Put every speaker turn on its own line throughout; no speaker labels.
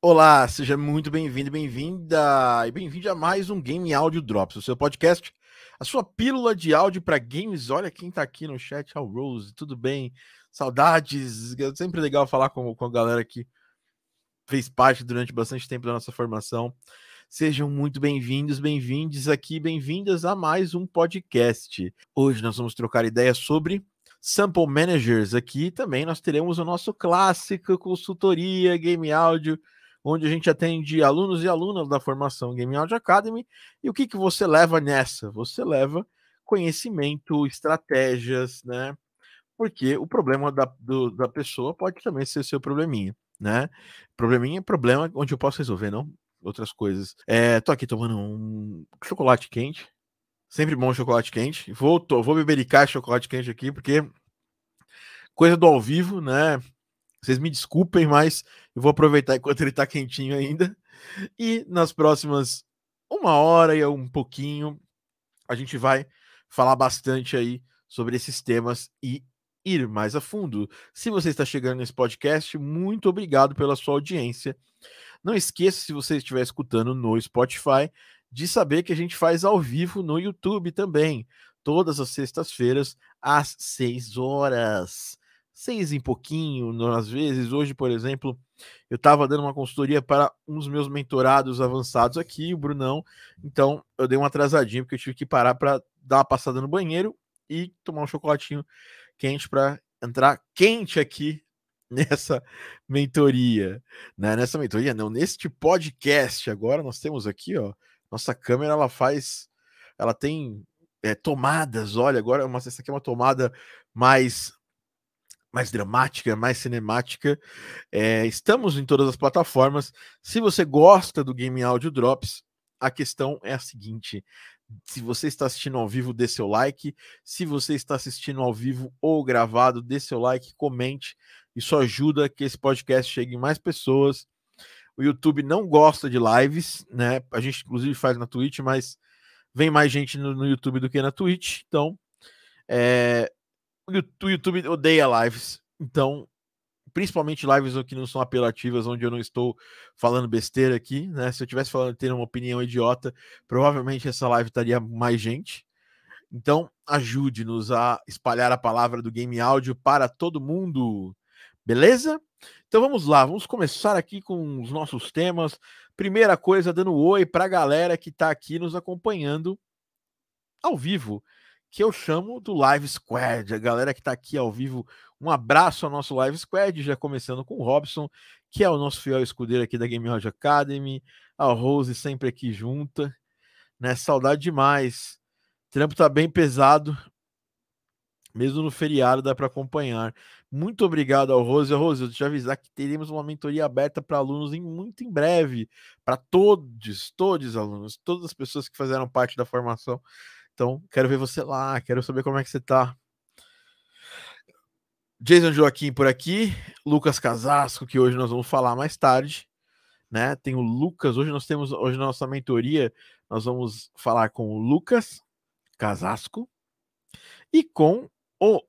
Olá, seja muito bem-vindo, bem-vinda e bem-vindo a mais um Game Audio Drops, o seu podcast, a sua pílula de áudio para games. Olha quem tá aqui no chat, Al Rose, tudo bem? Saudades, é sempre legal falar com, com a galera que fez parte durante bastante tempo da nossa formação. Sejam muito bem-vindos, bem-vindos aqui, bem-vindas a mais um podcast. Hoje nós vamos trocar ideias sobre Sample Managers. Aqui também nós teremos o nosso clássico consultoria Game Áudio, onde a gente atende alunos e alunas da formação Game Audio Academy. E o que, que você leva nessa? Você leva conhecimento, estratégias, né? Porque o problema da, do, da pessoa pode também ser seu probleminha, né? Probleminha é problema onde eu posso resolver, não? outras coisas. É, tô aqui tomando um chocolate quente. Sempre bom chocolate quente. Vou, tô, vou bebericar chocolate quente aqui, porque coisa do ao vivo, né? Vocês me desculpem, mas eu vou aproveitar enquanto ele tá quentinho ainda. E nas próximas uma hora e um pouquinho, a gente vai falar bastante aí sobre esses temas e ir mais a fundo. Se você está chegando nesse podcast, muito obrigado pela sua audiência. Não esqueça, se você estiver escutando no Spotify, de saber que a gente faz ao vivo no YouTube também, todas as sextas-feiras, às 6 horas. Seis em pouquinho, às vezes. Hoje, por exemplo, eu estava dando uma consultoria para uns meus mentorados avançados aqui, o Brunão. Então, eu dei uma atrasadinha, porque eu tive que parar para dar uma passada no banheiro e tomar um chocolatinho quente para entrar quente aqui nessa mentoria, né? Nessa mentoria, não, neste podcast agora nós temos aqui, ó, nossa câmera ela faz, ela tem é, tomadas, olha, agora uma, essa aqui é uma tomada mais mais dramática, mais cinemática. É, estamos em todas as plataformas. Se você gosta do Game Audio Drops, a questão é a seguinte: se você está assistindo ao vivo, dê seu like. Se você está assistindo ao vivo ou gravado, dê seu like, comente. Isso ajuda que esse podcast chegue em mais pessoas. O YouTube não gosta de lives, né? A gente inclusive faz na Twitch, mas vem mais gente no, no YouTube do que na Twitch. Então, é, o YouTube odeia lives. Então, principalmente lives que não são apelativas, onde eu não estou falando besteira aqui, né? Se eu tivesse falando tendo uma opinião idiota, provavelmente essa live estaria mais gente. Então, ajude-nos a espalhar a palavra do game áudio para todo mundo. Beleza? Então vamos lá, vamos começar aqui com os nossos temas. Primeira coisa, dando oi para a galera que está aqui nos acompanhando ao vivo, que eu chamo do Live Squad. A galera que está aqui ao vivo, um abraço ao nosso Live Squad, já começando com o Robson, que é o nosso fiel escudeiro aqui da Game Audio Academy, a Rose sempre aqui junta, né? Saudade demais. O trampo tá bem pesado, mesmo no feriado dá para acompanhar. Muito obrigado ao Rose. Rose, eu te avisar que teremos uma mentoria aberta para alunos em muito em breve, para todos, todos os alunos, todas as pessoas que fizeram parte da formação. Então, quero ver você lá, quero saber como é que você está. Jason Joaquim por aqui, Lucas Casasco, que hoje nós vamos falar mais tarde, né? Tem o Lucas, hoje nós temos, hoje na nossa mentoria, nós vamos falar com o Lucas Casasco e com o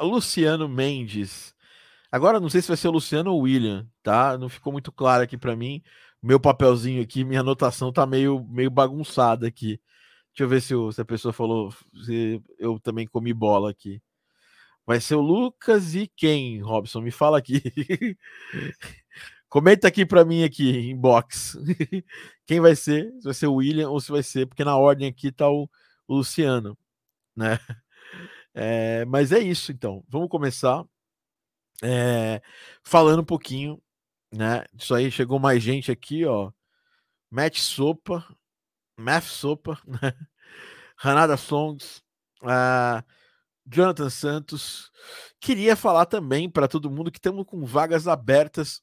Luciano Mendes. Agora não sei se vai ser o Luciano ou o William, tá? Não ficou muito claro aqui para mim. Meu papelzinho aqui, minha anotação tá meio, meio bagunçada aqui. Deixa eu ver se, o, se a pessoa falou se eu também comi bola aqui. Vai ser o Lucas e quem, Robson? Me fala aqui. Comenta aqui para mim aqui, inbox. quem vai ser? Se vai ser o William ou se vai ser, porque na ordem aqui tá o, o Luciano, né? É, mas é isso, então. Vamos começar é, falando um pouquinho, né? Isso aí chegou mais gente aqui, ó. Matt Sopa, Math Sopa, né? Ranada Songs, uh, Jonathan Santos. Queria falar também para todo mundo que estamos com vagas abertas.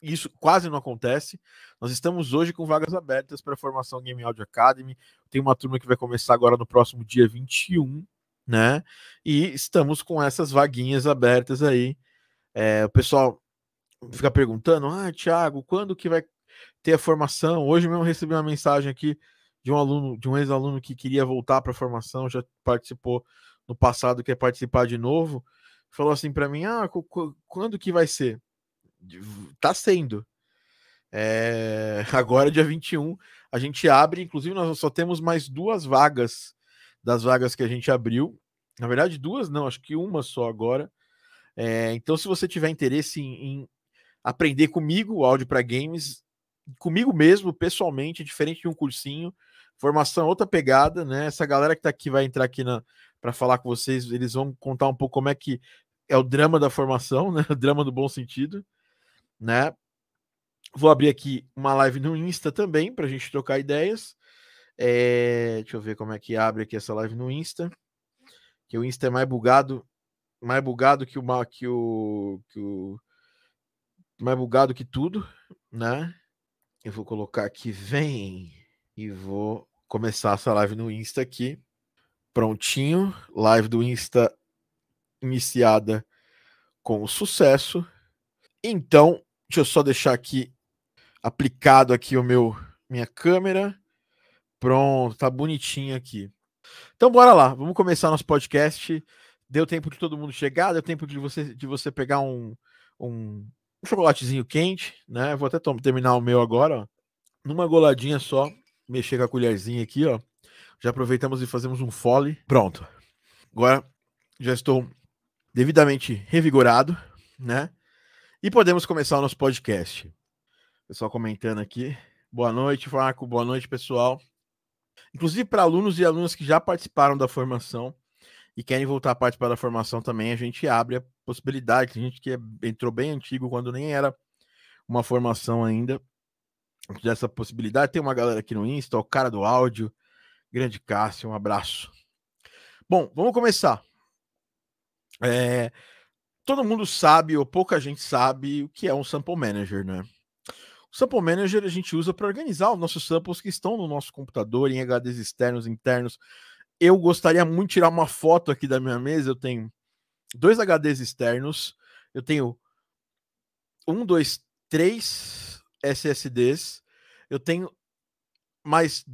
Isso quase não acontece. Nós estamos hoje com vagas abertas para a formação Game Audio Academy. Tem uma turma que vai começar agora no próximo dia 21 né? E estamos com essas vaguinhas abertas aí. É, o pessoal fica perguntando: ah, Thiago, quando que vai ter a formação? Hoje mesmo recebi uma mensagem aqui de um aluno, de um ex-aluno que queria voltar para a formação, já participou no passado, quer participar de novo. Falou assim para mim: ah, quando que vai ser? Tá sendo. É, agora, dia 21, a gente abre. Inclusive, nós só temos mais duas vagas das vagas que a gente abriu. Na verdade, duas não, acho que uma só agora. É, então, se você tiver interesse em, em aprender comigo o áudio para games, comigo mesmo, pessoalmente, diferente de um cursinho, formação outra pegada, né? Essa galera que tá aqui vai entrar aqui para falar com vocês, eles vão contar um pouco como é que é o drama da formação, né? O drama do bom sentido, né? Vou abrir aqui uma live no Insta também para a gente trocar ideias. É... Deixa eu ver como é que abre aqui essa live no Insta. Que o Insta é mais bugado, mais bugado que o que o, que o mais bugado que tudo, né? Eu vou colocar aqui vem e vou começar essa live no Insta aqui. Prontinho, live do Insta iniciada com sucesso. Então, deixa eu só deixar aqui aplicado aqui o meu minha câmera. Pronto, tá bonitinho aqui. Então bora lá, vamos começar nosso podcast. Deu tempo de todo mundo chegar, deu tempo de você de você pegar um, um, um chocolatezinho quente, né? Vou até terminar o meu agora, ó. Numa goladinha só, mexer com a colherzinha aqui, ó. Já aproveitamos e fazemos um fole. Pronto. Agora já estou devidamente revigorado, né? E podemos começar o nosso podcast. Pessoal comentando aqui. Boa noite, Marco. Boa noite, pessoal. Inclusive para alunos e alunas que já participaram da formação e querem voltar a participar da formação também, a gente abre a possibilidade. Tem gente que é, entrou bem antigo, quando nem era uma formação ainda, dessa possibilidade. Tem uma galera aqui no Insta, o cara do áudio, grande Cássio, um abraço. Bom, vamos começar. É, todo mundo sabe, ou pouca gente sabe, o que é um Sample Manager, né? O Sample Manager a gente usa para organizar os nossos samples que estão no nosso computador, em HDs externos, internos. Eu gostaria muito de tirar uma foto aqui da minha mesa. Eu tenho dois HDs externos, eu tenho um, dois, três SSDs, eu tenho mais.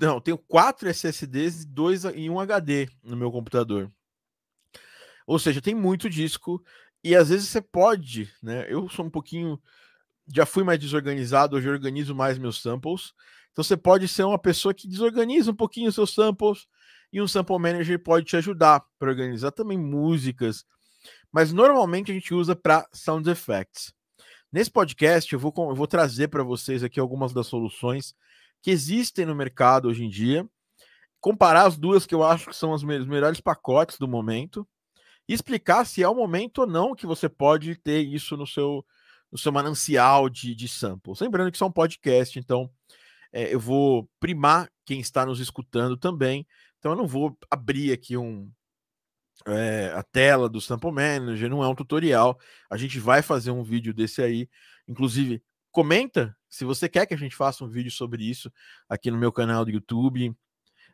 Não, tenho quatro SSDs e dois em um HD no meu computador. Ou seja, tem muito disco e às vezes você pode, né? Eu sou um pouquinho já fui mais desorganizado, hoje eu organizo mais meus samples. Então você pode ser uma pessoa que desorganiza um pouquinho os seus samples e um sample manager pode te ajudar para organizar também músicas. Mas normalmente a gente usa para sound effects. Nesse podcast eu vou, eu vou trazer para vocês aqui algumas das soluções que existem no mercado hoje em dia, comparar as duas que eu acho que são os melhores pacotes do momento e explicar se é o momento ou não que você pode ter isso no seu no seu manancial de, de samples. Lembrando que isso é um podcast, então é, eu vou primar quem está nos escutando também. Então eu não vou abrir aqui um, é, a tela do Sample Manager, não é um tutorial. A gente vai fazer um vídeo desse aí. Inclusive, comenta se você quer que a gente faça um vídeo sobre isso aqui no meu canal do YouTube,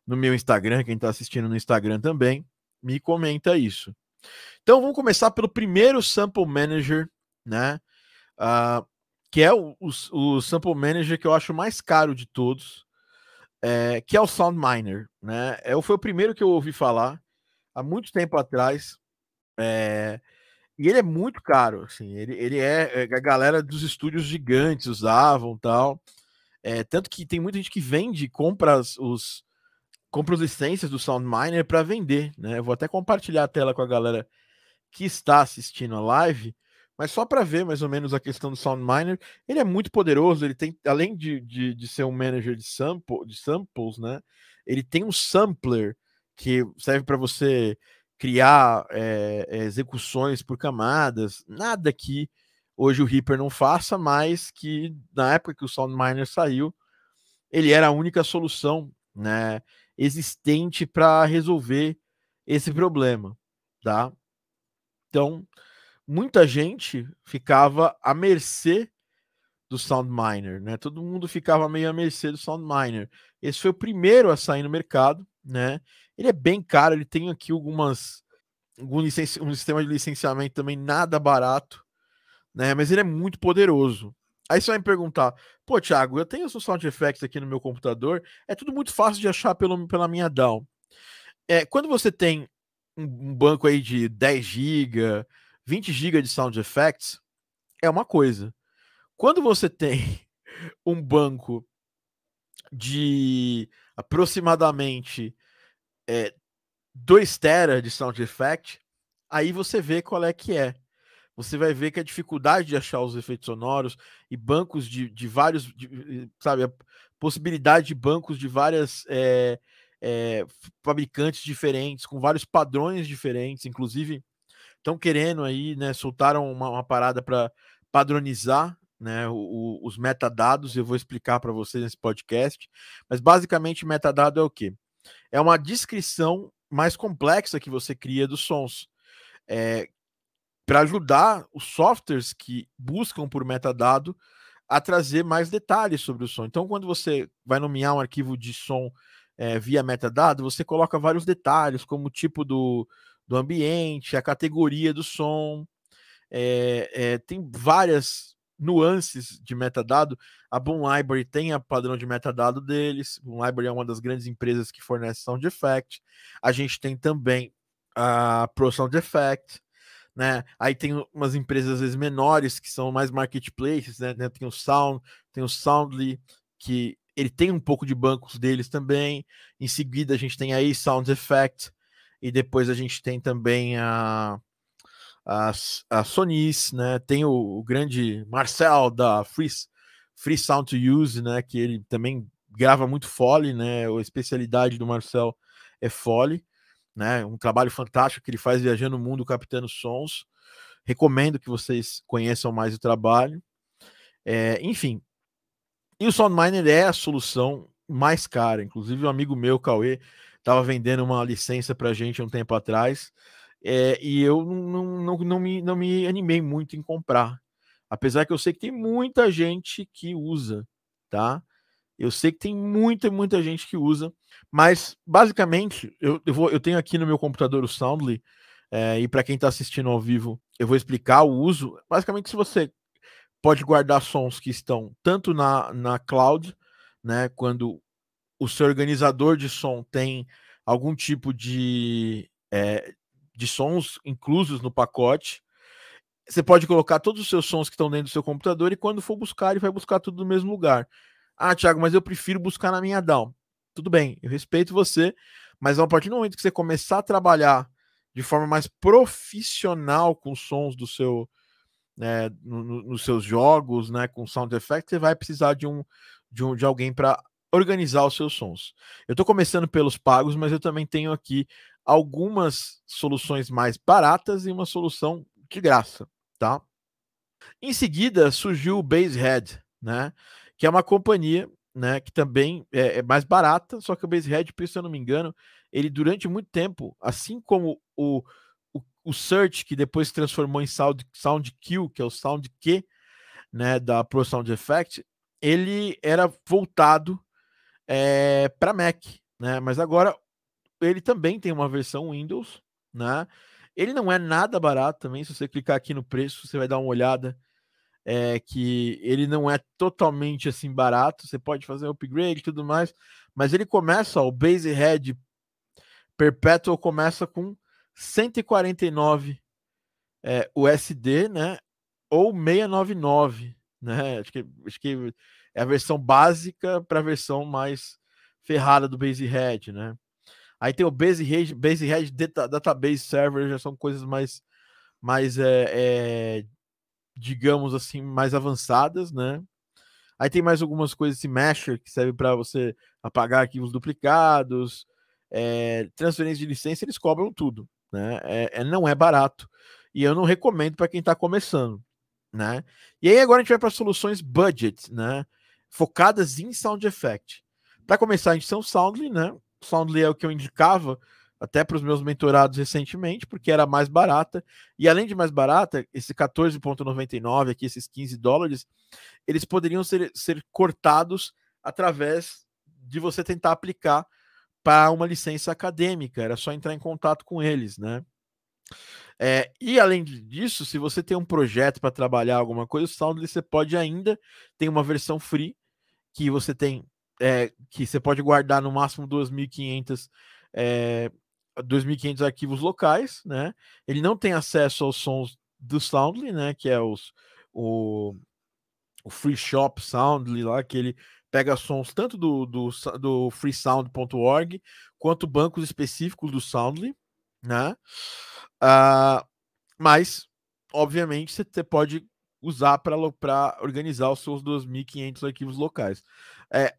no meu Instagram, quem está assistindo no Instagram também, me comenta isso. Então vamos começar pelo primeiro Sample Manager, né? uh, que é o, o, o, Sample Manager que eu acho mais caro de todos, é, que é o SoundMiner. Né? É, foi o primeiro que eu ouvi falar há muito tempo atrás. É, e ele é muito caro, assim, ele, ele é, é a galera dos estúdios gigantes usavam tal. É, tanto que tem muita gente que vende, compra os compra as licenças do SoundMiner para vender, né? Eu vou até compartilhar a tela com a galera que está assistindo a live mas só para ver mais ou menos a questão do SoundMiner, ele é muito poderoso. Ele tem, além de, de, de ser um manager de, sample, de samples, né? Ele tem um sampler que serve para você criar é, execuções por camadas. Nada que hoje o Reaper não faça, mas que na época que o SoundMiner saiu, ele era a única solução, né? Existente para resolver esse problema, tá? Então, muita gente ficava à mercê do SoundMiner, né? Todo mundo ficava meio à mercê do SoundMiner. Esse foi o primeiro a sair no mercado, né? Ele é bem caro, ele tem aqui algumas algum um sistema de licenciamento também nada barato, né? Mas ele é muito poderoso. Aí você vai me perguntar, pô, Thiago, eu tenho o Sound Effects aqui no meu computador, é tudo muito fácil de achar pelo, pela minha DAW. É, quando você tem um, um banco aí de 10 GB, 20 GB de sound effects é uma coisa. Quando você tem um banco de aproximadamente é, 2 tera de sound effect, aí você vê qual é que é. Você vai ver que a dificuldade de achar os efeitos sonoros e bancos de, de vários, de, sabe, a possibilidade de bancos de várias é, é, fabricantes diferentes, com vários padrões diferentes, inclusive estão querendo aí, né, soltaram uma, uma parada para padronizar né, o, o, os metadados, eu vou explicar para vocês nesse podcast, mas basicamente metadado é o que? É uma descrição mais complexa que você cria dos sons. É, para ajudar os softwares que buscam por metadado a trazer mais detalhes sobre o som. Então, quando você vai nomear um arquivo de som é, via metadado, você coloca vários detalhes, como o tipo do, do ambiente, a categoria do som. É, é, tem várias nuances de metadado. A Boom Library tem a padrão de metadado deles. Boom Library é uma das grandes empresas que fornece sound effect. A gente tem também a Pro Sound Effect, né? Aí tem umas empresas às vezes menores que são mais marketplaces, né? Tem o Sound, tem o Soundly, que ele tem um pouco de bancos deles também. Em seguida a gente tem aí Sound Effect e depois a gente tem também a a, a Sonis, né? Tem o, o, grande Marcel da Free, Free Sound to Use, né? Que ele também grava muito Foley, né? A especialidade do Marcel é Foley, né? Um trabalho fantástico que ele faz viajando o mundo captando sons. Recomendo que vocês conheçam mais o trabalho. É, enfim, e o SoundMiner é a solução mais cara. Inclusive, um amigo meu, Cauê, estava vendendo uma licença para gente um tempo atrás. É, e eu não, não, não, me, não me animei muito em comprar. Apesar que eu sei que tem muita gente que usa, tá? Eu sei que tem muita, muita gente que usa, mas basicamente eu, eu, vou, eu tenho aqui no meu computador o Soundly, é, e para quem está assistindo ao vivo, eu vou explicar o uso. Basicamente, se você pode guardar sons que estão tanto na, na cloud, né, quando o seu organizador de som tem algum tipo de, é, de sons inclusos no pacote. Você pode colocar todos os seus sons que estão dentro do seu computador e quando for buscar, ele vai buscar tudo no mesmo lugar. Ah, Thiago, mas eu prefiro buscar na minha DAW. Tudo bem, eu respeito você, mas a partir do momento que você começar a trabalhar de forma mais profissional com sons do seu, né, no, no, nos seus jogos, né, com sound effect, você vai precisar de um de, um, de alguém para organizar os seus sons. Eu estou começando pelos pagos, mas eu também tenho aqui algumas soluções mais baratas e uma solução de graça, tá? Em seguida surgiu o Basehead, né? Que é uma companhia, né? Que também é, é mais barata, só que o Basehead, se eu não me engano, ele durante muito tempo, assim como o, o, o Search, que depois se transformou em Sound, SoundQ, que é o SoundQ, né? Da Pro Sound Effect, ele era voltado é, para Mac, né? Mas agora ele também tem uma versão Windows, né? Ele não é nada barato também. Se você clicar aqui no preço, você vai dar uma olhada. É que ele não é totalmente assim barato. Você pode fazer upgrade e tudo mais, mas ele começa, ó, o Base Head Perpetual começa com 149 é, USD, né? Ou 699, né? Acho que, acho que é a versão básica para a versão mais ferrada do Base Head, né? Aí tem o Base Head, Base Head Database Server, já são coisas mais, mais é, é, digamos assim, mais avançadas, né? Aí tem mais algumas coisas, esse Mesher, que serve para você apagar arquivos duplicados, é, transferência de licença, eles cobram tudo, né? É, é não é barato. E eu não recomendo para quem está começando, né? E aí agora a gente vai para soluções budget, né? Focadas em sound effect. Para começar, a gente tem o Soundly, né? Soundly é o que eu indicava até para os meus mentorados recentemente, porque era mais barata. E além de mais barata, esse 14,99 aqui, esses 15 dólares, eles poderiam ser, ser cortados através de você tentar aplicar para uma licença acadêmica. Era só entrar em contato com eles, né? É, e além disso, se você tem um projeto para trabalhar alguma coisa, o Soundly você pode ainda tem uma versão free que você tem é, que você pode guardar no máximo 2.500 é, 2.500 arquivos locais, né? Ele não tem acesso aos sons do Soundly, né? Que é os, o, o Free Shop Soundly lá, que ele pega sons tanto do, do, do freesound.org quanto bancos específicos do Soundly, né? Uh, mas, obviamente, você pode usar para organizar os seus 2.500 arquivos locais. É,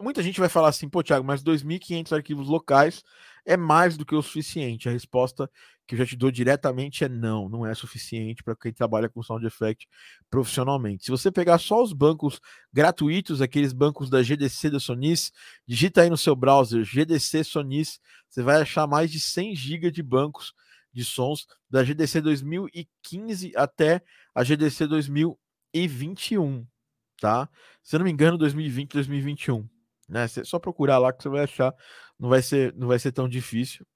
muita gente vai falar assim, pô, Thiago, mas 2.500 arquivos locais é mais do que o suficiente. A resposta que eu já te dou diretamente é não, não é suficiente para quem trabalha com sound effect profissionalmente. Se você pegar só os bancos gratuitos, aqueles bancos da GDC da Sonis, digita aí no seu browser GDC Sonis, você vai achar mais de 100 GB de bancos de sons da GDC 2015 até a GDC 2021, tá? Se eu não me engano, 2020, 2021, né? Só procurar lá que você vai achar, não vai ser, não vai ser tão difícil.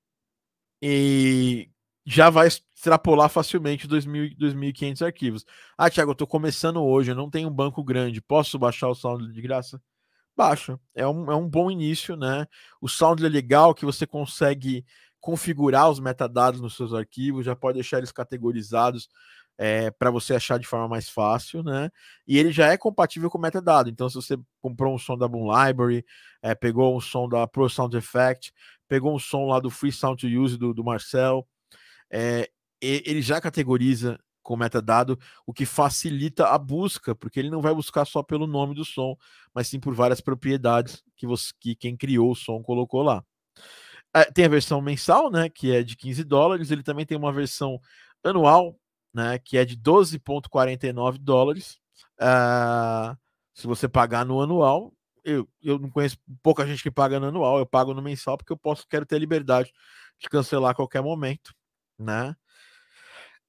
E já vai extrapolar facilmente 2.500 arquivos. Ah, Thiago, eu estou começando hoje, eu não tenho um banco grande, posso baixar o Sound de graça? Baixa, é um, é um bom início, né? O Sound é legal que você consegue configurar os metadados nos seus arquivos, já pode deixar eles categorizados é, para você achar de forma mais fácil, né? E ele já é compatível com metadado. Então, se você comprou um som da Boom Library, é, pegou um som da Pro Sound Effect, pegou um som lá do Free Sound to Use do, do Marcel, é, ele já categoriza com metadado, o que facilita a busca, porque ele não vai buscar só pelo nome do som, mas sim por várias propriedades que, você, que quem criou o som colocou lá. É, tem a versão mensal, né, que é de 15 dólares, ele também tem uma versão anual, né, que é de 12,49 dólares. Uh, se você pagar no anual, eu, eu não conheço pouca gente que paga no anual, eu pago no mensal porque eu posso quero ter liberdade de cancelar a qualquer momento, né?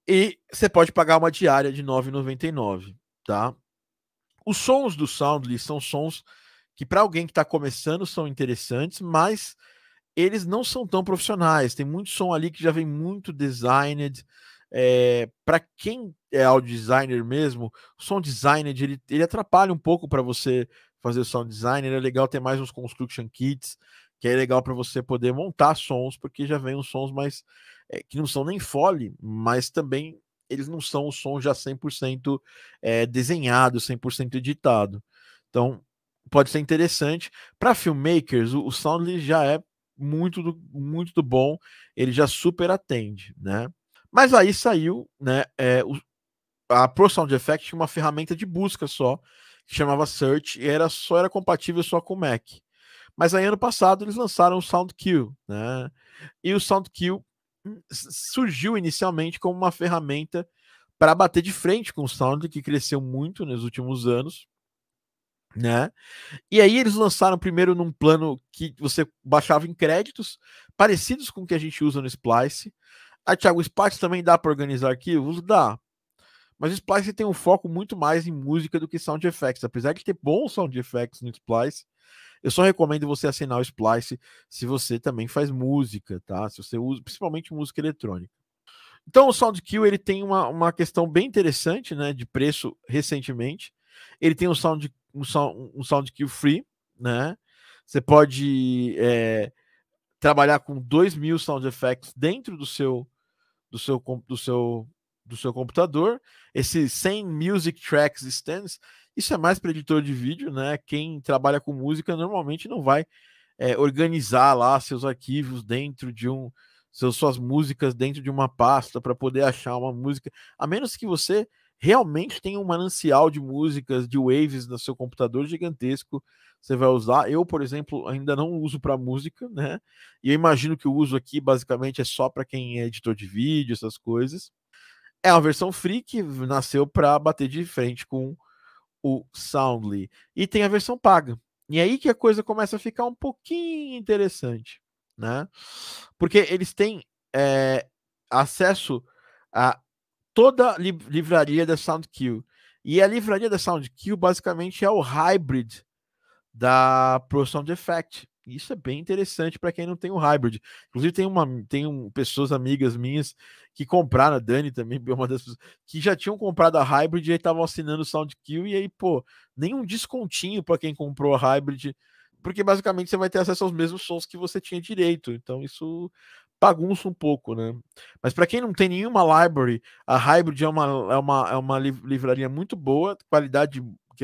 E você pode pagar uma diária de 9,99, tá? Os sons do Soundly são sons que para alguém que está começando são interessantes, mas eles não são tão profissionais. Tem muito som ali que já vem muito designed. É, para quem é audio designer mesmo, o som designer ele, ele atrapalha um pouco para você fazer sound design. É legal ter mais uns construction kits, que é legal para você poder montar sons, porque já vem uns sons mais é, que não são nem fole, mas também eles não são os sons já 100% é, desenhados, 100% editado. Então, pode ser interessante. Para filmmakers, o, o Soundly já é muito do, muito do bom, ele já super atende, né? Mas aí saiu, né? É, o, a Pro Sound Effect tinha uma ferramenta de busca só, que chamava Search, e era só era compatível só com o Mac. Mas aí ano passado eles lançaram o SoundQ, né? E o SoundQ hum, surgiu inicialmente como uma ferramenta para bater de frente com o Sound, que cresceu muito nos últimos anos, né? E aí eles lançaram primeiro num plano que você baixava em créditos, parecidos com o que a gente usa no Splice. Ah, Thiago, o Splice também dá para organizar arquivos? Dá. Mas o Splice tem um foco muito mais em música do que sound effects. Apesar de ter bons sound effects no Splice, eu só recomendo você assinar o Splice se você também faz música, tá? Se você usa, principalmente música eletrônica. Então o SoundQ ele tem uma, uma questão bem interessante, né, de preço recentemente. Ele tem um sound um, sound, um SoundQ free, né? Você pode é, trabalhar com 2 mil sound effects dentro do seu do seu do seu do seu computador. Esse 100 music tracks stands, isso é mais para editor de vídeo, né? Quem trabalha com música normalmente não vai é, organizar lá seus arquivos dentro de um seus, suas músicas dentro de uma pasta para poder achar uma música, a menos que você realmente tenha um manancial de músicas, de waves no seu computador gigantesco você vai usar. Eu, por exemplo, ainda não uso para música, né? E eu imagino que o uso aqui basicamente é só para quem é editor de vídeo, essas coisas. É uma versão free que nasceu para bater de frente com o Soundly. E tem a versão paga. E aí que a coisa começa a ficar um pouquinho interessante, né? Porque eles têm é, acesso a toda a livraria da SoundQ. E a livraria da SoundQ basicamente é o hybrid da Pro Sound Effect. Isso é bem interessante para quem não tem o hybrid. Inclusive, tem, uma, tem um, pessoas amigas minhas que compraram, a Dani também, uma das pessoas, que já tinham comprado a hybrid e aí estavam assinando o SoundQ, e aí, pô, nenhum descontinho para quem comprou a hybrid, porque basicamente você vai ter acesso aos mesmos sons que você tinha direito. Então, isso bagunça um pouco, né? Mas para quem não tem nenhuma library, a Hybrid é uma, é uma, é uma livraria muito boa, qualidade que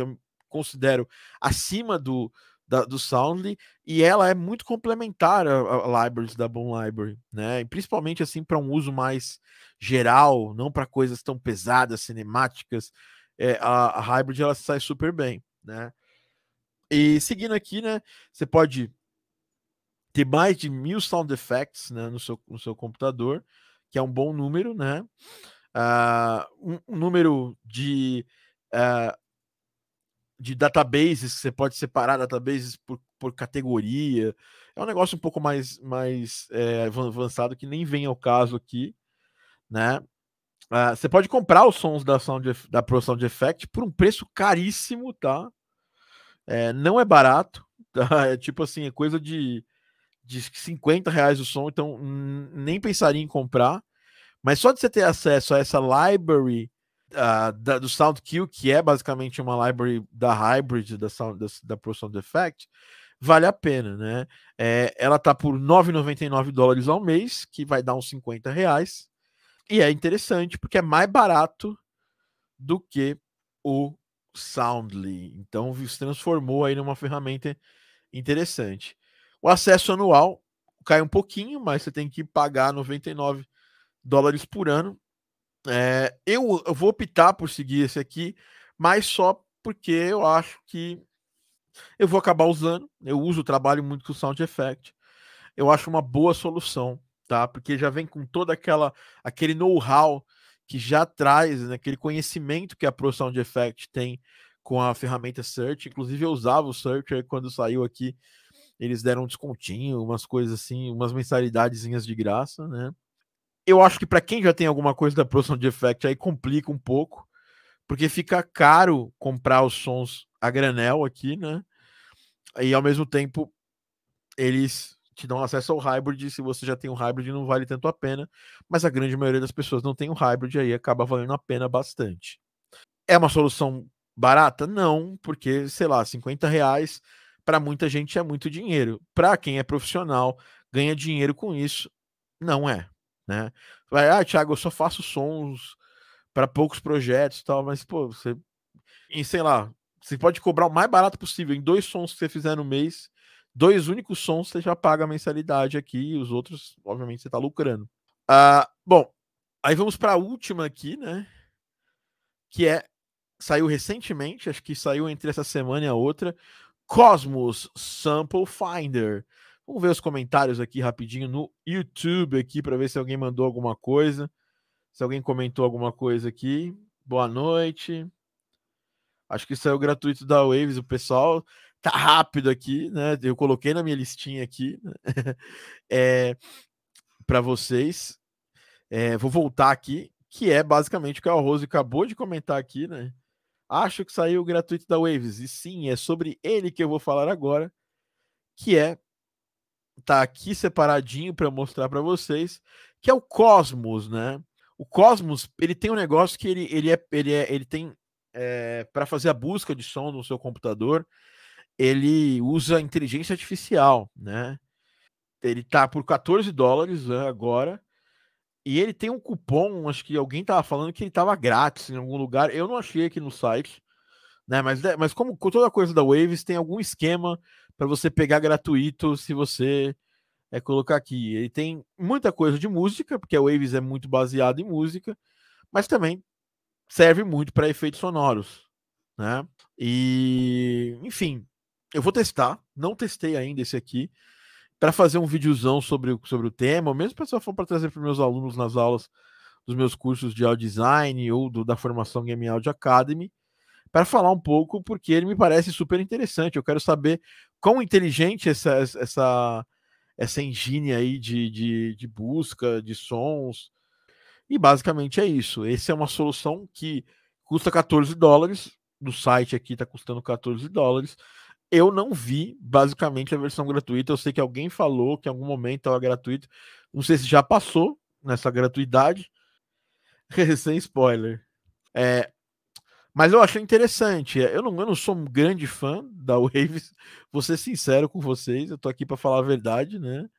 considero acima do, da, do Soundly, e ela é muito complementar a, a libraries da Bon Library, né? E principalmente assim para um uso mais geral, não para coisas tão pesadas, cinemáticas. É, a, a Hybrid ela sai super bem, né? E seguindo aqui, né? Você pode ter mais de mil sound effects né, no, seu, no seu computador, que é um bom número, né? Uh, um, um, número de, uh, de databases, você pode separar databases por, por categoria. É um negócio um pouco mais, mais é, avançado que nem vem ao caso aqui, né? Uh, você pode comprar os sons da, Sound, da Pro Sound Effect por um preço caríssimo, tá? É, não é barato, tá? É tipo assim, é coisa de de 50 reais o som, então nem pensaria em comprar. Mas só de você ter acesso a essa library uh, da, do SoundQ, que é basicamente uma library da Hybrid da, Sound, da, da Pro Sound Effect, vale a pena, né? É, ela tá por 9,99 dólares ao mês, que vai dar uns 50 reais. E é interessante porque é mais barato do que o Soundly. Então se transformou aí numa ferramenta interessante. O acesso anual cai um pouquinho, mas você tem que pagar 99 dólares por ano. É, eu, eu vou optar por seguir esse aqui, mas só porque eu acho que eu vou acabar usando. Eu uso, trabalho muito com Sound Effect. Eu acho uma boa solução, tá? Porque já vem com toda aquela aquele know-how que já traz, né, aquele conhecimento que a Pro Sound Effect tem com a ferramenta Search. Inclusive eu usava o Search quando saiu aqui eles deram um descontinho, umas coisas assim, umas mensalidadezinhas de graça, né? Eu acho que para quem já tem alguma coisa da Pro Sound Effect aí complica um pouco, porque fica caro comprar os sons a granel aqui, né? E ao mesmo tempo eles te dão acesso ao hybrid, se você já tem um hybrid não vale tanto a pena, mas a grande maioria das pessoas não tem um hybrid aí acaba valendo a pena bastante. É uma solução barata? Não, porque, sei lá, 50 reais para muita gente é muito dinheiro. Para quem é profissional, ganha dinheiro com isso, não é, né? Vai, ah, Thiago, eu só faço sons para poucos projetos e tal, mas pô, você em sei lá, você pode cobrar o mais barato possível em dois sons que você fizer no mês, dois únicos sons você já paga a mensalidade aqui, e os outros, obviamente, você está lucrando. Ah, bom, aí vamos para a última aqui, né? Que é saiu recentemente, acho que saiu entre essa semana e a outra, Cosmos Sample Finder. Vamos ver os comentários aqui rapidinho no YouTube aqui para ver se alguém mandou alguma coisa. Se alguém comentou alguma coisa aqui. Boa noite. Acho que saiu gratuito da Waves, o pessoal tá rápido aqui, né? Eu coloquei na minha listinha aqui né? é, para vocês. É, vou voltar aqui, que é basicamente o que a Rose acabou de comentar aqui, né? Acho que saiu gratuito da Waves. E sim, é sobre ele que eu vou falar agora, que é tá aqui separadinho para mostrar para vocês, que é o Cosmos, né? O Cosmos, ele tem um negócio que ele, ele é ele é ele tem é, para fazer a busca de som no seu computador, ele usa inteligência artificial, né? Ele tá por 14 dólares né, agora e ele tem um cupom, acho que alguém tava falando que ele tava grátis em algum lugar. Eu não achei aqui no site, né? Mas, mas como com toda coisa da Waves, tem algum esquema para você pegar gratuito se você é, colocar aqui. Ele tem muita coisa de música, porque a Waves é muito baseada em música, mas também serve muito para efeitos sonoros, né? E, enfim, eu vou testar. Não testei ainda esse aqui para fazer um videozão sobre, sobre o tema, mesmo se for para trazer para meus alunos nas aulas dos meus cursos de audio design ou do, da formação Game Audio Academy, para falar um pouco, porque ele me parece super interessante. Eu quero saber quão inteligente essa, essa, essa engine aí de, de, de busca de sons. E basicamente é isso. Essa é uma solução que custa 14 dólares. No site aqui está custando 14 dólares. Eu não vi, basicamente, a versão gratuita. Eu sei que alguém falou que em algum momento estava gratuito. Não sei se já passou nessa gratuidade. Sem spoiler. É, mas eu achei interessante. Eu não, eu não sou um grande fã da Waves, vou ser sincero com vocês. Eu tô aqui para falar a verdade, né?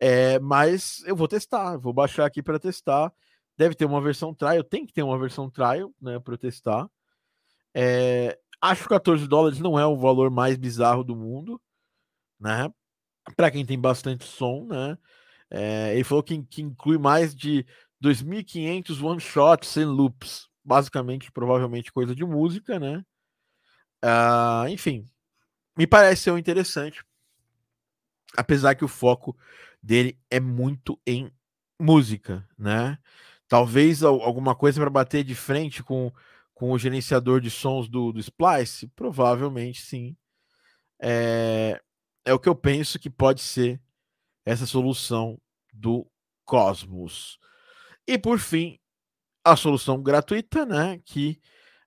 É, mas eu vou testar, vou baixar aqui para testar. Deve ter uma versão trial, tem que ter uma versão trial, né, para testar. É, acho que 14 dólares não é o valor mais bizarro do mundo, né? Para quem tem bastante som, né? É, ele falou que, que inclui mais de 2.500 one shots e loops, basicamente, provavelmente coisa de música, né? Uh, enfim, me parece ser um interessante, apesar que o foco dele é muito em música, né? Talvez alguma coisa para bater de frente com, com o gerenciador de sons do, do Splice? Provavelmente sim. É, é o que eu penso que pode ser essa solução do Cosmos. E por fim, a solução gratuita, né? Que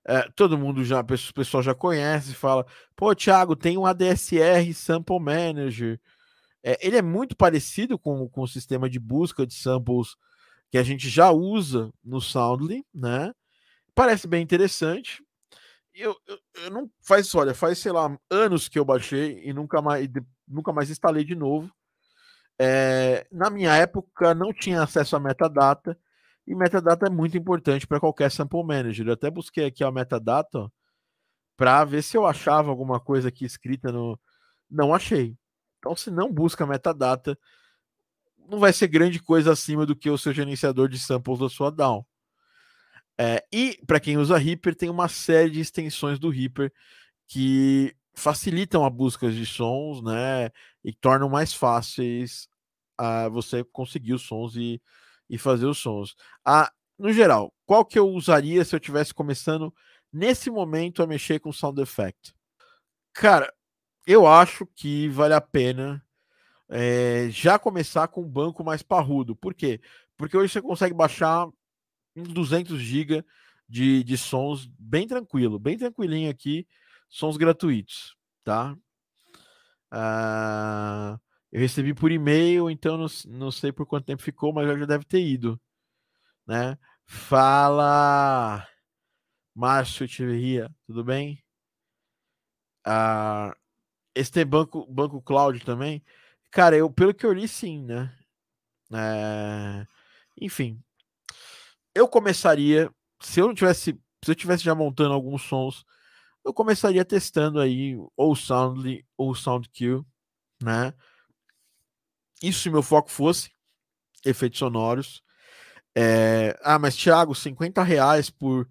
é, todo mundo já, o pessoal já conhece, fala, pô, Thiago, tem um ADSR Sample Manager. É, ele é muito parecido com, com o sistema de busca de samples que a gente já usa no Soundly, né? Parece bem interessante. Eu, eu, eu, não faz, olha, faz sei lá anos que eu baixei e nunca mais, nunca mais instalei de novo. É, na minha época não tinha acesso a metadata e metadata é muito importante para qualquer sample manager. Eu até busquei aqui a metadata para ver se eu achava alguma coisa aqui escrita no. Não achei. Então, se não busca metadata, não vai ser grande coisa acima do que o seu gerenciador de samples da sua DAW. É, e para quem usa Reaper, tem uma série de extensões do Reaper que facilitam a busca de sons, né? E tornam mais fáceis a você conseguir os sons e, e fazer os sons. Ah, no geral, qual que eu usaria se eu tivesse começando nesse momento a mexer com sound effect? Cara, eu acho que vale a pena é, já começar com um banco mais parrudo. Por quê? Porque hoje você consegue baixar uns 200 GB de, de sons bem tranquilo, bem tranquilinho aqui, sons gratuitos, tá? Ah, eu recebi por e-mail, então não, não sei por quanto tempo ficou, mas já deve ter ido, né? Fala, Márcio Echeverria, tudo bem? Ah, esse tem banco, banco cloud também? Cara, eu, pelo que eu li, sim, né? É... Enfim, eu começaria, se eu não tivesse, se eu tivesse já montando alguns sons, eu começaria testando aí ou Soundly ou SoundQ, né? Isso se meu foco fosse efeitos sonoros. É... Ah, mas Thiago, 50 reais por,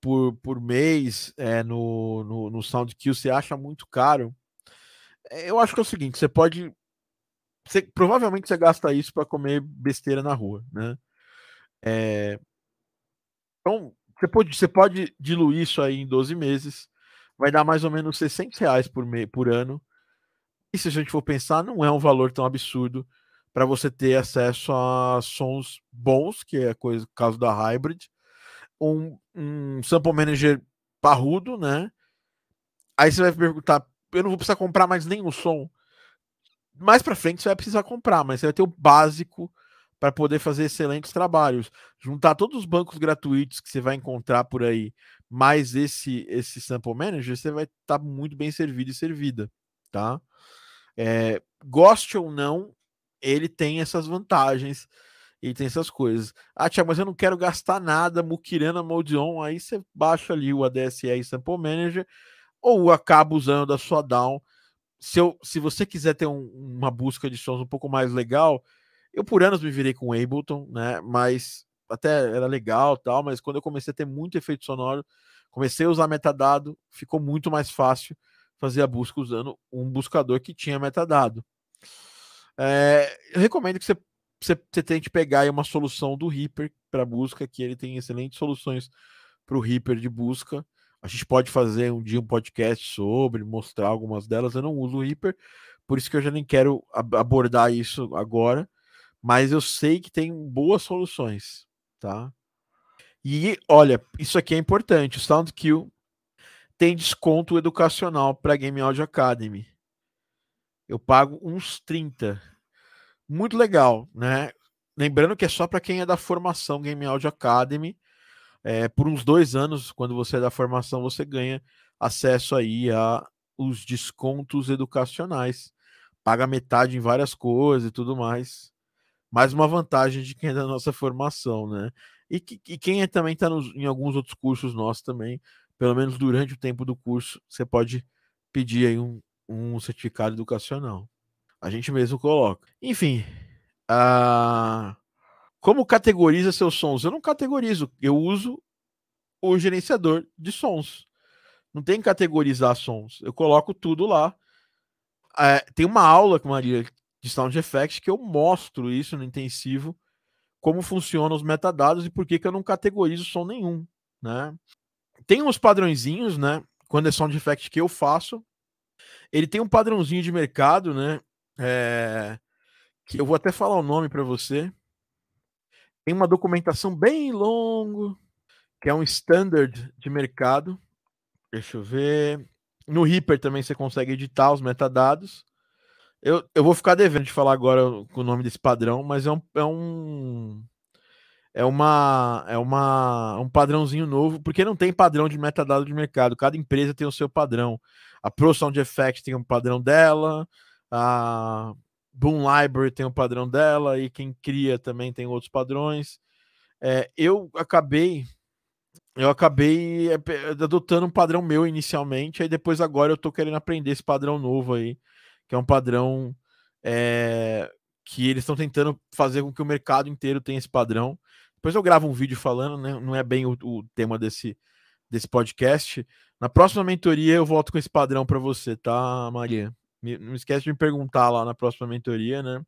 por, por mês é, no, no, no SoundQ, você acha muito caro? É, eu acho que é o seguinte, você pode você, provavelmente você gasta isso para comer besteira na rua, né? É, então, você pode, você pode diluir isso aí em 12 meses, vai dar mais ou menos 600 reais por, me, por ano. E se a gente for pensar, não é um valor tão absurdo para você ter acesso a sons bons, que é coisa, caso da Hybrid, um, um sample manager parrudo, né? Aí você vai perguntar, eu não vou precisar comprar mais nenhum som mais para frente você vai precisar comprar, mas você vai ter o básico para poder fazer excelentes trabalhos. Juntar todos os bancos gratuitos que você vai encontrar por aí, mais esse esse sample manager, você vai estar tá muito bem servido e servida, tá? É, goste ou não, ele tem essas vantagens e tem essas coisas. Ah, Tiago, mas eu não quero gastar nada muquirando a Mode On, aí você baixa ali o ADSR Sample Manager ou acaba usando da sua DAW se, eu, se você quiser ter um, uma busca de sons um pouco mais legal, eu por anos me virei com Ableton, né? Mas até era legal tal, mas quando eu comecei a ter muito efeito sonoro, comecei a usar metadado, ficou muito mais fácil fazer a busca usando um buscador que tinha metadado. É, eu recomendo que você, você, você tente pegar uma solução do Reaper para busca, que ele tem excelentes soluções para o Reaper de busca. A gente pode fazer um dia um podcast sobre, mostrar algumas delas. Eu não uso o Reaper, por isso que eu já nem quero abordar isso agora. Mas eu sei que tem boas soluções, tá? E olha, isso aqui é importante. O SoundQ tem desconto educacional para Game Audio Academy. Eu pago uns 30. Muito legal, né? Lembrando que é só para quem é da formação Game Audio Academy é, por uns dois anos, quando você é da formação, você ganha acesso aí a os descontos educacionais. Paga metade em várias coisas e tudo mais. mais uma vantagem de quem é da nossa formação, né? E, que, e quem é, também está em alguns outros cursos nossos também, pelo menos durante o tempo do curso, você pode pedir aí um, um certificado educacional. A gente mesmo coloca. Enfim, uh, como categoriza seus sons? Eu não categorizo, eu uso o gerenciador de sons. Não tem que categorizar sons. Eu coloco tudo lá. É, tem uma aula com Maria de Sound Effects que eu mostro isso no intensivo, como funcionam os metadados e por que, que eu não categorizo som nenhum, né? Tem uns padrõezinhos, né? Quando é Sound Effect que eu faço, ele tem um padrãozinho de mercado, né? É... Que eu vou até falar o nome para você. Tem uma documentação bem longo, que é um standard de mercado. Deixa eu ver. No Reaper também você consegue editar os metadados. Eu, eu vou ficar devendo de falar agora o nome desse padrão, mas é um, é um é uma é uma um padrãozinho novo, porque não tem padrão de metadado de mercado. Cada empresa tem o seu padrão. A Pro Sound Effects tem um padrão dela, a Boom Library tem um padrão dela e quem cria também tem outros padrões. É, eu acabei eu acabei é, adotando um padrão meu inicialmente, aí depois agora eu tô querendo aprender esse padrão novo aí, que é um padrão é, que eles estão tentando fazer com que o mercado inteiro tenha esse padrão. Depois eu gravo um vídeo falando, né? Não é bem o, o tema desse, desse podcast. Na próxima mentoria eu volto com esse padrão para você, tá, Maria? Me, não esquece de me perguntar lá na próxima mentoria, né?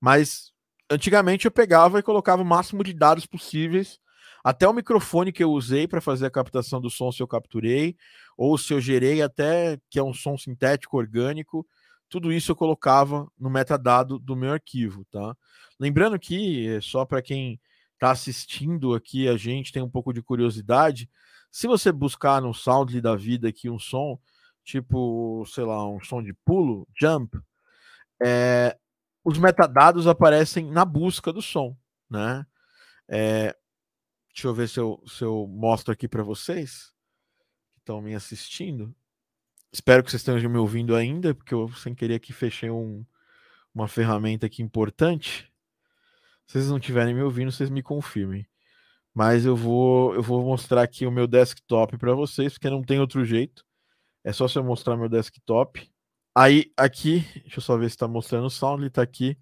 Mas antigamente eu pegava e colocava o máximo de dados possíveis até o microfone que eu usei para fazer a captação do som, se eu capturei, ou se eu gerei até que é um som sintético orgânico, tudo isso eu colocava no metadado do meu arquivo, tá? Lembrando que, só para quem está assistindo aqui a gente, tem um pouco de curiosidade, se você buscar no Soundly da vida aqui um som, tipo, sei lá, um som de pulo, jump, é, os metadados aparecem na busca do som, né? É, Deixa eu ver se eu, se eu mostro aqui para vocês que estão me assistindo. Espero que vocês estejam me ouvindo ainda, porque eu, sem querer, aqui fechei um, uma ferramenta aqui importante. Se vocês não estiverem me ouvindo, vocês me confirmem. Mas eu vou, eu vou mostrar aqui o meu desktop para vocês, porque não tem outro jeito. É só se eu mostrar meu desktop. Aí, aqui, deixa eu só ver se está mostrando o Soundly. Está aqui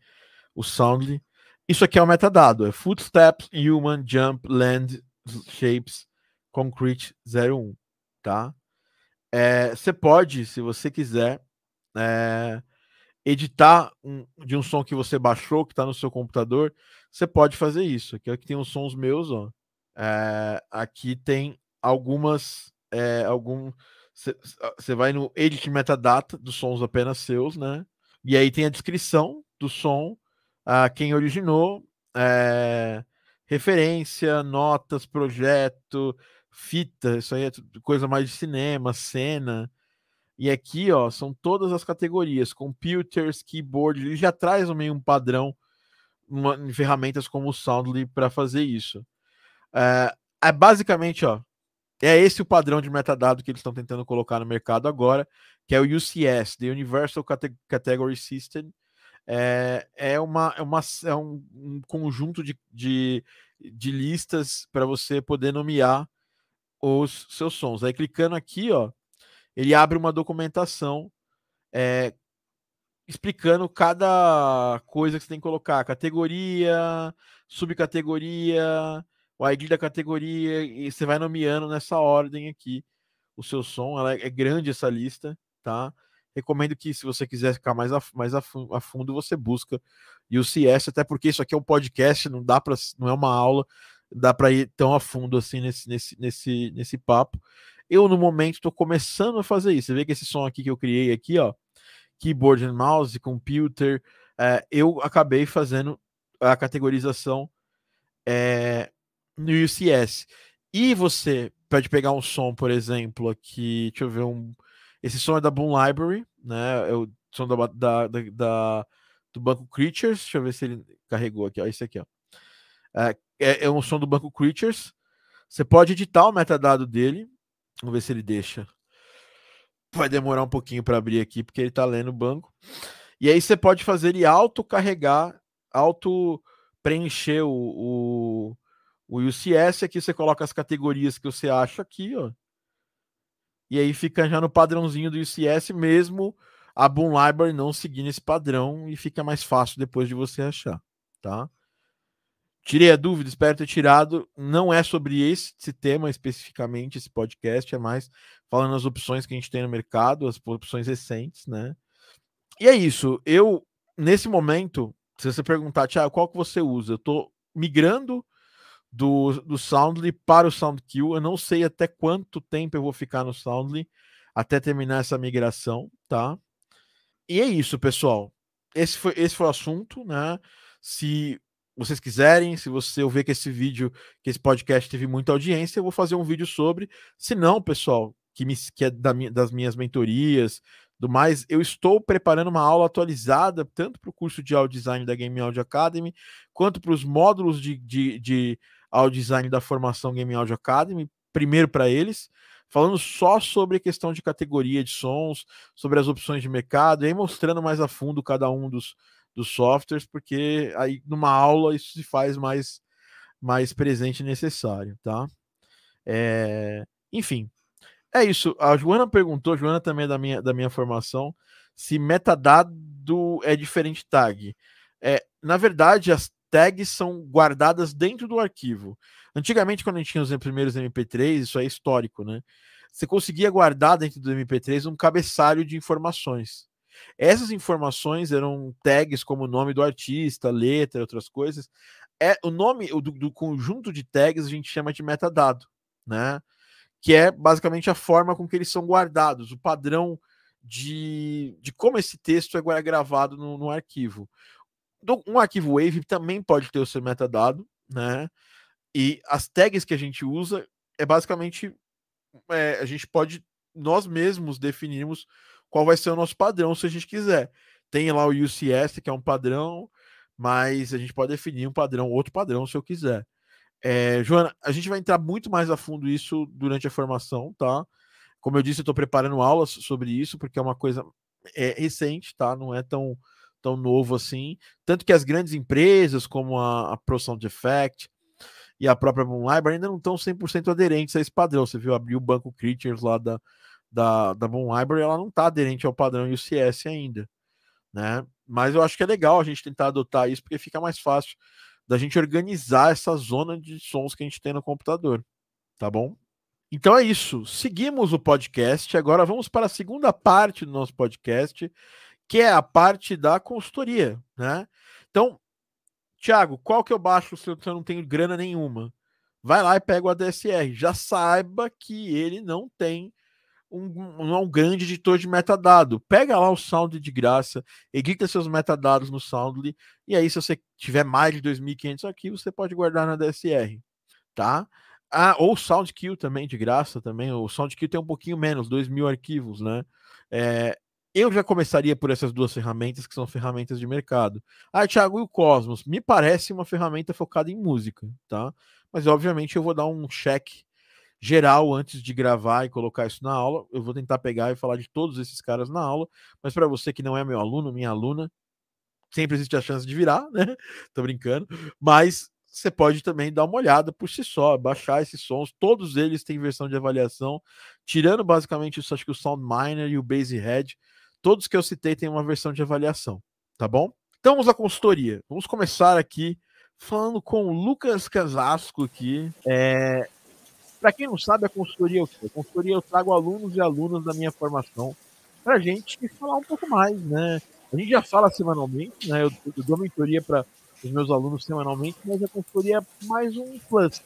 o Soundly. Isso aqui é o metadado, é Footsteps, Human, Jump, Land, Shapes, Concrete 01, tá? É, você pode, se você quiser, é, editar um, de um som que você baixou, que está no seu computador, você pode fazer isso. Aqui, aqui tem uns sons meus, ó. É, aqui tem algumas, é, algum, você vai no Edit Metadata dos sons apenas seus, né? E aí tem a descrição do som a quem originou, é, referência, notas, projeto, fita, isso aí é coisa mais de cinema, cena. E aqui, ó, são todas as categorias, computers, keyboard, ele já traz meio um padrão uma, em ferramentas como o Soundly para fazer isso. É, é, basicamente, ó, é esse o padrão de metadado que eles estão tentando colocar no mercado agora, que é o UCS, the Universal Category System, é, é, uma, é, uma, é um, um conjunto de, de, de listas para você poder nomear os seus sons. Aí clicando aqui, ó, ele abre uma documentação é, explicando cada coisa que você tem que colocar, categoria, subcategoria, o ID da categoria, e você vai nomeando nessa ordem aqui o seu som. Ela é, é grande essa lista, tá? recomendo que, se você quiser ficar mais a, mais a, a fundo, você busca UCS, até porque isso aqui é um podcast, não dá para, não é uma aula, dá para ir tão a fundo assim nesse, nesse, nesse, nesse papo. Eu, no momento, estou começando a fazer isso. Você vê que esse som aqui que eu criei aqui, ó, keyboard and mouse, computer, é, eu acabei fazendo a categorização é, no UCS. E você pode pegar um som, por exemplo, aqui, deixa eu ver um esse som é da Boom Library, né? É o som da, da, da, da do banco Creatures. Deixa eu ver se ele carregou aqui. Ó, esse aqui, ó. É, é, é um som do banco Creatures. Você pode editar o metadado dele. Vamos ver se ele deixa. Vai demorar um pouquinho para abrir aqui, porque ele está lendo o banco. E aí você pode fazer ele autocarregar auto preencher o, o, o UCS. Aqui você coloca as categorias que você acha aqui, ó. E aí fica já no padrãozinho do UCS mesmo a Boom Library não seguindo esse padrão e fica mais fácil depois de você achar, tá? Tirei a dúvida, espero ter tirado. Não é sobre esse, tema especificamente, esse podcast, é mais falando as opções que a gente tem no mercado, as opções recentes, né? E é isso. Eu, nesse momento, se você perguntar, Tiago, qual que você usa? Eu tô migrando do, do Soundly para o SoundKill. Eu não sei até quanto tempo eu vou ficar no Soundly até terminar essa migração, tá? E é isso, pessoal. Esse foi, esse foi o assunto, né? Se vocês quiserem, se você ouvir que esse vídeo, que esse podcast teve muita audiência, eu vou fazer um vídeo sobre. Se não, pessoal, que, me, que é da, das minhas mentorias, do mais, eu estou preparando uma aula atualizada, tanto para o curso de audio design da Game Audio Academy, quanto para os módulos de, de, de audio design da formação Game Audio Academy, primeiro para eles, falando só sobre a questão de categoria de sons, sobre as opções de mercado, e aí mostrando mais a fundo cada um dos, dos softwares, porque aí numa aula isso se faz mais, mais presente e necessário, tá? É, enfim, é isso. A Joana perguntou, Joana também é da minha, da minha formação, se metadado é diferente tag. É, na verdade, as tags são guardadas dentro do arquivo. Antigamente, quando a gente tinha os primeiros MP3, isso é histórico, né? Você conseguia guardar dentro do MP3 um cabeçalho de informações. Essas informações eram tags como o nome do artista, letra, outras coisas. É o nome do, do conjunto de tags a gente chama de metadado, né? Que é basicamente a forma com que eles são guardados, o padrão de, de como esse texto é gravado no, no arquivo. Um arquivo Wave também pode ter o seu metadado, né? E as tags que a gente usa é basicamente é, a gente pode nós mesmos definirmos qual vai ser o nosso padrão se a gente quiser. Tem lá o UCS, que é um padrão, mas a gente pode definir um padrão, outro padrão, se eu quiser. É, Joana, a gente vai entrar muito mais a fundo isso durante a formação, tá? Como eu disse, eu estou preparando aulas sobre isso, porque é uma coisa é, recente, tá? Não é tão, tão novo assim. Tanto que as grandes empresas, como a, a Effect e a própria Moon Library, ainda não estão 100% aderentes a esse padrão. Você viu abrir o banco Creatures lá da, da, da Moon Library, ela não está aderente ao padrão UCS ainda, né? Mas eu acho que é legal a gente tentar adotar isso, porque fica mais fácil da gente organizar essa zona de sons que a gente tem no computador, tá bom? Então é isso. Seguimos o podcast. Agora vamos para a segunda parte do nosso podcast, que é a parte da consultoria, né? Então, Thiago, qual que eu baixo se eu não tenho grana nenhuma? Vai lá e pega o ADSR. Já saiba que ele não tem um, um grande editor de metadado. Pega lá o Sound de graça, edita seus metadados no Soundly, e aí, se você tiver mais de 2.500 arquivos, você pode guardar na DSR, tá? Ah, ou SoundKill também, de graça também. O SoundKill tem um pouquinho menos, 2.000 arquivos, né? É, eu já começaria por essas duas ferramentas, que são ferramentas de mercado. Ah, Thiago, e o Cosmos? Me parece uma ferramenta focada em música, tá? Mas, obviamente, eu vou dar um check geral antes de gravar e colocar isso na aula. Eu vou tentar pegar e falar de todos esses caras na aula, mas para você que não é meu aluno, minha aluna, sempre existe a chance de virar, né? Tô brincando, mas você pode também dar uma olhada por si só, baixar esses sons, todos eles têm versão de avaliação, tirando basicamente isso, acho que o SoundMiner e o Basehead, todos que eu citei têm uma versão de avaliação, tá bom? Então vamos à consultoria. Vamos começar aqui falando com o Lucas Casasco aqui. É, para quem não sabe, a consultoria é o quê? A consultoria eu trago alunos e alunas da minha formação para a gente falar um pouco mais, né? A gente já fala semanalmente, né? Eu, eu dou mentoria para os meus alunos semanalmente, mas a consultoria é mais um plus.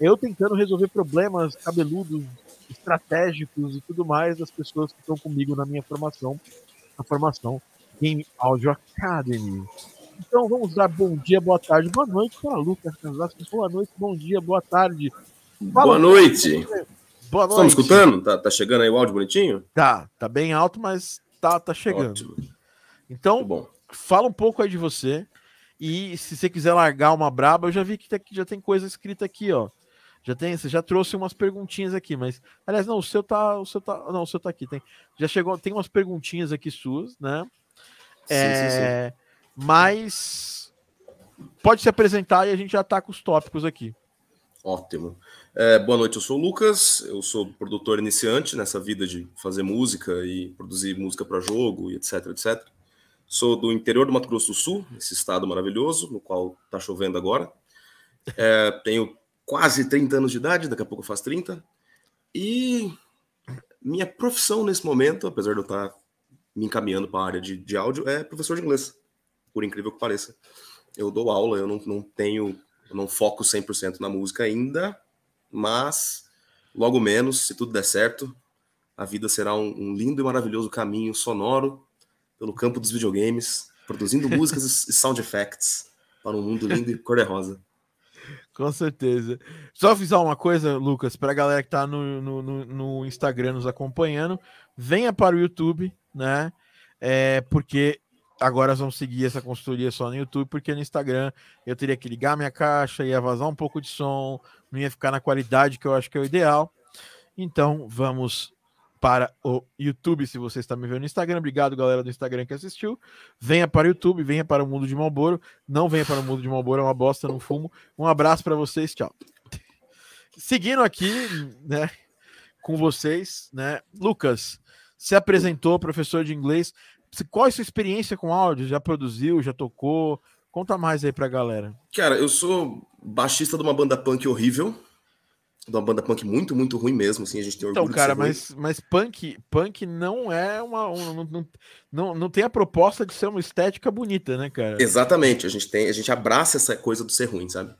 Eu tentando resolver problemas cabeludos, estratégicos e tudo mais das pessoas que estão comigo na minha formação, na formação Game Audio Academy. Então vamos dar bom dia, boa tarde, boa noite para Lucas Casasco. Boa noite, bom dia, boa tarde
Fala, Boa noite. Boa noite. Estamos escutando? Tá, tá chegando aí o áudio bonitinho?
Tá, tá bem alto, mas tá, tá chegando. Ótimo. Então, bom. fala um pouco aí de você. E se você quiser largar uma braba, eu já vi que já tem coisa escrita aqui, ó. Já tem, você já trouxe umas perguntinhas aqui, mas aliás, não, o seu tá, o seu tá, não, o seu tá aqui, tem. Já chegou, tem umas perguntinhas aqui suas, né? Sim, é, sim, sim. Mas pode se apresentar e a gente já tá com os tópicos aqui.
Ótimo. É, boa noite, eu sou o Lucas, eu sou produtor iniciante nessa vida de fazer música e produzir música para jogo e etc, etc. Sou do interior do Mato Grosso do Sul, esse estado maravilhoso, no qual está chovendo agora. É, tenho quase 30 anos de idade, daqui a pouco faço 30. E minha profissão nesse momento, apesar de eu estar tá me encaminhando para a área de, de áudio, é professor de inglês, por incrível que pareça. Eu dou aula, eu não, não tenho eu não foco 100% na música ainda, mas logo menos, se tudo der certo, a vida será um, um lindo e maravilhoso caminho sonoro pelo campo dos videogames, produzindo músicas e sound effects para um mundo lindo e cor-de-rosa.
Com certeza. Só avisar uma coisa, Lucas, para a galera que está no, no, no, Instagram nos acompanhando, venha para o YouTube, né? É, porque agora vamos seguir essa consultoria só no YouTube, porque no Instagram eu teria que ligar minha caixa, ia vazar um pouco de som, não ia ficar na qualidade que eu acho que é o ideal. Então vamos para o YouTube, se você está me vendo no Instagram. Obrigado, galera do Instagram que assistiu. Venha para o YouTube, venha para o Mundo de Malboro. Não venha para o Mundo de Malboro, é uma bosta, não fumo. Um abraço para vocês, tchau. Seguindo aqui, né, com vocês, né, Lucas, se apresentou, professor de inglês. Qual é a sua experiência com áudio? Já produziu, já tocou? Conta mais aí pra galera.
Cara, eu sou baixista de uma banda punk horrível. De uma banda punk muito, muito ruim mesmo, assim, a gente tem
orgulho Então, cara, mas, mas punk, punk não é uma. Um, não, não, não tem a proposta de ser uma estética bonita, né, cara?
Exatamente, a gente tem, a gente abraça essa coisa do ser ruim, sabe?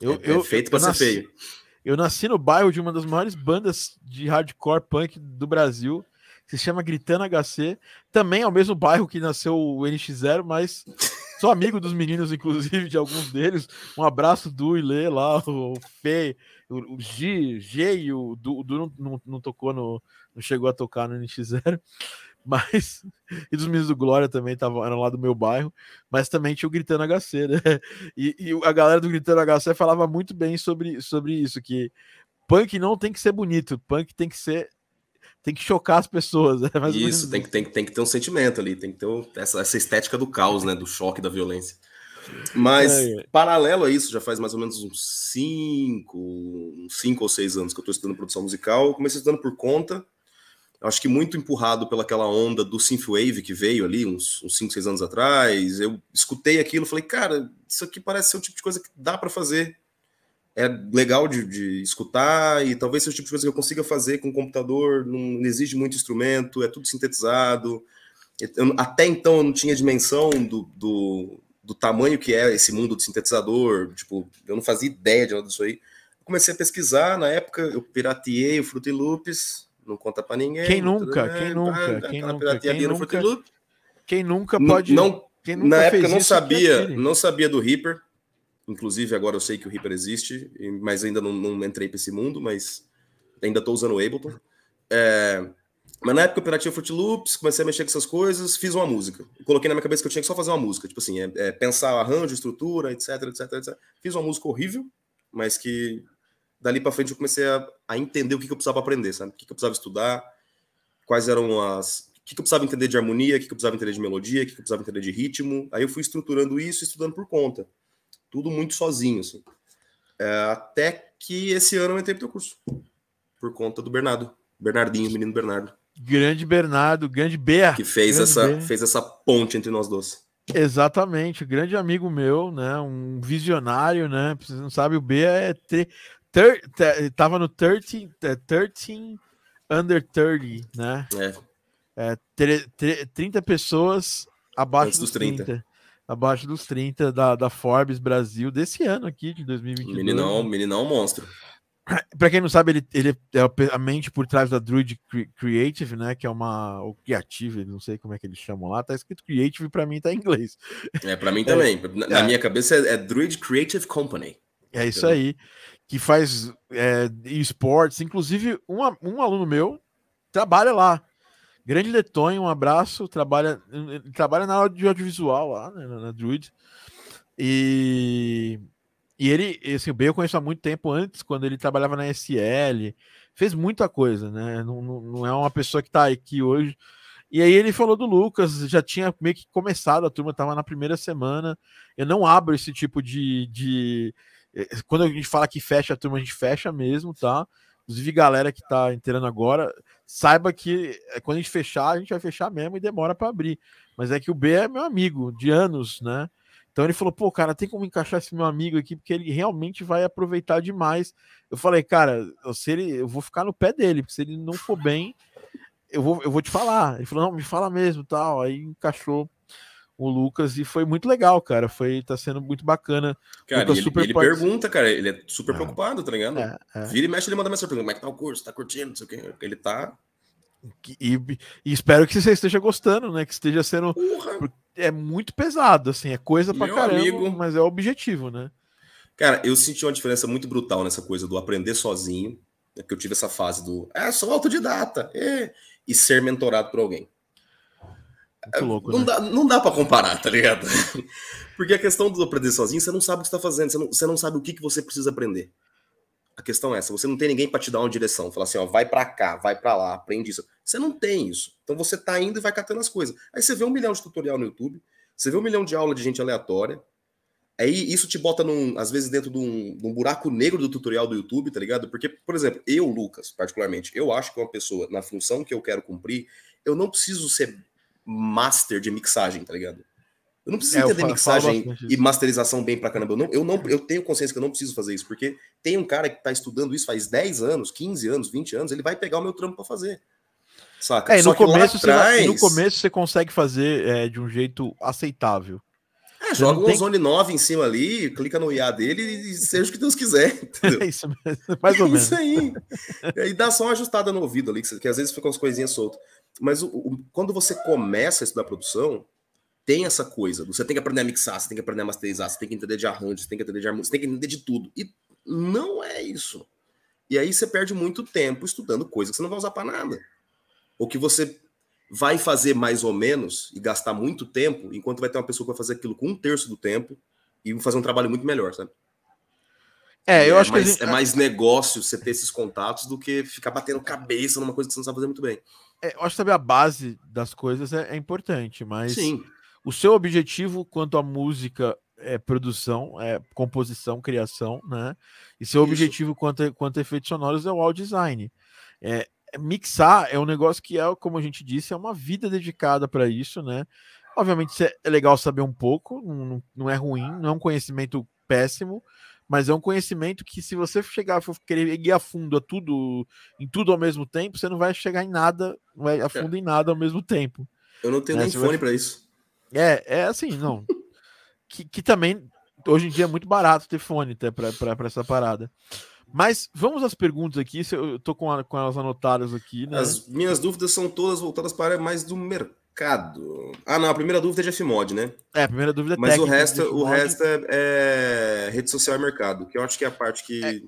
Eu, é, eu, é feito para ser nasci, feio. Eu nasci no bairro de uma das maiores bandas de hardcore punk do Brasil se chama Gritando HC. Também é o mesmo bairro que nasceu o NX0, mas sou amigo dos meninos, inclusive, de alguns deles. Um abraço do Ilê lá, o Fê, o, o G, G e o Du, não, não, não, tocou no. não chegou a tocar no NX0. Mas. E dos meninos do Glória também tavam, eram lá do meu bairro. Mas também tinha o Gritando HC, né? E, e a galera do Gritando HC falava muito bem sobre, sobre isso: que punk não tem que ser bonito, punk tem que ser tem que chocar as pessoas.
É isso, tem que, tem, tem que ter um sentimento ali, tem que ter um, essa, essa estética do caos, né? Do choque, da violência. Mas, é, é. paralelo a isso, já faz mais ou menos uns cinco, uns cinco ou seis anos que eu estou estudando produção musical. Eu comecei estudando por conta. Acho que muito empurrado pelaquela onda do synthwave que veio ali uns, uns cinco, seis anos atrás. Eu escutei aquilo, falei, cara, isso aqui parece ser o tipo de coisa que dá para fazer é legal de, de, escutar e talvez seja o tipo de coisa que eu consiga fazer com o computador, não exige muito instrumento, é tudo sintetizado. Eu, até então eu não tinha dimensão do, do, do, tamanho que é esse mundo do sintetizador, tipo, eu não fazia ideia de nada disso aí. comecei a pesquisar, na época eu pirateei o Fruity Loops, não conta para ninguém.
Quem nunca? Quem nunca? Quem nunca? Quem nunca? Quem nunca pode...
Não, quem nunca na época eu não sabia, não sabia do Reaper, Inclusive, agora eu sei que o Reaper existe, mas ainda não, não entrei para esse mundo, mas ainda estou usando o Ableton. É, mas na época eu piratei o Fruit Loops, comecei a mexer com essas coisas, fiz uma música. coloquei na minha cabeça que eu tinha que só fazer uma música. Tipo assim, é, é pensar arranjo, estrutura, etc, etc, etc. Fiz uma música horrível, mas que dali para frente eu comecei a, a, entender o que, que eu precisava aprender, sabe? O que, que eu precisava estudar, quais eram as. O que, que eu precisava entender de harmonia, o que, que eu precisava entender de melodia, o que, que eu precisava entender de ritmo. Aí eu fui estruturando isso, estudando por conta tudo muito sozinho, assim. É, até que esse ano eu entrei pro teu curso, por conta do Bernardo, Bernardinho, menino Bernardo.
Grande Bernardo, grande Ber.
Que fez essa, fez essa ponte entre nós dois.
Exatamente, grande amigo meu, né? Um visionário, né? Você não sabe, o B é. Tre... Ter... Tava no 13, 13 é, under 30, né? É. é tre... Tre... 30 pessoas abaixo Antes dos 30. 30 abaixo dos 30 da, da Forbes Brasil desse ano aqui, de 2022.
Meninão, meninão monstro.
Para quem não sabe, ele, ele é a mente por trás da Druid Creative, né? Que é uma. O Creative, não sei como é que eles chamam lá. Tá escrito Creative, para mim tá em inglês.
É, para mim também. Na, é, na minha cabeça é, é, Druid Creative Company.
É isso aí. Que faz é, esportes. Inclusive, um, um aluno meu trabalha lá. Grande Letonho, um abraço. Trabalha, trabalha na área de audiovisual lá, né, na, Druid. E, e ele, assim, eu conheço há muito tempo antes, quando ele trabalhava na SL. Fez muita coisa, né? Não, não, não é uma pessoa que está aqui hoje. E aí ele falou do Lucas, já tinha meio que começado, a turma estava na primeira semana. Eu não abro esse tipo de, de. Eh, quando a gente fala que fecha a turma, a gente fecha mesmo, tá? Inclusive, galera que está entrando agora, saiba que eh, quando a gente fechar, a gente vai fechar mesmo e demora para abrir. Mas é que o B é meu amigo de anos, né? Então ele falou, pô, cara, tem como encaixar esse meu amigo aqui, porque ele realmente vai aproveitar demais. Eu falei, cara, se ele, eu vou ficar no pé dele, porque se ele não for bem, eu vou, eu vou te falar. Ele falou, não, me fala mesmo, tal. Aí encaixou o Lucas e foi muito legal, cara. Foi, tá sendo muito bacana.
Cara, ele, super ele pergunta, cara, ele é super é. preocupado, tá ligado? É, é. Vira e mexe, ele manda mensagem pergunta, como é que tá o curso? Tá curtindo? Não sei o que. Ele tá.
E, e, espero que você esteja gostando, né? Que esteja sendo. Porra. É muito pesado, assim, é coisa pra Meu caramba, amigo... mas é o objetivo, né?
Cara, eu senti uma diferença muito brutal nessa coisa do aprender sozinho, né, que eu tive essa fase do. É, sou autodidata. É, e ser mentorado por alguém. Louco, não, né? dá, não dá para comparar, tá ligado? Porque a questão do aprender sozinho, você não sabe o que está fazendo, você não, você não sabe o que, que você precisa aprender. A questão é essa, você não tem ninguém para te dar uma direção, falar assim, ó, vai para cá, vai para lá, aprende isso. Você não tem isso. Então você tá indo e vai catando as coisas. Aí você vê um milhão de tutorial no YouTube, você vê um milhão de aula de gente aleatória, Aí isso te bota, num, às vezes, dentro de um, de um, buraco negro do tutorial do YouTube, tá ligado? Porque, por exemplo, eu, Lucas, particularmente, eu acho que uma pessoa, na função que eu quero cumprir, eu não preciso ser master de mixagem, tá ligado? Eu não preciso é, entender mixagem e masterização bem pra caramba. Eu, não, eu, não, eu tenho consciência que eu não preciso fazer isso, porque tem um cara que tá estudando isso faz 10 anos, 15 anos, 20 anos, ele vai pegar o meu trampo para fazer.
Saca? É, no, começo, atrás... no começo você consegue fazer é, de um jeito aceitável.
É, joga um tem... Ozone 9 em cima ali, clica no IA dele e seja o que Deus quiser.
Entendeu? É isso mesmo, mais ou menos.
isso aí. E dá só uma ajustada no ouvido ali, que, que às vezes ficam as coisinhas soltas. Mas o, o, quando você começa a estudar produção, tem essa coisa. Você tem que aprender a mixar, você tem que aprender a masterizar, você tem que entender de arranjo, você tem que entender de harmonia, você tem que entender de tudo. E não é isso. E aí você perde muito tempo estudando coisa que você não vai usar para nada. Ou que você vai fazer mais ou menos e gastar muito tempo, enquanto vai ter uma pessoa que vai fazer aquilo com um terço do tempo e fazer um trabalho muito melhor, sabe?
É, eu é acho
mais,
que gente...
é mais negócio você ter esses contatos do que ficar batendo cabeça numa coisa que você não sabe fazer muito bem.
É, eu acho que saber a base das coisas é, é, importante, mas Sim. o seu objetivo quanto à música é produção, é composição, criação, né? E seu Isso. objetivo quanto a, quanto a efeitos sonoros é o audio design. É, mixar é um negócio que é, como a gente disse, é uma vida dedicada para isso, né? Obviamente é legal saber um pouco, não, não é ruim, não é um conhecimento péssimo, mas é um conhecimento que se você chegar for querer ir a fundo a tudo, em tudo ao mesmo tempo, você não vai chegar em nada, não vai a fundo em nada ao mesmo tempo.
Eu não tenho né? nem fone vai... para isso.
É, é assim, não. que, que também hoje em dia é muito barato ter fone até para essa parada. Mas vamos às perguntas aqui. Eu tô com, a, com elas anotadas aqui. Né?
As minhas dúvidas são todas voltadas para mais do mercado. Ah, não, a primeira dúvida é de Fmod, né?
É, a primeira dúvida é
Mas o resto, o resto é, é, rede social e mercado, que eu acho que é a parte que. É,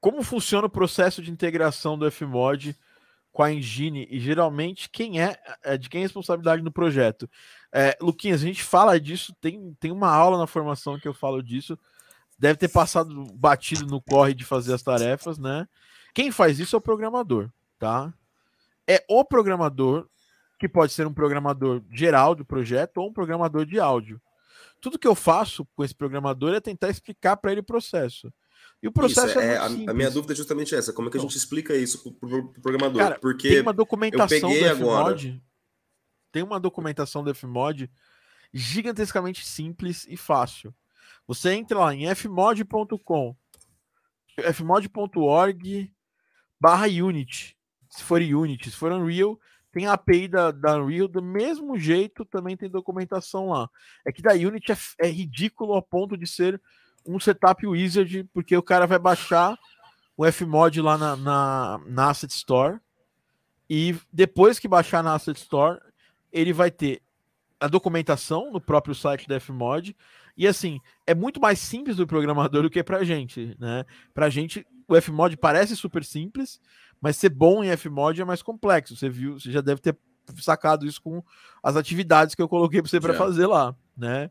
como funciona o processo de integração do Fmod com a Engine e geralmente quem é, é de quem é a responsabilidade no projeto? É, Luquinhas, a gente fala disso, tem, tem uma aula na formação que eu falo disso deve ter passado batido no corre de fazer as tarefas, né? Quem faz isso é o programador, tá? É o programador que pode ser um programador geral do projeto ou um programador de áudio. Tudo que eu faço com esse programador é tentar explicar para ele o processo. E o processo isso, é,
é a, a, minha dúvida é justamente essa: como é que a gente explica isso para o pro programador? Cara,
Porque tem uma documentação do Fmod, tem uma documentação do Fmod gigantescamente simples e fácil. Você entra lá em fmod.com, fmod.org barra Unity, se for Unity, se for Unreal, tem a API da, da Unreal, do mesmo jeito também tem documentação lá. É que da Unity é, é ridículo ao ponto de ser um setup wizard, porque o cara vai baixar o Fmod lá na, na, na Asset Store, e depois que baixar na Asset Store, ele vai ter a documentação no próprio site da Fmod, e assim, é muito mais simples do programador do que pra gente, né? Pra gente, o Fmod parece super simples, mas ser bom em Fmod é mais complexo. Você viu, você já deve ter sacado isso com as atividades que eu coloquei para você para fazer lá, né?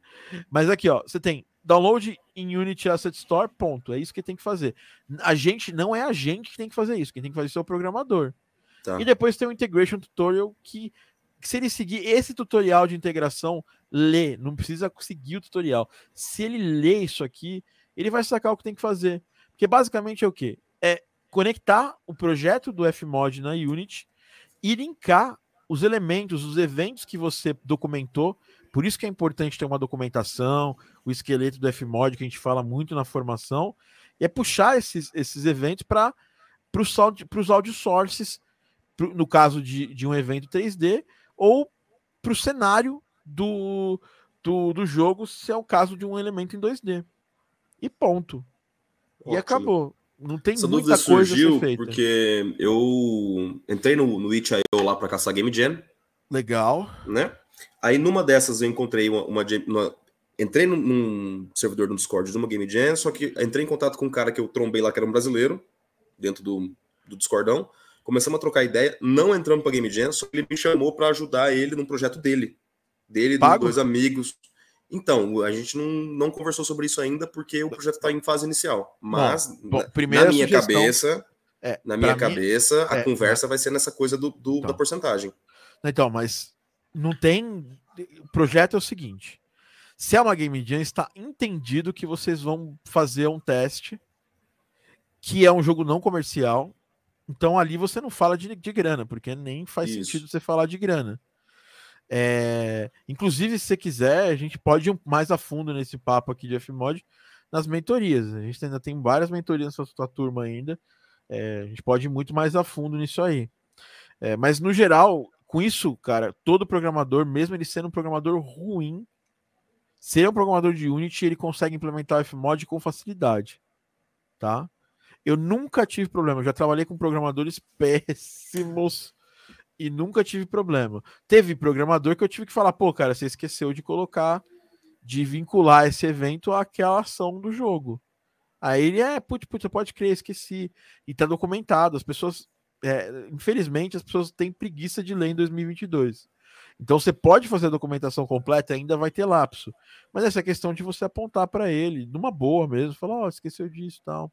Mas aqui, ó, você tem download em Unity Asset Store, ponto. É isso que tem que fazer. A gente não é a gente que tem que fazer isso, quem tem que fazer isso é o programador. Tá. E depois tem o integration tutorial que se ele seguir esse tutorial de integração, lê, não precisa seguir o tutorial. Se ele lê isso aqui, ele vai sacar o que tem que fazer. Porque basicamente é o quê? É conectar o projeto do Fmod na Unity e linkar os elementos, os eventos que você documentou. Por isso que é importante ter uma documentação, o esqueleto do Fmod, que a gente fala muito na formação, e é puxar esses, esses eventos para os audio sources, pro, no caso de, de um evento 3D, ou para o cenário do, do, do jogo, se é o caso de um elemento em 2D. E ponto. Ótimo. E acabou. Não tem Essa muita coisa surgiu
porque eu entrei no, no itch.io lá para caçar Game Jam.
Legal.
Né? Aí numa dessas eu encontrei uma, uma, uma entrei num, num, servidor do Discord de uma Game Jam, só que entrei em contato com um cara que eu trombei lá que era um brasileiro, dentro do, do Discordão. Começamos a trocar ideia, não entramos para Game Jam, só que ele me chamou para ajudar ele num projeto dele. Dele, dos dois amigos. Então, a gente não, não conversou sobre isso ainda porque o projeto está em fase inicial. Mas bom, bom, na minha sugestão, cabeça, é, na minha cabeça, mim, a é, conversa vai ser nessa coisa do, do então, da porcentagem.
Então, mas não tem. O projeto é o seguinte: se é uma Game Jam, está entendido que vocês vão fazer um teste que é um jogo não comercial. Então ali você não fala de, de grana, porque nem faz Isso. sentido você falar de grana. É, inclusive, se você quiser, a gente pode ir mais a fundo nesse papo aqui de Fmod nas mentorias. A gente ainda tem várias mentorias nessa sua turma ainda. É, a gente pode ir muito mais a fundo nisso aí. É, mas no geral, com isso, cara, todo programador, mesmo ele sendo um programador ruim, ser um programador de Unity, ele consegue implementar o Fmod com facilidade, tá? Eu nunca tive problema. Eu já trabalhei com programadores péssimos e nunca tive problema. Teve programador que eu tive que falar, pô, cara, você esqueceu de colocar, de vincular esse evento àquela ação do jogo. Aí ele é, putz, putz, pode crer, esqueci. E tá documentado. As pessoas, é, infelizmente, as pessoas têm preguiça de ler em 2022. Então você pode fazer a documentação completa, ainda vai ter lapso. Mas essa questão de você apontar para ele, numa boa mesmo, falar, ó, oh, esqueceu disso tal.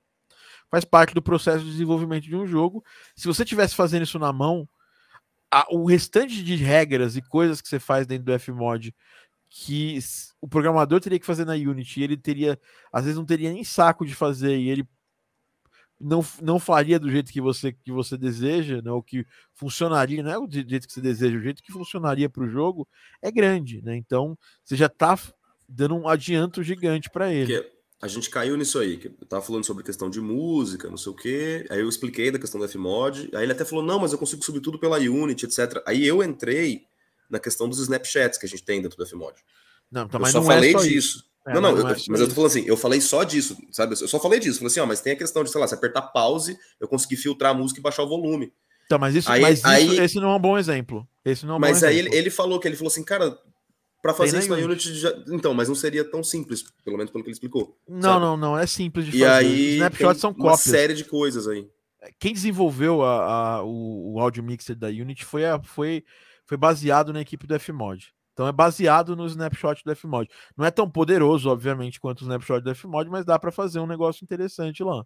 Faz parte do processo de desenvolvimento de um jogo. Se você tivesse fazendo isso na mão, a, o restante de regras e coisas que você faz dentro do Fmod que o programador teria que fazer na Unity, ele teria, às vezes não teria nem saco de fazer e ele não, não faria do jeito que você que você deseja, né, o que funcionaria, não é o jeito que você deseja, o jeito que funcionaria para o jogo é grande, né? Então você já está dando um adianto gigante para ele.
A gente caiu nisso aí, que eu tava falando sobre questão de música, não sei o quê. Aí eu expliquei da questão do Fmod. Aí ele até falou: não, mas eu consigo subir tudo pela Unity, etc. Aí eu entrei na questão dos Snapchats que a gente tem dentro do Fmod.
Não, então, mas eu só falei é só disso.
É, não, não, mas, não é mas eu tô falando assim, eu falei só disso, sabe? Eu só falei disso. Falei assim, ó, mas tem a questão de, sei lá, se apertar pause, eu consegui filtrar a música e baixar o volume.
Então, mas isso, aí, mas aí, isso, esse não é um bom exemplo. Esse não é um
mas aí ele, ele, falou que ele falou assim, cara, para fazer isso na Unity, já... então, mas não seria tão simples, pelo menos pelo que ele explicou.
Não, sabe? não, não, é simples de
e fazer. Aí, Snapshots são cópias. Uma série de coisas aí.
É, quem desenvolveu a, a, o, o audio mixer da Unity foi, a, foi, foi baseado na equipe do Fmod. Então é baseado no snapshot do Fmod. Não é tão poderoso, obviamente, quanto o snapshot do Fmod, mas dá para fazer um negócio interessante lá.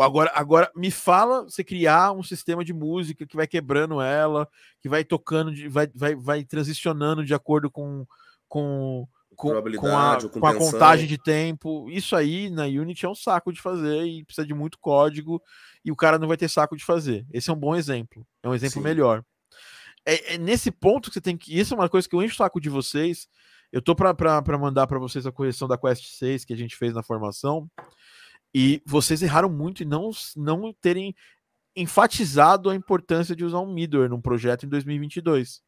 Agora, agora me fala você criar um sistema de música que vai quebrando ela, que vai tocando, de, vai, vai, vai transicionando de acordo com, com, com, com, a, com a contagem de tempo. Isso aí na Unity é um saco de fazer e precisa de muito código e o cara não vai ter saco de fazer. Esse é um bom exemplo. É um exemplo Sim. melhor. É, é, nesse ponto que você tem que. Isso é uma coisa que eu encho o saco de vocês. Eu tô para mandar para vocês a correção da Quest 6 que a gente fez na formação. E vocês erraram muito em não, não terem enfatizado a importância de usar um middleware num projeto em 2022.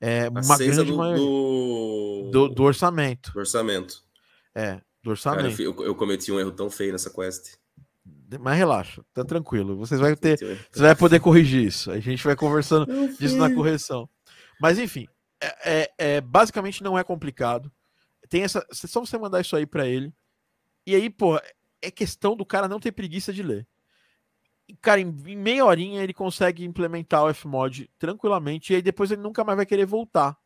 É uma grande do, do... do, do orçamento.
Do orçamento.
É, do orçamento.
Cara, eu, eu, cometi um erro tão feio nessa quest.
Mas relaxa, tá tranquilo. Vocês vai ter, você vai poder corrigir isso. A gente vai conversando disso na correção. Mas enfim, é, é, é, basicamente não é complicado. Tem essa, só você mandar isso aí para ele. E aí, pô, é questão do cara não ter preguiça de ler. E, cara, em, em meia horinha ele consegue implementar o Fmod tranquilamente e aí depois ele nunca mais vai querer voltar.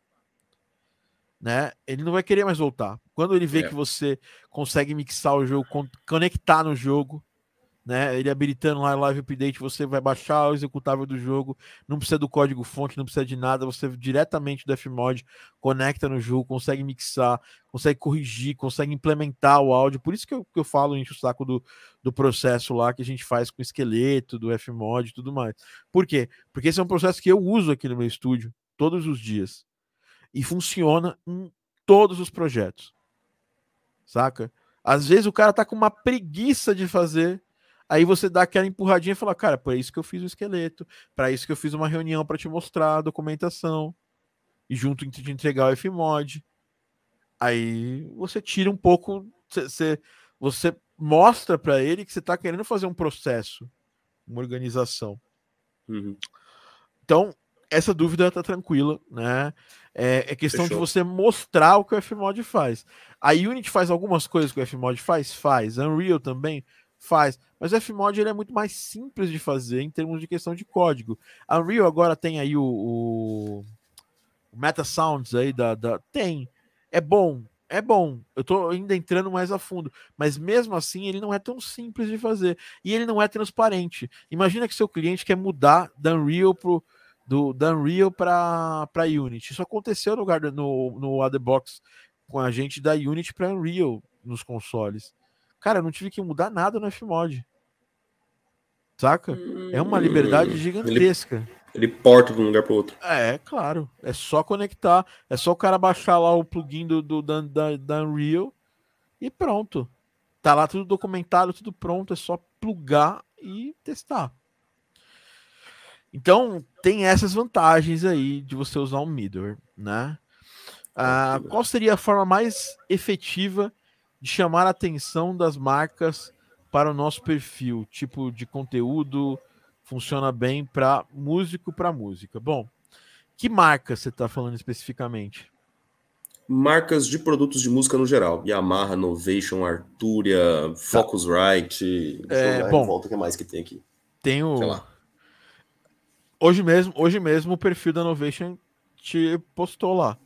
Né? Ele não vai querer mais voltar. Quando ele vê é. que você consegue mixar o jogo, conectar no jogo, né? Ele habilitando lá Live Update, você vai baixar o executável do jogo, não precisa do código fonte, não precisa de nada, você diretamente do Fmod conecta no jogo, consegue mixar, consegue corrigir, consegue implementar o áudio. Por isso que eu, que eu falo, enche o saco do, do processo lá que a gente faz com o esqueleto, do Fmod e tudo mais. Por quê? Porque esse é um processo que eu uso aqui no meu estúdio todos os dias e funciona em todos os projetos. Saca? Às vezes o cara tá com uma preguiça de fazer Aí você dá aquela empurradinha e fala, cara, por isso que eu fiz o esqueleto, para isso que eu fiz uma reunião para te mostrar a documentação e junto de entregar o Fmod. Aí você tira um pouco, você, você mostra para ele que você está querendo fazer um processo, uma organização. Uhum. Então, essa dúvida está tranquila, né? É, é questão Fechou. de você mostrar o que o Fmod faz. A Unity faz algumas coisas que o Fmod faz? Faz. Unreal também? Faz. Mas o Fmod ele é muito mais simples de fazer em termos de questão de código. A Unreal agora tem aí o, o, o Meta Sounds aí da, da. Tem. É bom. É bom. Eu tô ainda entrando mais a fundo. Mas mesmo assim, ele não é tão simples de fazer. E ele não é transparente. Imagina que seu cliente quer mudar da Unreal pro. Do, Unreal para Unity. Isso aconteceu no, no, no Otherbox com a gente da Unity para Unreal nos consoles. Cara, eu não tive que mudar nada no Fmod. Saca? Hum, é uma hum. liberdade gigantesca.
Ele, ele porta de um lugar para outro.
É, claro. É só conectar. É só o cara baixar lá o plugin do, do da, da, da Unreal e pronto. Tá lá tudo documentado, tudo pronto. É só plugar e testar. Então, tem essas vantagens aí de você usar um middleware, né? Ah, qual seria a forma mais efetiva de chamar a atenção das marcas para o nosso perfil, tipo de conteúdo funciona bem para músico para música. Bom, que marca você está falando especificamente?
Marcas de produtos de música no geral. Yamaha, Novation, Arturia, tá. Focusrite.
É, bom,
volta que mais que tem aqui.
Tem o... Hoje mesmo, hoje mesmo o perfil da Novation te postou lá.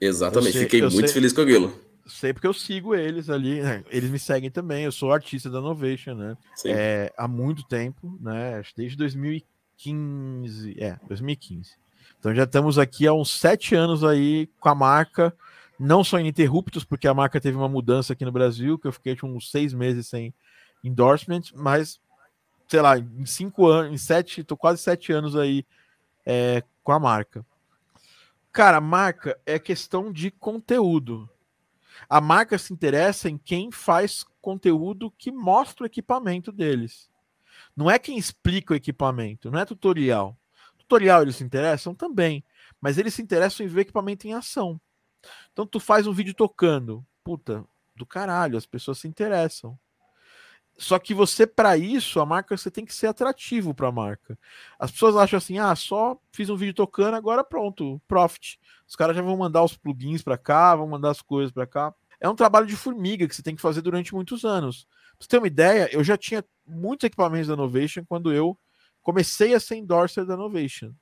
Exatamente, sei, fiquei muito sei, feliz com aquilo
sei porque eu sigo eles ali, né? eles me seguem também. Eu sou artista da Novation, né? É, há muito tempo, né? Desde 2015, é, 2015. Então já estamos aqui há uns sete anos aí com a marca, não só ininterruptos, porque a marca teve uma mudança aqui no Brasil, que eu fiquei tipo, uns seis meses sem endorsement, mas sei lá, em cinco anos, em sete, tô quase sete anos aí é, com a marca. Cara, marca é questão de conteúdo. A marca se interessa em quem faz conteúdo que mostra o equipamento deles. Não é quem explica o equipamento, não é tutorial. Tutorial eles se interessam também, mas eles se interessam em ver equipamento em ação. Então tu faz um vídeo tocando, puta, do caralho, as pessoas se interessam. Só que você, para isso, a marca você tem que ser atrativo para a marca. As pessoas acham assim: ah, só fiz um vídeo tocando, agora pronto, profit. Os caras já vão mandar os plugins para cá, vão mandar as coisas para cá. É um trabalho de formiga que você tem que fazer durante muitos anos. Pra você ter uma ideia, eu já tinha muitos equipamentos da Novation quando eu comecei a ser endorser da Novation.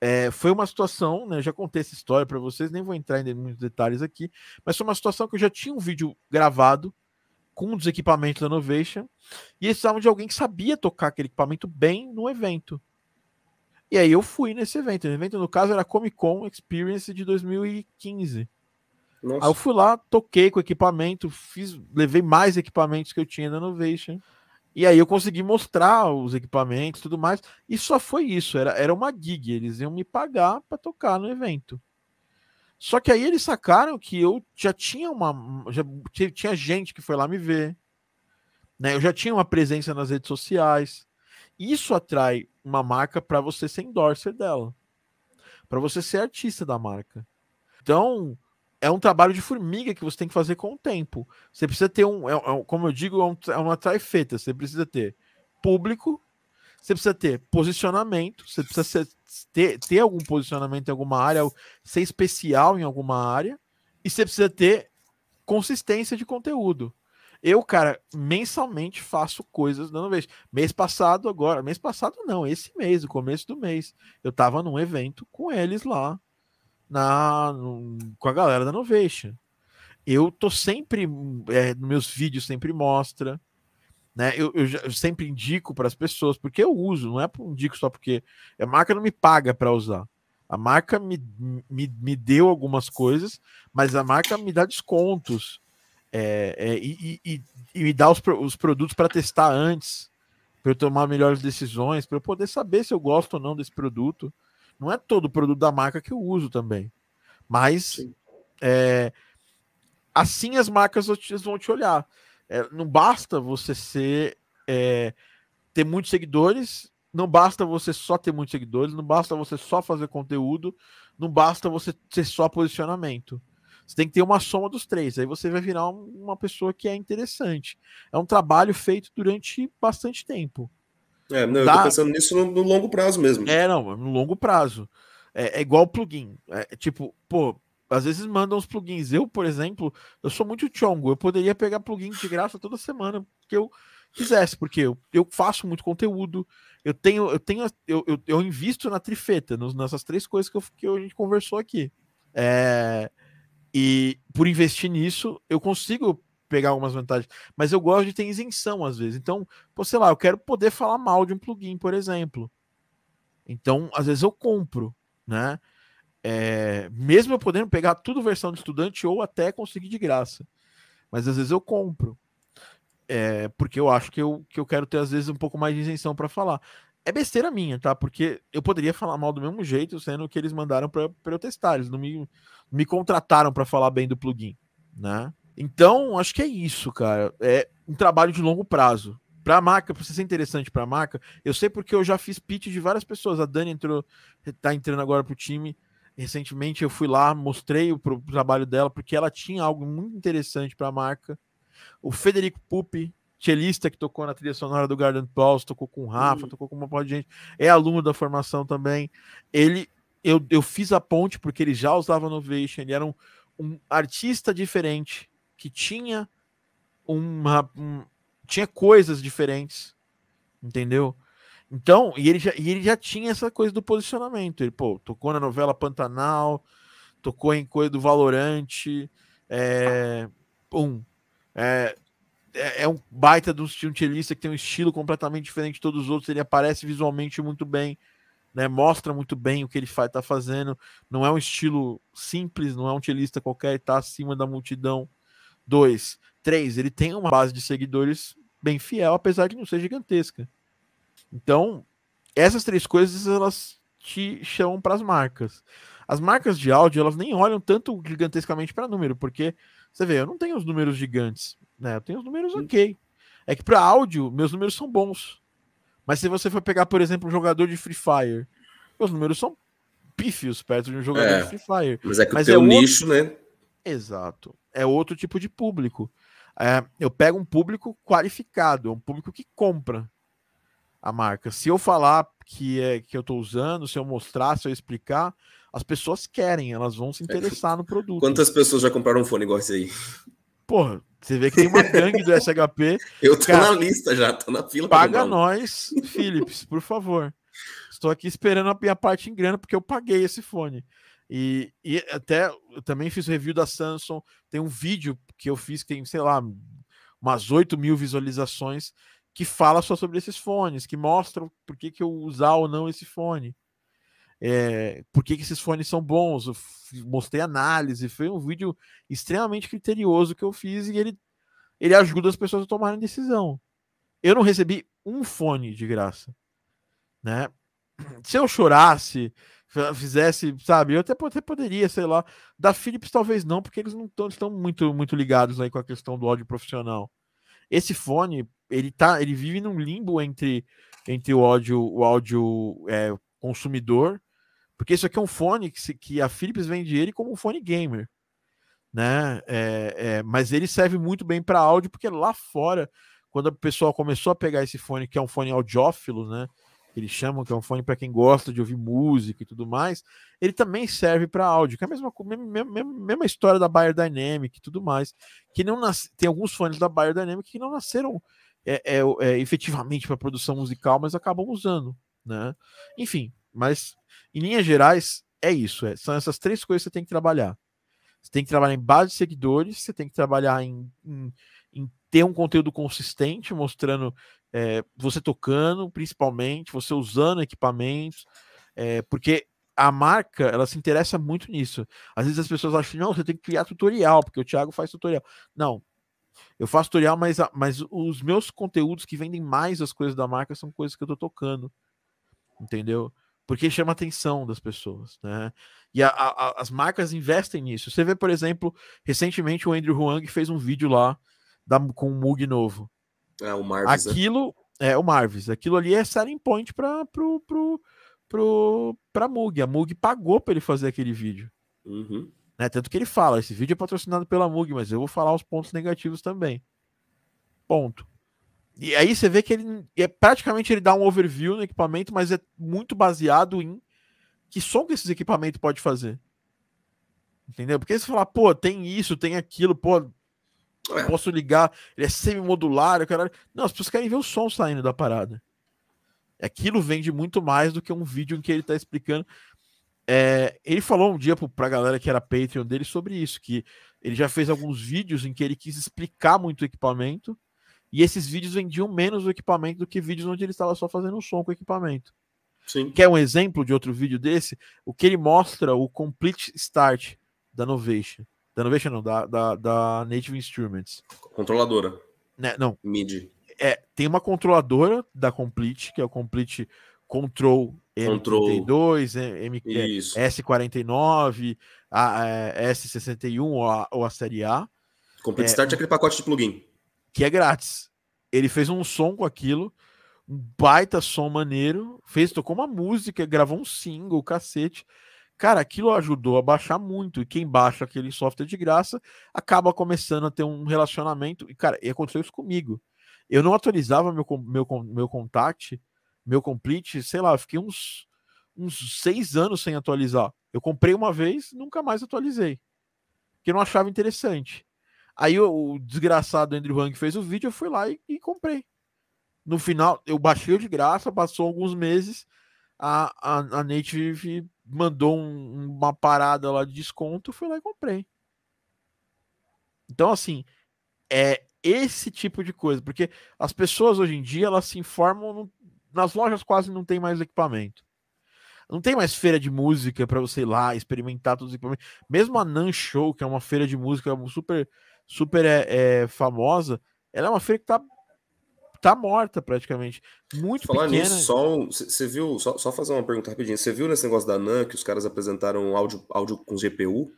É, foi uma situação, né? Já contei essa história para vocês, nem vou entrar em muitos detalhes aqui, mas foi uma situação que eu já tinha um vídeo gravado com um dos equipamentos da Novation e eles precisavam de alguém que sabia tocar aquele equipamento bem no evento. E aí eu fui nesse evento. O evento, no caso, era a Comic Con Experience de 2015. Nossa. Aí eu fui lá, toquei com o equipamento, fiz, levei mais equipamentos que eu tinha na Novation. E aí eu consegui mostrar os equipamentos e tudo mais. E só foi isso, era, era uma gig. Eles iam me pagar para tocar no evento. Só que aí eles sacaram que eu já tinha uma. Já tinha gente que foi lá me ver. Né? Eu já tinha uma presença nas redes sociais. Isso atrai uma marca para você ser endorser dela. Para você ser artista da marca. Então, é um trabalho de formiga que você tem que fazer com o tempo. Você precisa ter um, é, é, como eu digo, é, um, é uma. Você precisa ter público, você precisa ter posicionamento, você precisa ter, ter algum posicionamento em alguma área, ser especial em alguma área, e você precisa ter consistência de conteúdo. Eu, cara, mensalmente faço coisas dando vez. Mês passado, agora, mês passado não, esse mês, o começo do mês, eu tava num evento com eles lá, na no, com a galera da Novation. Eu tô sempre, é, nos meus vídeos sempre mostra. Né? Eu, eu, eu sempre indico para as pessoas, porque eu uso, não é indico só porque a marca não me paga para usar. A marca me, me, me deu algumas coisas, mas a marca me dá descontos é, é, e, e, e, me dá os, os produtos para testar antes, para eu tomar melhores decisões, para eu poder saber se eu gosto ou não desse produto. Não é todo produto da marca que eu uso também, mas é, assim as marcas vão te olhar. É, não basta você ser é, ter muitos seguidores, não basta você só ter muitos seguidores, não basta você só fazer conteúdo, não basta você ter só posicionamento. Você tem que ter uma soma dos três. Aí você vai virar uma pessoa que é interessante. É um trabalho feito durante bastante tempo.
É, não, Dá... eu tô pensando nisso no, no, longo prazo mesmo.
É, não, no longo prazo. É, é igual plugin. É, tipo, pô, às vezes mandam os plugins. Eu, por exemplo, eu sou muito chongo. Eu poderia pegar plugin de graça toda semana que eu quisesse, porque eu, eu faço muito conteúdo. Eu tenho, eu tenho, eu, eu, eu invisto na trifeta, nos, nessas três coisas que, eu, que a gente conversou aqui. É, e por investir nisso, eu consigo pegar algumas vantagens. Mas eu gosto de ter isenção às vezes. Então, pô, sei lá, eu quero poder falar mal de um plugin, por exemplo. Então, às vezes eu compro, né? É, mesmo eu podendo pegar tudo versão de estudante ou até conseguir de graça. Mas às vezes eu compro. É, porque eu acho que eu, que eu quero ter, às vezes, um pouco mais de isenção para falar. É besteira minha, tá? Porque eu poderia falar mal do mesmo jeito, sendo que eles mandaram para eu testar. Eles não me, me contrataram para falar bem do plugin, né? Então, acho que é isso, cara. É um trabalho de longo prazo. Para a marca, para ser interessante para a marca, eu sei porque eu já fiz pitch de várias pessoas. A Dani entrou, tá entrando agora pro time Recentemente eu fui lá, mostrei o, o trabalho dela, porque ela tinha algo muito interessante para a marca. O Federico Pupi, cellista que tocou na trilha sonora do Garden Pulse, tocou com o Rafa, uhum. tocou com uma parte de gente, é aluno da formação também. Ele, eu, eu fiz a ponte porque ele já usava Novation, ele era um, um artista diferente, que tinha uma. Um, tinha coisas diferentes, entendeu? Então, e ele, já, e ele já tinha essa coisa do posicionamento. Ele, pô, tocou na novela Pantanal, tocou em coisa do Valorante, é, um, é, é, é um baita de um cellista que tem um estilo completamente diferente de todos os outros. Ele aparece visualmente muito bem, né? Mostra muito bem o que ele faz, tá fazendo. Não é um estilo simples, não é um cellista qualquer, está acima da multidão. Dois, três, ele tem uma base de seguidores bem fiel, apesar de não ser gigantesca. Então, essas três coisas elas te chamam para as marcas. As marcas de áudio, elas nem olham tanto gigantescamente para número, porque você vê, eu não tenho os números gigantes, né? Eu tenho os números ok. É que para áudio, meus números são bons. Mas se você for pegar, por exemplo, um jogador de Free Fire, meus números são pífios perto de um jogador é, de Free Fire.
Mas é que mas o teu é nicho, outro... né?
Exato. É outro tipo de público. É, eu pego um público qualificado, é um público que compra a marca. Se eu falar que é que eu estou usando, se eu mostrar, se eu explicar, as pessoas querem, elas vão se interessar no produto.
Quantas pessoas já compraram um fone igual esse aí?
Porra, você vê que tem uma gangue do SHP.
eu tô cara, na lista já, tô na fila.
Paga nós, Philips, por favor. Estou aqui esperando a minha parte em grana, porque eu paguei esse fone. E, e até eu também fiz review da Samsung. Tem um vídeo que eu fiz que tem, sei lá, umas 8 mil visualizações que fala só sobre esses fones, que mostram por que, que eu usar ou não esse fone. É, por que, que esses fones são bons. Eu mostrei análise, foi um vídeo extremamente criterioso que eu fiz e ele, ele ajuda as pessoas a tomarem decisão. Eu não recebi um fone de graça. Né? Se eu chorasse, fizesse, sabe, eu até, até poderia, sei lá. Da Philips talvez não, porque eles não estão muito, muito ligados aí com a questão do áudio profissional. Esse fone, ele tá, ele vive num limbo entre, entre o áudio, o áudio é, consumidor, porque isso aqui é um fone que, se, que a Philips vende ele como um fone gamer, né? É, é, mas ele serve muito bem para áudio, porque lá fora, quando a pessoa começou a pegar esse fone, que é um fone audiófilo, né? Eles chamam, que é um fone para quem gosta de ouvir música e tudo mais, ele também serve para áudio, que é a mesma, mesma, mesma história da Bayer Dynamic e tudo mais, que não nasce, tem alguns fones da Bayer Dynamic que não nasceram é, é, é efetivamente para produção musical, mas acabam usando, né? Enfim, mas em linhas gerais é isso, é, são essas três coisas que você tem que trabalhar. Você tem que trabalhar em base de seguidores, você tem que trabalhar em, em, em ter um conteúdo consistente, mostrando é, você tocando, principalmente, você usando equipamentos, é, porque a marca ela se interessa muito nisso. Às vezes as pessoas acham, não, você tem que criar tutorial, porque o Thiago faz tutorial. Não, eu faço tutorial, mas, mas os meus conteúdos que vendem mais as coisas da marca são coisas que eu tô tocando. Entendeu? Porque chama a atenção das pessoas, né? E a, a, as marcas investem nisso. Você vê, por exemplo, recentemente o Andrew Huang fez um vídeo lá da, com um Mug novo.
É, o Marvis.
Né? Aquilo, né? é, o Marvis. Aquilo ali é selling point para pro, pro, pro, pra Mug. A Mug pagou para ele fazer aquele vídeo.
Uhum.
Né? Tanto que ele fala: esse vídeo é patrocinado pela Mug, mas eu vou falar os pontos negativos também. Ponto. E aí você vê que ele é praticamente ele dá um overview no equipamento, mas é muito baseado em que som que esses equipamentos pode fazer. Entendeu? Porque você fala, pô, tem isso, tem aquilo, pô, é. posso ligar, ele é semi-modular, caralho. Não, as pessoas querem ver o som saindo da parada. Aquilo vende muito mais do que um vídeo em que ele tá explicando. É, ele falou um dia pra galera que era Patreon dele sobre isso, que ele já fez alguns vídeos em que ele quis explicar muito o equipamento, e esses vídeos vendiam menos o equipamento do que vídeos onde ele estava só fazendo um som com o equipamento.
Sim.
Quer um exemplo de outro vídeo desse? O que ele mostra o Complete Start da Novation. Da Novation não, da, da, da Native Instruments.
Controladora.
Né, não.
MIDI.
É, tem uma controladora da Complete, que é o Complete Control M32, M, S49, a, a, S61 ou a, ou a série A.
Complete é, Start é aquele pacote de plugin.
Que é grátis. Ele fez um som com aquilo, um baita som maneiro, fez, tocou uma música, gravou um single, cacete. Cara, aquilo ajudou a baixar muito. E quem baixa aquele software de graça acaba começando a ter um relacionamento. E, cara, e aconteceu isso comigo. Eu não atualizava meu, meu, meu contact meu complete, sei lá, fiquei uns, uns seis anos sem atualizar. Eu comprei uma vez, nunca mais atualizei. Porque não achava interessante. Aí o, o desgraçado Andrew Hang fez o vídeo, eu fui lá e, e, comprei. No final, eu baixei de graça, passou alguns meses, a, a, a Native mandou um, uma parada lá de desconto, fui lá e comprei. Então, assim, é esse tipo de coisa, porque as pessoas hoje em dia elas se informam no, nas lojas quase não tem mais equipamento. Não tem mais feira de música para você ir lá experimentar todos os equipamentos. Mesmo a Nan Show, que é uma feira de música super, super é, é famosa, ela é uma feira que tá, tá morta praticamente. Muito Falar pequena. nisso,
só você viu, só, só fazer uma pergunta rapidinho. Você viu nesse negócio da Nan que os caras apresentaram áudio, áudio com GPU?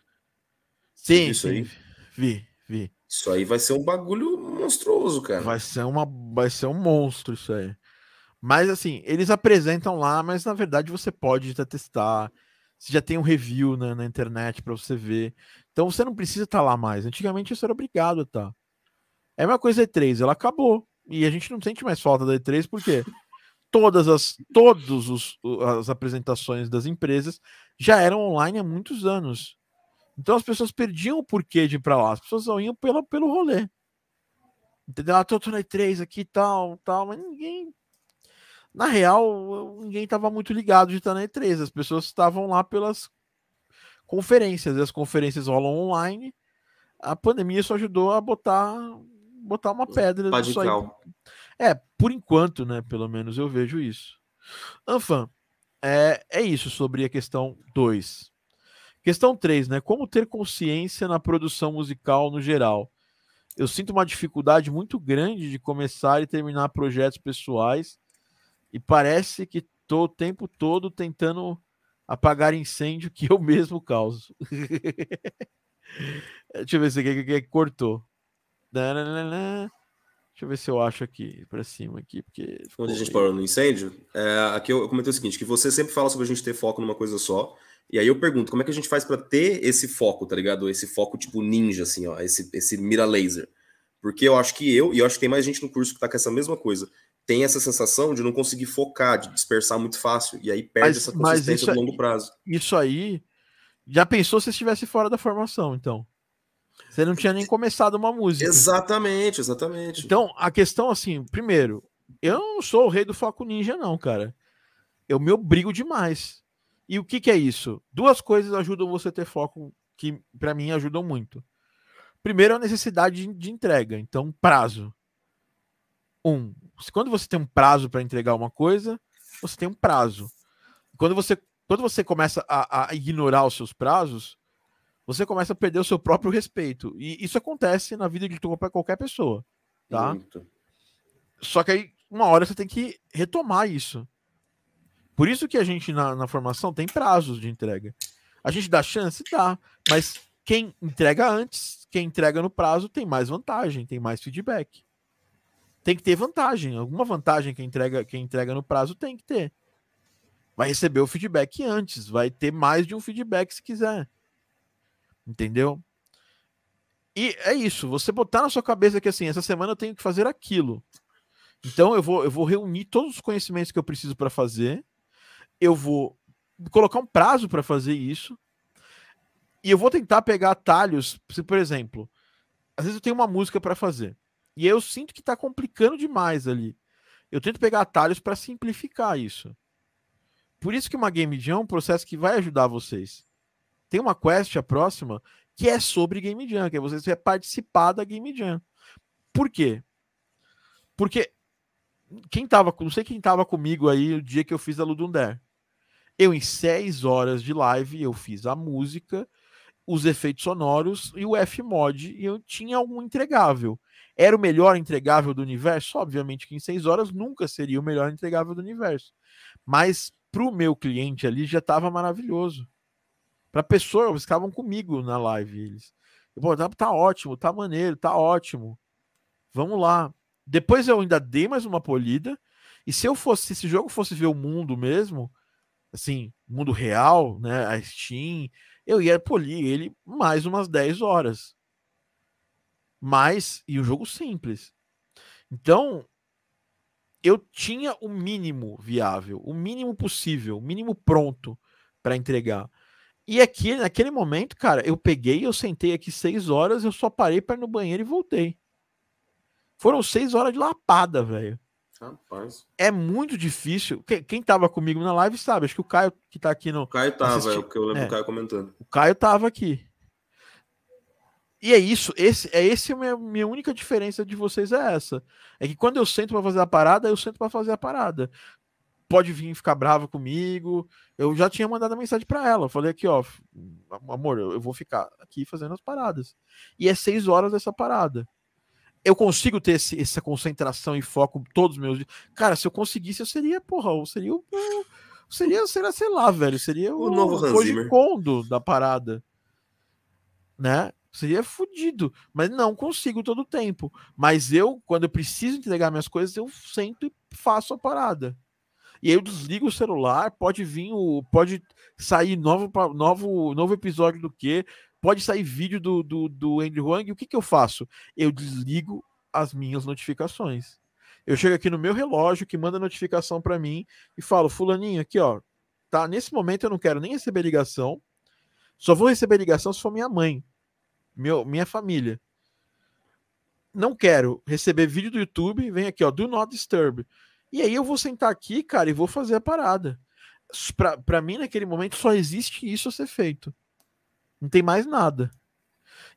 Sim, isso sim, aí? Vi, vi.
Isso aí vai ser um bagulho monstruoso, cara.
Vai ser uma, vai ser um monstro isso aí. Mas assim, eles apresentam lá, mas na verdade você pode já testar. Você já tem um review né, na internet para você ver. Então você não precisa estar tá lá mais. Antigamente isso era obrigado a estar. Tá. É uma coisa E3, ela acabou. E a gente não sente mais falta da E3 porque todas as todos os, as apresentações das empresas já eram online há muitos anos. Então as pessoas perdiam o porquê de ir para lá. As pessoas só iam pelo, pelo rolê. Entendeu? Ah, tô, tô na E3 aqui tal, tal, mas ninguém na real, ninguém estava muito ligado de estar na E3. As pessoas estavam lá pelas conferências. E as conferências rolam online. A pandemia só ajudou a botar botar uma pedra
aí.
É, por enquanto, né? Pelo menos eu vejo isso. Anfan, é, é isso sobre a questão 2. Questão 3, né? Como ter consciência na produção musical no geral? Eu sinto uma dificuldade muito grande de começar e terminar projetos pessoais e parece que tô o tempo todo tentando apagar incêndio que eu mesmo causo. Deixa eu ver se aqui que cortou. Deixa eu ver se eu acho aqui para cima aqui, porque
onde a gente parou no incêndio, é, aqui eu, eu comentei o seguinte, que você sempre fala sobre a gente ter foco numa coisa só. E aí eu pergunto, como é que a gente faz para ter esse foco, tá ligado? Esse foco tipo ninja assim, ó, esse esse mira laser. Porque eu acho que eu e eu acho que tem mais gente no curso que tá com essa mesma coisa tem essa sensação de não conseguir focar, de dispersar muito fácil, e aí perde mas, essa consistência do longo prazo.
Isso aí, já pensou se estivesse fora da formação, então? Você não tinha nem começado uma música.
Exatamente, exatamente.
Então, a questão, assim, primeiro, eu não sou o rei do foco ninja, não, cara. Eu me obrigo demais. E o que, que é isso? Duas coisas ajudam você a ter foco que, para mim, ajudam muito. Primeiro, a necessidade de, entrega. Então, prazo. Um, quando você tem um prazo para entregar uma coisa, você tem um prazo. Quando você, quando você começa a, a ignorar os seus prazos, você começa a perder o seu próprio respeito. E isso acontece na vida de qualquer pessoa, tá? Muito. Só que aí, uma hora você tem que retomar isso. Por isso que a gente na, na formação tem prazos de entrega. A gente dá chance? Dá. Mas quem entrega antes, quem entrega no prazo, tem mais vantagem, tem mais feedback. Tem que ter vantagem. Alguma vantagem que entrega, quem entrega no prazo tem que ter. Vai receber o feedback antes, vai ter mais de um feedback se quiser. Entendeu? E é isso, você botar na sua cabeça que assim, essa semana eu tenho que fazer aquilo. Então eu vou, eu vou reunir todos os conhecimentos que eu preciso para fazer. Eu vou colocar um prazo para fazer isso. E eu vou tentar pegar atalhos, se, por exemplo, às vezes eu tenho uma música para fazer e eu sinto que está complicando demais ali. Eu tento pegar atalhos para simplificar isso. Por isso que uma Game Jam é um processo que vai ajudar vocês. Tem uma quest a próxima que é sobre Game Jam, que é você participar da Game Jam. Por quê? Porque quem tava, não sei quem tava comigo aí o dia que eu fiz a Ludundare. Eu, em seis horas de live, eu fiz a música, os efeitos sonoros e o Fmod, e eu tinha algum entregável. Era o melhor entregável do universo? Obviamente que em seis horas nunca seria o melhor entregável do universo. Mas para o meu cliente ali já estava maravilhoso. Para pessoa, eles estavam comigo na live. Eles, Pô, tá, tá ótimo, tá maneiro, tá ótimo. Vamos lá. Depois eu ainda dei mais uma polida. E se eu fosse, se esse jogo fosse ver o mundo mesmo, assim, mundo real, né? A Steam, eu ia polir ele mais umas 10 horas. Mas, e o jogo simples. Então, eu tinha o mínimo viável, o mínimo possível, o mínimo pronto para entregar. E aqui, naquele momento, cara, eu peguei, eu sentei aqui seis horas, eu só parei para ir no banheiro e voltei. Foram seis horas de lapada, velho. Rapaz. É muito difícil. Quem, tava comigo na live sabe, acho que o Caio que tá aqui no.
O Caio tava, assisti... é o que eu lembro é, do Caio comentando.
O Caio tava aqui. E é isso, esse é esse a minha, minha única diferença de vocês é essa. É que quando eu sento para fazer a parada, eu sento para fazer a parada. Pode vir ficar brava comigo. Eu já tinha mandado a mensagem para ela. Eu falei aqui, ó, amor, eu, vou ficar aqui fazendo as paradas. E é seis horas dessa parada eu consigo ter esse, essa concentração e foco todos os meus dias. Cara, se eu conseguisse, eu seria, porra, eu seria o. Seria, seria, sei lá, velho. Seria o, o novo Kondo da parada. Né? Seria fodido. Mas não consigo todo o tempo. Mas eu, quando eu preciso entregar minhas coisas, eu sento e faço a parada. E aí eu desligo o celular, pode vir o. Pode sair novo, novo, novo episódio do que pode sair vídeo do, do, do Andrew Wang, o que, que eu faço? Eu desligo as minhas notificações. Eu chego aqui no meu relógio que manda notificação para mim e falo, fulaninho, aqui ó, tá, nesse momento eu não quero nem receber ligação, só vou receber ligação se for minha mãe, meu, minha família. Não quero receber vídeo do YouTube, vem aqui ó, do not disturb. E aí eu vou sentar aqui, cara, e vou fazer a parada. Para mim, naquele momento, só existe isso a ser feito. Não tem mais nada.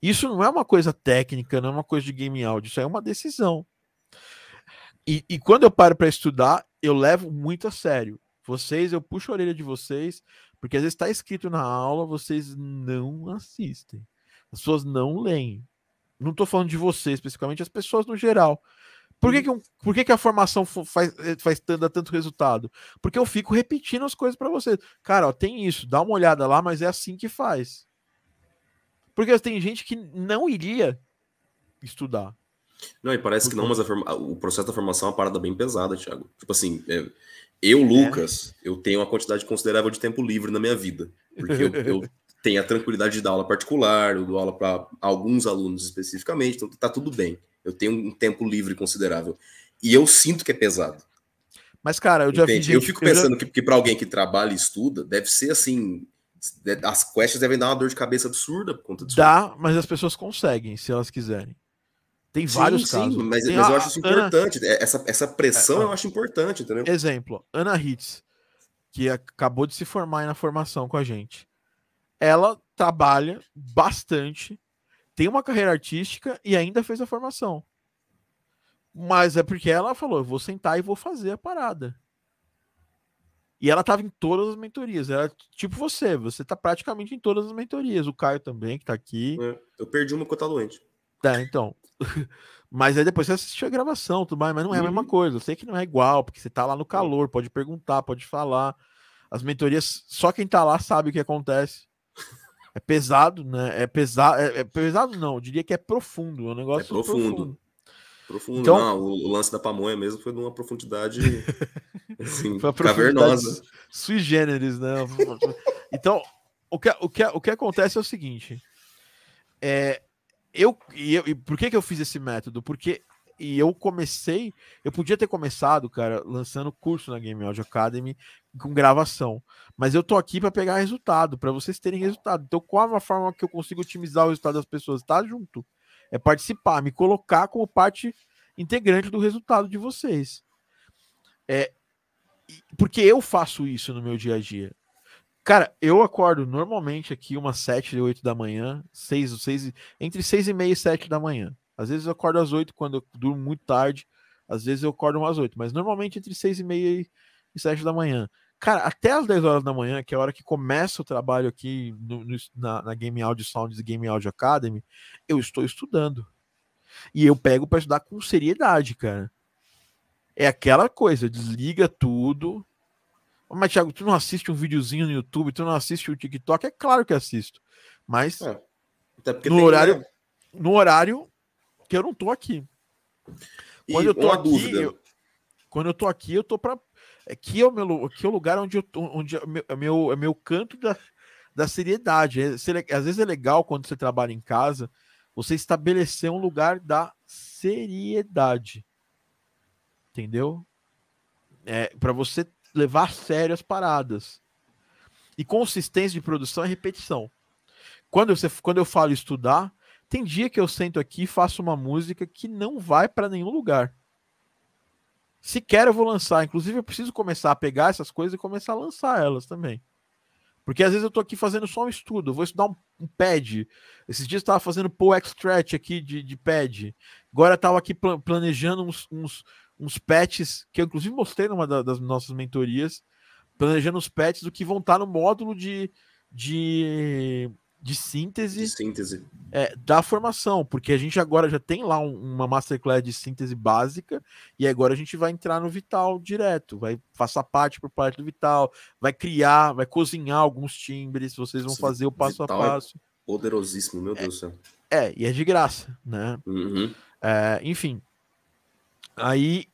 Isso não é uma coisa técnica, não é uma coisa de game áudio, isso é uma decisão. E, e quando eu paro para estudar, eu levo muito a sério. Vocês, eu puxo a orelha de vocês, porque às vezes está escrito na aula, vocês não assistem. As pessoas não leem. Não estou falando de vocês especificamente, as pessoas no geral. Por que, que, um, por que, que a formação faz, eh, faz dá tanto resultado? Porque eu fico repetindo as coisas para vocês. Cara, ó, tem isso, dá uma olhada lá, mas é assim que faz. Porque tem gente que não iria estudar.
Não, e parece que não, mas forma... o processo da formação é uma parada bem pesada, Thiago. Tipo assim, é... eu. Lucas, é. eu tenho uma quantidade considerável de tempo livre na minha vida. Porque eu, eu tenho a tranquilidade de dar aula particular, eu dou aula para alguns alunos especificamente, então tá tudo bem. Eu tenho um tempo livre considerável. E eu sinto que é pesado.
Mas, cara, eu já vi. Gente,
eu fico pensando eu já... que, que para alguém que trabalha e estuda, deve ser assim as quests devem dar uma dor de cabeça absurda por conta
disso. Dá, mas as pessoas conseguem, se elas quiserem. Tem sim, vários sim, casos.
Mas,
mas
eu acho isso importante. Ana... É, essa, essa pressão é, eu acho importante, entendeu?
Exemplo, Ana Hitz, que acabou de se formar na formação com a gente. Ela trabalha bastante tem uma carreira artística e ainda fez a formação. Mas é porque ela falou: eu vou sentar e vou fazer a parada. E ela estava em todas as mentorias. Era tipo você, você tá praticamente em todas as mentorias. O Caio também, que tá aqui. É,
eu perdi uma porque eu doente.
É, então. mas aí depois você assistiu a gravação, tudo mais, mas não é a mesma uhum. coisa. Eu sei que não é igual, porque você tá lá no calor, pode perguntar, pode falar. As mentorias, só quem tá lá sabe o que acontece. É pesado, né? É pesado. É, é pesado, não. Eu diria que é profundo. É um negócio é
profundo. profundo. Profundo. Então, não, o, o, lance da pamonha mesmo foi de uma profundidade assim, foi cavernosa.
Sui generis, né? então, o que, o, que, o que acontece é o seguinte. É, eu, e eu, e por que, que eu fiz esse método? Porque e eu comecei, eu podia ter começado, cara, lançando curso na Game Audio Academy com gravação, mas eu tô aqui para pegar resultado, para vocês terem resultado. Então, qual é a forma que eu consigo otimizar o resultado das pessoas? Tá junto é participar, me colocar como parte integrante do resultado de vocês. É, porque eu faço isso no meu dia a dia. Cara, eu acordo normalmente aqui umas 7 e 8 da manhã, 6, 6, entre 6 e meia e 7 da manhã. Às vezes eu acordo às 8 quando eu durmo muito tarde, às vezes eu acordo umas 8, mas normalmente entre 6 e meia e 7 da manhã. Cara, até as 10 horas da manhã, que é a hora que começa o trabalho aqui no, no, na, na, Game Audio Sounds e Game Audio Academy, eu estou estudando. E eu pego para estudar com seriedade, cara. É aquela coisa, desliga tudo. Mas, Thiago, tu não assiste um videozinho no YouTube, tu não assiste o TikTok? É claro que assisto. Mas é, no horário, que... no horário que eu não tô aqui. Quando e eu tô aqui, eu, quando eu tô aqui, eu tô para Aqui é o meu aqui é o lugar onde, eu, onde é, meu, é, meu, é meu canto da, da seriedade. É, às vezes é legal quando você trabalha em casa, você estabelecer um lugar da seriedade. Entendeu? É, para você levar a sério as paradas. E consistência de produção é repetição. Quando, você, quando eu falo estudar, tem dia que eu sento aqui e faço uma música que não vai para nenhum lugar. Se quer, eu vou lançar. Inclusive, eu preciso começar a pegar essas coisas e começar a lançar elas também. Porque às vezes eu tô aqui fazendo só um estudo, eu vou estudar um, um pad. Esses dias eu tava fazendo pull extract aqui de, de pad. Agora eu tava aqui planejando uns, uns, uns patches, que eu inclusive mostrei numa da, das nossas mentorias, planejando os patches do que vão estar tá no módulo de, de de síntese, de
síntese.
É, da formação, porque a gente agora já tem lá um, uma masterclass de síntese básica e agora a gente vai entrar no Vital direto, vai passar parte por parte do Vital, vai criar, vai cozinhar alguns timbres, vocês vão Esse fazer o passo a é passo. É
poderosíssimo, meu Deus
é,
do céu.
É, e é de graça, né?
Uhum.
É, enfim, aí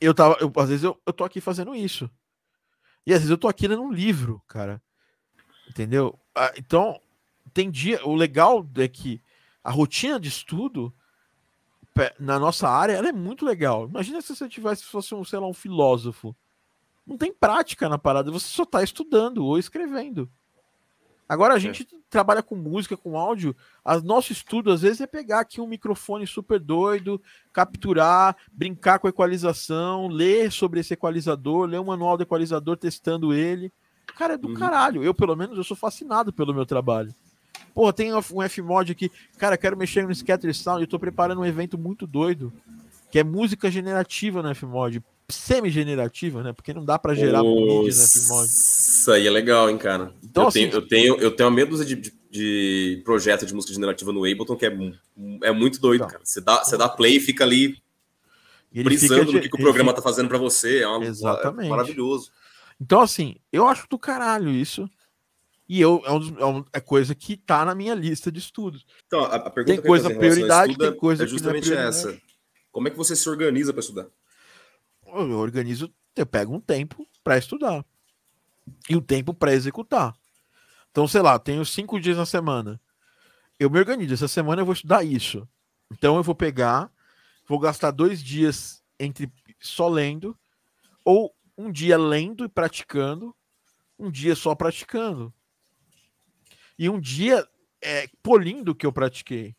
eu tava, eu, às vezes eu, eu tô aqui fazendo isso. E às vezes eu tô aqui lendo um livro, cara. Entendeu? Ah, então, tem dia. O legal é que a rotina de estudo na nossa área ela é muito legal. Imagina se você tivesse, fosse um, sei lá, um filósofo. Não tem prática na parada, você só está estudando ou escrevendo. Agora a é. gente trabalha com música, com áudio. O nosso estudo, às vezes, é pegar aqui um microfone super doido, capturar, brincar com a equalização, ler sobre esse equalizador, ler um manual do equalizador testando ele. Cara, é do uhum. caralho. Eu, pelo menos, eu sou fascinado pelo meu trabalho. Pô, tem um Fmod aqui. Cara, quero mexer no Scatter Sound. Eu tô preparando um evento muito doido. Que é música generativa no Fmod. Semi-generativa, né? Porque não dá para gerar
mídia no Fmod. Isso aí é legal, hein, cara. Então, eu, assim, tenho, eu, tenho, eu tenho uma meia dúzia de, de, de projeto de música generativa no Ableton que é, é muito doido, então, cara. Você dá, você dá play e fica ali brisando no que, que o programa fica... tá fazendo para você. É, uma,
Exatamente.
é maravilhoso.
Então, assim, eu acho do caralho isso. E eu, é, um, é, coisa que tá na minha lista de estudos.
Então, a, a pergunta
tem coisa prioridade, tem coisa
é justamente é essa. Como é que você se organiza para estudar?
Eu organizo, eu pego um tempo para estudar e um tempo para executar. Então, sei lá, tenho cinco dias na semana. Eu me organizo. Essa semana eu vou estudar isso. Então, eu vou pegar, vou gastar dois dias entre só lendo, ou um dia lendo e praticando, um dia só praticando e um dia é, polindo que eu pratiquei.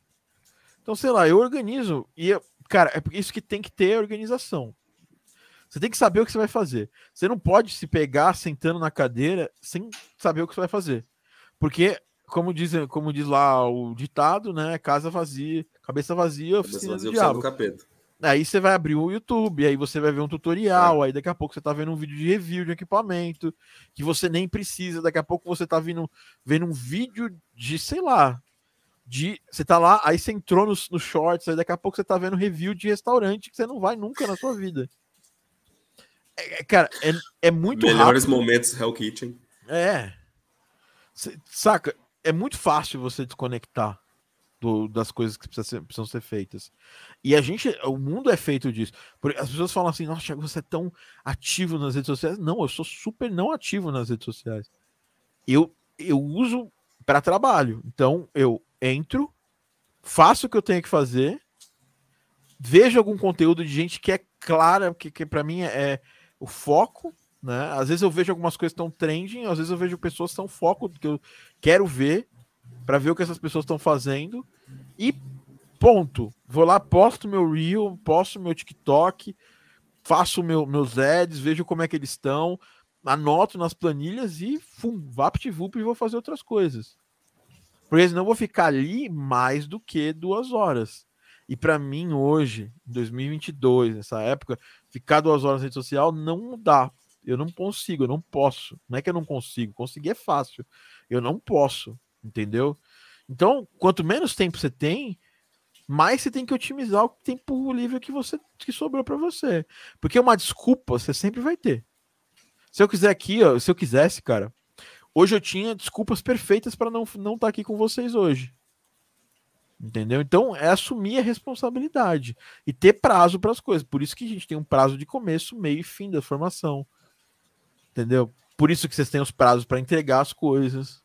Então, sei lá, eu organizo e, eu, cara, é isso que tem que ter organização. Você tem que saber o que você vai fazer. Você não pode se pegar sentando na cadeira sem saber o que você vai fazer. Porque como diz, como diz lá o ditado, né? Casa vazia, cabeça vazia, oficina cabeça vazia, do diabo. capeta. Aí você vai abrir o YouTube, aí você vai ver um tutorial, aí daqui a pouco você tá vendo um vídeo de review de equipamento, que você nem precisa, daqui a pouco você tá vendo, vendo um vídeo de, sei lá, de. Você tá lá, aí você entrou no, no shorts, aí daqui a pouco você tá vendo review de restaurante que você não vai nunca na sua vida. É, é cara, é, é muito
Melhores rápido. momentos Hell Kitchen.
É. Cê, saca? É muito fácil você desconectar do, das coisas que precisa ser, precisam ser feitas. E a gente, o mundo é feito disso. As pessoas falam assim, nossa, você é tão ativo nas redes sociais. Não, eu sou super não ativo nas redes sociais. Eu, eu uso para trabalho. Então, eu entro, faço o que eu tenho que fazer, vejo algum conteúdo de gente que é clara, que, que para mim é, é o foco, né? Às vezes eu vejo algumas coisas que estão trending, às vezes eu vejo pessoas estão foco que eu quero ver para ver o que essas pessoas estão fazendo e ponto. Vou lá, posto meu reel, posto meu TikTok, faço meu, meus ads, vejo como é que eles estão, anoto nas planilhas e fum, vapt-vup e vou fazer outras coisas. Porque senão eu vou ficar ali mais do que duas horas. E para mim, hoje, em 2022, nessa época, ficar duas horas na rede social não dá. Eu não consigo, eu não posso. Não é que eu não consigo, conseguir é fácil. Eu não posso, entendeu? Então, quanto menos tempo você tem, mais você tem que otimizar o tempo livre que você que sobrou para você. Porque uma desculpa você sempre vai ter. Se eu quiser aqui, ó, se eu quisesse, cara, hoje eu tinha desculpas perfeitas para não não estar tá aqui com vocês hoje. Entendeu? Então é assumir a responsabilidade e ter prazo para as coisas. Por isso que a gente tem um prazo de começo, meio e fim da formação. Entendeu? Por isso que vocês têm os prazos para entregar as coisas.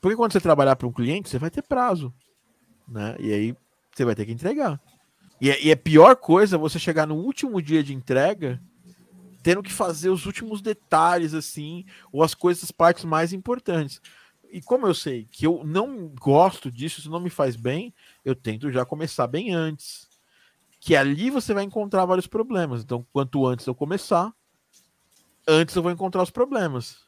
Porque quando você trabalhar para um cliente, você vai ter prazo, né? E aí você vai ter que entregar. E é, e é pior coisa você chegar no último dia de entrega tendo que fazer os últimos detalhes assim, ou as coisas, as partes mais importantes e como eu sei que eu não gosto disso, isso não me faz bem, eu tento já começar bem antes. Que ali você vai encontrar vários problemas. Então, quanto antes eu começar, antes eu vou encontrar os problemas.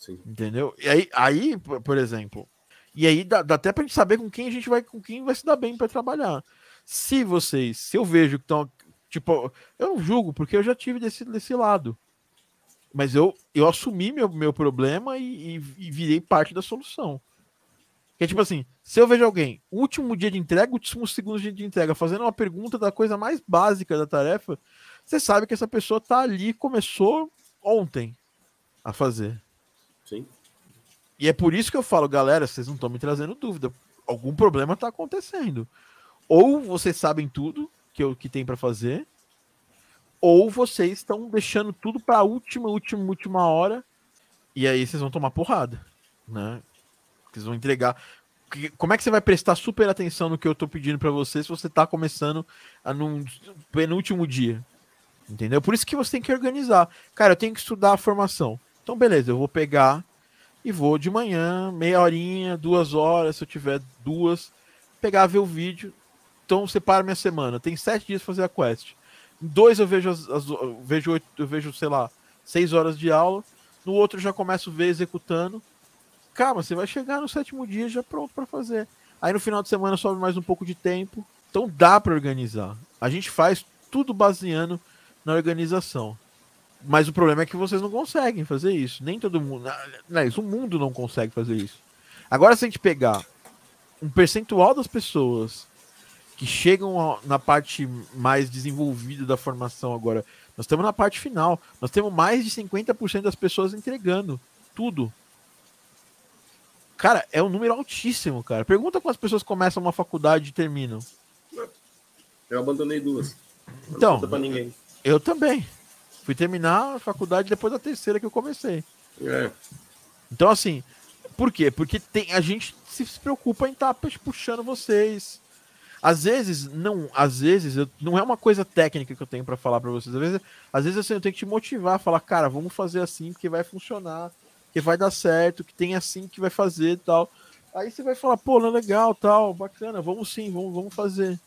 Sim. Entendeu? E aí, aí, por exemplo, e aí dá, dá até pra gente saber com quem a gente vai, com quem vai se dar bem para trabalhar. Se vocês, se eu vejo que estão, tipo, eu não julgo, porque eu já tive desse, desse lado. Mas eu, eu assumi meu, meu problema e, e, e virei parte da solução. Que é tipo assim, se eu vejo alguém, último dia de entrega, último segundo dia de entrega, fazendo uma pergunta da coisa mais básica da tarefa, você sabe que essa pessoa tá ali, começou ontem a fazer.
Sim.
E é por isso que eu falo, galera, vocês não estão me trazendo dúvida. Algum problema tá acontecendo. Ou vocês sabem tudo que, eu, que tem para fazer, ou vocês estão deixando tudo para a última, última, última hora e aí vocês vão tomar porrada, né? Vocês vão entregar. Como é que você vai prestar super atenção no que eu tô pedindo para você se você tá começando a num penúltimo dia? Entendeu? Por isso que você tem que organizar. Cara, eu tenho que estudar a formação. Então, beleza, eu vou pegar e vou de manhã, meia horinha, duas horas, se eu tiver duas, pegar ver o vídeo. Então, separa minha semana. Tem sete dias pra fazer a quest dois eu vejo, as, as, eu vejo, eu vejo, sei lá, seis horas de aula. No outro eu já começo a ver executando. Calma, você vai chegar no sétimo dia já pronto para fazer. Aí no final de semana sobe mais um pouco de tempo. Então dá para organizar. A gente faz tudo baseando na organização. Mas o problema é que vocês não conseguem fazer isso. Nem todo mundo. Aliás, o mundo não consegue fazer isso. Agora, se a gente pegar um percentual das pessoas que chegam na parte mais desenvolvida da formação agora. Nós estamos na parte final. Nós temos mais de 50% das pessoas entregando tudo. Cara, é um número altíssimo, cara. Pergunta quantas pessoas começam uma faculdade e terminam.
Eu abandonei duas.
Então, eu também. Fui terminar a faculdade depois da terceira que eu comecei.
É.
Então, assim, por quê? Porque tem, a gente se preocupa em estar tá puxando vocês, às vezes, não, às vezes, eu, não é uma coisa técnica que eu tenho para falar para vocês. Às vezes, às vezes assim, eu tenho que te motivar, falar, cara, vamos fazer assim, porque vai funcionar, que vai dar certo, que tem assim que vai fazer tal. Aí você vai falar, pô, não é legal, tal, bacana, vamos sim, vamos, vamos fazer.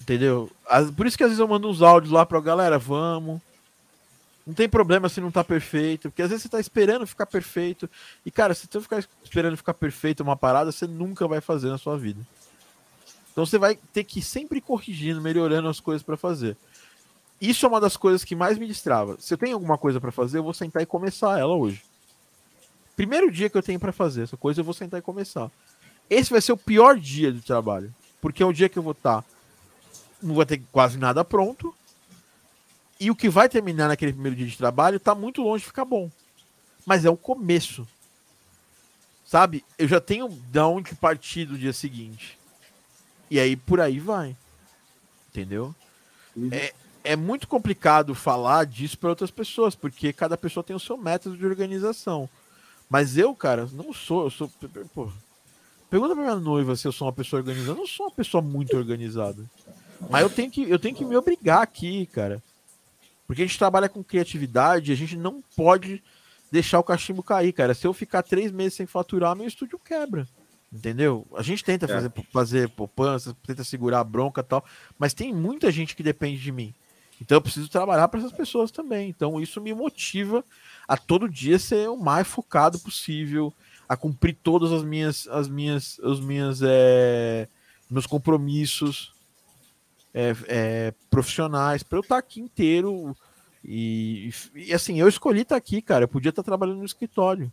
Entendeu? Por isso que às vezes eu mando uns áudios lá pra galera, vamos. Não tem problema se não tá perfeito, porque às vezes você tá esperando ficar perfeito. E, cara, se você ficar esperando ficar perfeito uma parada, você nunca vai fazer na sua vida. Então você vai ter que ir sempre corrigindo, melhorando as coisas para fazer. Isso é uma das coisas que mais me destrava. Se eu tenho alguma coisa para fazer, eu vou sentar e começar ela hoje. Primeiro dia que eu tenho para fazer essa coisa, eu vou sentar e começar. Esse vai ser o pior dia do trabalho, porque é o dia que eu vou estar. Tá, não vou ter quase nada pronto e o que vai terminar naquele primeiro dia de trabalho está muito longe de ficar bom. Mas é o começo. Sabe? Eu já tenho de onde partir do dia seguinte. E aí por aí vai. Entendeu? Uhum. É, é muito complicado falar disso para outras pessoas, porque cada pessoa tem o seu método de organização. Mas eu, cara, não sou. Eu sou. Pô, pergunta pra minha noiva se eu sou uma pessoa organizada. Eu não sou uma pessoa muito organizada. Mas eu tenho que, eu tenho que me obrigar aqui, cara. Porque a gente trabalha com criatividade, a gente não pode deixar o cachimbo cair, cara. Se eu ficar três meses sem faturar, meu estúdio quebra. Entendeu? A gente tenta é. fazer, fazer poupança, tenta segurar a bronca e tal, mas tem muita gente que depende de mim. Então eu preciso trabalhar para essas pessoas também. Então isso me motiva a todo dia ser o mais focado possível, a cumprir todas as minhas, as minhas, os minhas, é, meus compromissos, é, é, profissionais, para eu estar tá aqui inteiro. E, e, assim, eu escolhi estar tá aqui, cara. Eu podia estar tá trabalhando no escritório.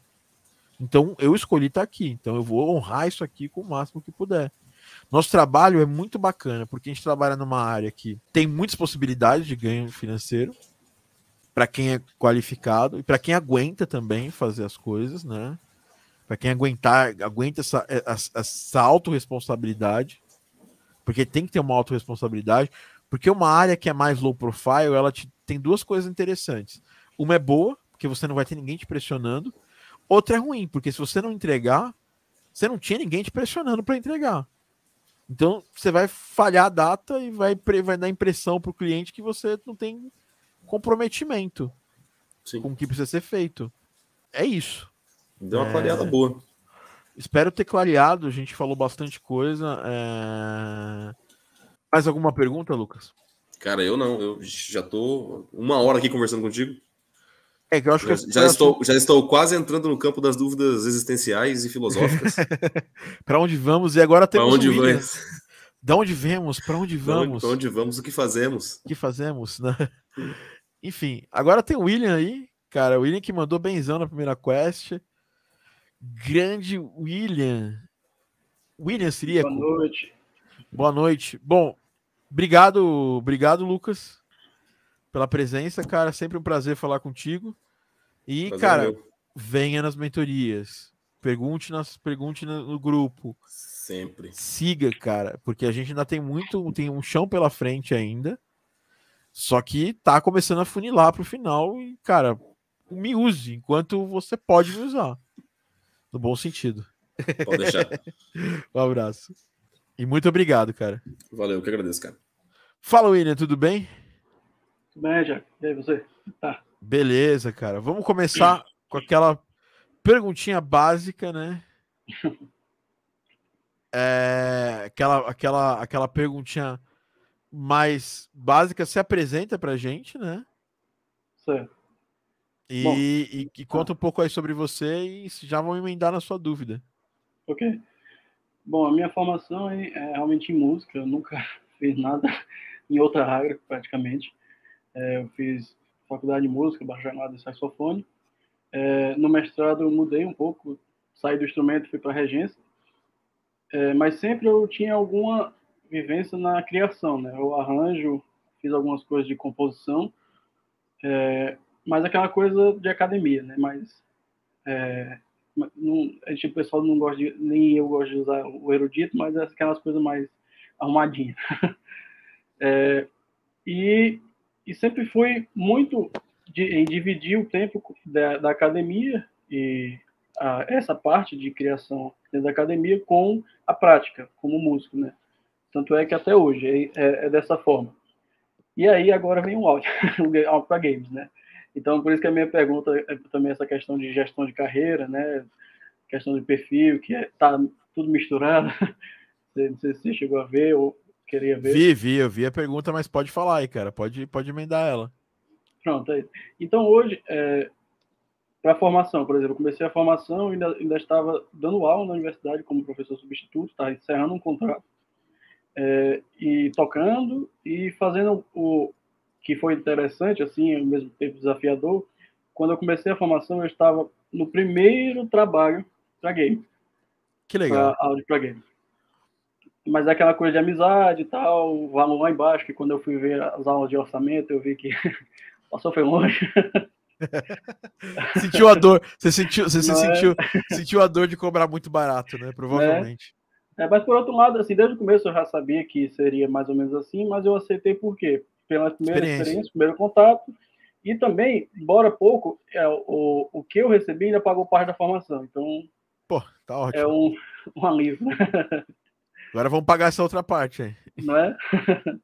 Então, eu escolhi estar aqui. Então, eu vou honrar isso aqui com o máximo que puder. Nosso trabalho é muito bacana, porque a gente trabalha numa área que tem muitas possibilidades de ganho financeiro para quem é qualificado e para quem aguenta também fazer as coisas, né? Para quem aguentar, aguenta essa, essa, essa autorresponsabilidade porque tem que ter uma autorresponsabilidade, porque uma área que é mais low profile, ela te, tem duas coisas interessantes. Uma é boa, porque você não vai ter ninguém te pressionando. Outra é ruim, porque se você não entregar, você não tinha ninguém te pressionando para entregar. Então você vai falhar a data e vai, vai dar impressão para o cliente que você não tem comprometimento Sim. com o que precisa ser feito. É isso.
Deu uma é... clareada boa.
Espero ter clareado, a gente falou bastante coisa. É... Mais alguma pergunta, Lucas?
Cara, eu não. Eu já tô uma hora aqui conversando contigo.
É que eu acho
já,
que
já estou, já estou quase entrando no campo das dúvidas existenciais e filosóficas.
para onde vamos? E agora temos
pra onde vamos?
Da onde vemos? Para onde vamos?
Para onde vamos? O que fazemos?
O que fazemos? Né? Enfim, agora tem o William aí, cara. O William que mandou benzão na primeira quest. Grande William. William seria.
Boa noite.
Boa noite. Bom, obrigado, obrigado, Lucas, pela presença, cara. Sempre um prazer falar contigo. E, prazer cara, meu. venha nas mentorias. Pergunte, nas, pergunte no grupo.
Sempre.
Siga, cara, porque a gente ainda tem muito, tem um chão pela frente ainda. Só que tá começando a funilar pro final e, cara, me use enquanto você pode me usar. No bom sentido.
Pode deixar.
um abraço. E muito obrigado, cara.
Valeu, que agradeço, cara.
Fala, William, tudo bem?
Tudo bem, já. E aí, você? Tá.
Beleza, cara. Vamos começar com aquela perguntinha básica, né? É, aquela, aquela, aquela perguntinha mais básica. Se apresenta pra gente, né?
Certo.
E, e, e, conta um pouco aí sobre você e já vão emendar na sua dúvida.
Ok. Bom, a minha formação é, é realmente em música. Eu nunca fiz nada em outra área, praticamente. É, eu fiz faculdade de música, bacharelado em saxofone. É, no mestrado eu mudei um pouco, saí do instrumento e fui para regência. É, mas sempre eu tinha alguma vivência na criação, né? Eu arranjo, fiz algumas coisas de composição. É, mas aquela coisa de academia, né? Mas é, não, gente, o pessoal não gosta de, nem eu gosto de usar o erudito, mas é aquelas coisas mais arrumadinhas. é, e, e sempre fui muito de, em dividir o tempo da, da academia e a, essa parte de criação da academia com a prática, como músico, né? Tanto é que até hoje é, é, é dessa forma. E aí agora vem o áudio, para games, né? Então, por isso que a minha pergunta é também essa questão de gestão de carreira, né? Questão de perfil, que é, tá tudo misturado. Não sei se você chegou a ver ou queria ver.
Vi, vi, eu vi a pergunta, mas pode falar aí, cara. Pode, pode emendar ela.
Pronto, é isso. Então, hoje, é, para a formação, por exemplo, eu comecei a formação e ainda, ainda estava dando aula na universidade como professor substituto, estava encerrando um contrato, é, e tocando e fazendo o que foi interessante, assim, ao mesmo tempo desafiador. Quando eu comecei a formação, eu estava no primeiro trabalho para game.
Que legal.
Pra, áudio para game. Mas é aquela coisa de amizade e tal, valor lá embaixo, que quando eu fui ver as aulas de orçamento, eu vi que passou foi longe.
sentiu a dor, você sentiu, você se é? sentiu, sentiu a dor de cobrar muito barato, né? Provavelmente.
É. é. mas por outro lado, assim, desde o começo eu já sabia que seria mais ou menos assim, mas eu aceitei por quê? Pela primeira experiência, experiência primeiro contato, e também, embora pouco, é, o, o que eu recebi ainda pagou parte da formação. Então,
Pô, tá ótimo.
É um, um alívio.
Agora vamos pagar essa outra parte aí.
Não é?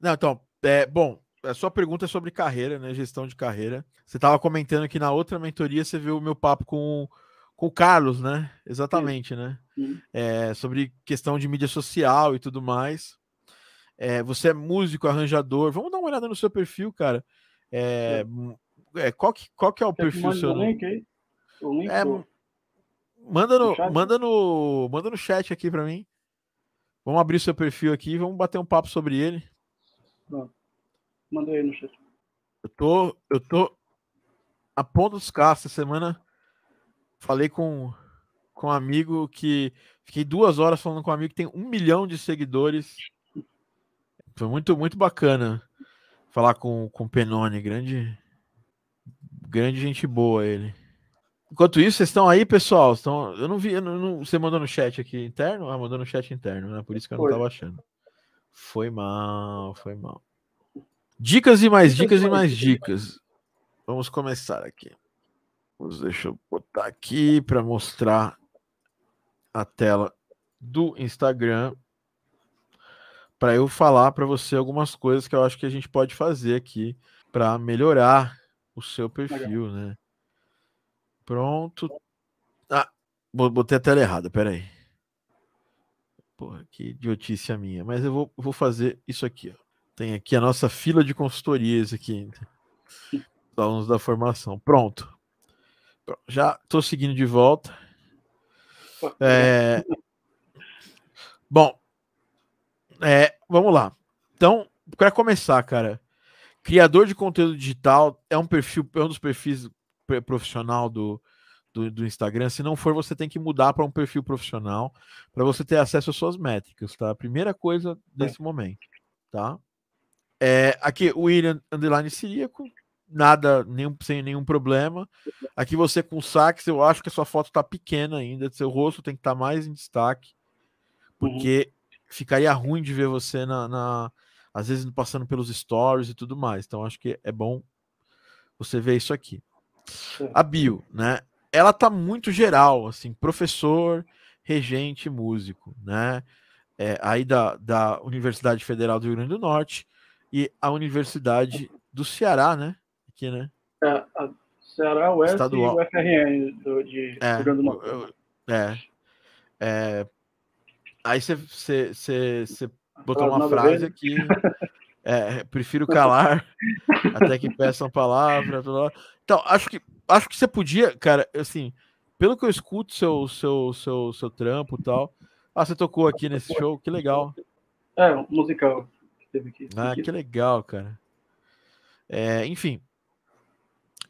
Não, então, é, bom, a sua pergunta é sobre carreira, né? Gestão de carreira. Você estava comentando que na outra mentoria você viu o meu papo com, com o Carlos, né? Exatamente, Sim. né? Sim. É, sobre questão de mídia social e tudo mais. É, você é músico, arranjador. Vamos dar uma olhada no seu perfil, cara. É, é, qual, que, qual que é o Quer perfil seu? Link aí? O link é, manda no, no manda no, manda no chat aqui para mim. Vamos abrir seu perfil aqui, vamos bater um papo sobre ele.
Pronto. Mandei aí no chat.
Eu tô, eu tô a ponta dos carros. Essa semana falei com, com um amigo que. Fiquei duas horas falando com um amigo que tem um milhão de seguidores. Foi muito, muito bacana falar com, com o Penone. Grande, grande gente boa ele. Enquanto isso, vocês estão aí, pessoal? Estão... Eu não vi. Eu não... Você mandou no chat aqui interno? Ah, mandou no chat interno, né? Por isso que eu não estava achando. Foi mal, foi mal. Dicas e mais dicas e mais dicas. Vamos começar aqui. Deixa eu botar aqui para mostrar a tela do Instagram para eu falar para você algumas coisas que eu acho que a gente pode fazer aqui para melhorar o seu perfil, né? Pronto. Ah, botei a tela errada, peraí. Porra, que idiotice a minha. Mas eu vou, vou fazer isso aqui, ó. Tem aqui a nossa fila de consultorias aqui. Alunos da formação. Pronto. Já estou seguindo de volta. É... Bom, é, vamos lá. Então, para começar, cara, criador de conteúdo digital é um perfil, é um dos perfis profissional do, do, do, Instagram. Se não for, você tem que mudar para um perfil profissional para você ter acesso às suas métricas, tá? Primeira coisa desse é. momento, tá? É, aqui, o William Underline Siríaco, nada, nenhum, sem nenhum problema. Aqui você com saques, eu acho que a sua foto está pequena ainda, seu rosto tem que estar tá mais em destaque, porque uhum. Ficaria ruim de ver você na, na, às vezes passando pelos stories e tudo mais. Então acho que é bom você ver isso aqui. A bio, né? Ela tá muito geral, assim, professor, regente, músico, né? É, aí da, da Universidade Federal do Rio Grande do Norte, e a Universidade do Ceará, né? Aqui, né?
É, a Ceará, o Estadual. e o FRN do, de é, Rio Grande do Norte.
é, é. Aí você botou uma frase dele. aqui. É, prefiro calar até que peçam palavra. Então, acho que acho que você podia, cara, assim, pelo que eu escuto seu seu seu seu trampo e tal. Ah, você tocou aqui nesse show, que legal.
É, musical
teve aqui. Ah, que legal, cara. É, enfim.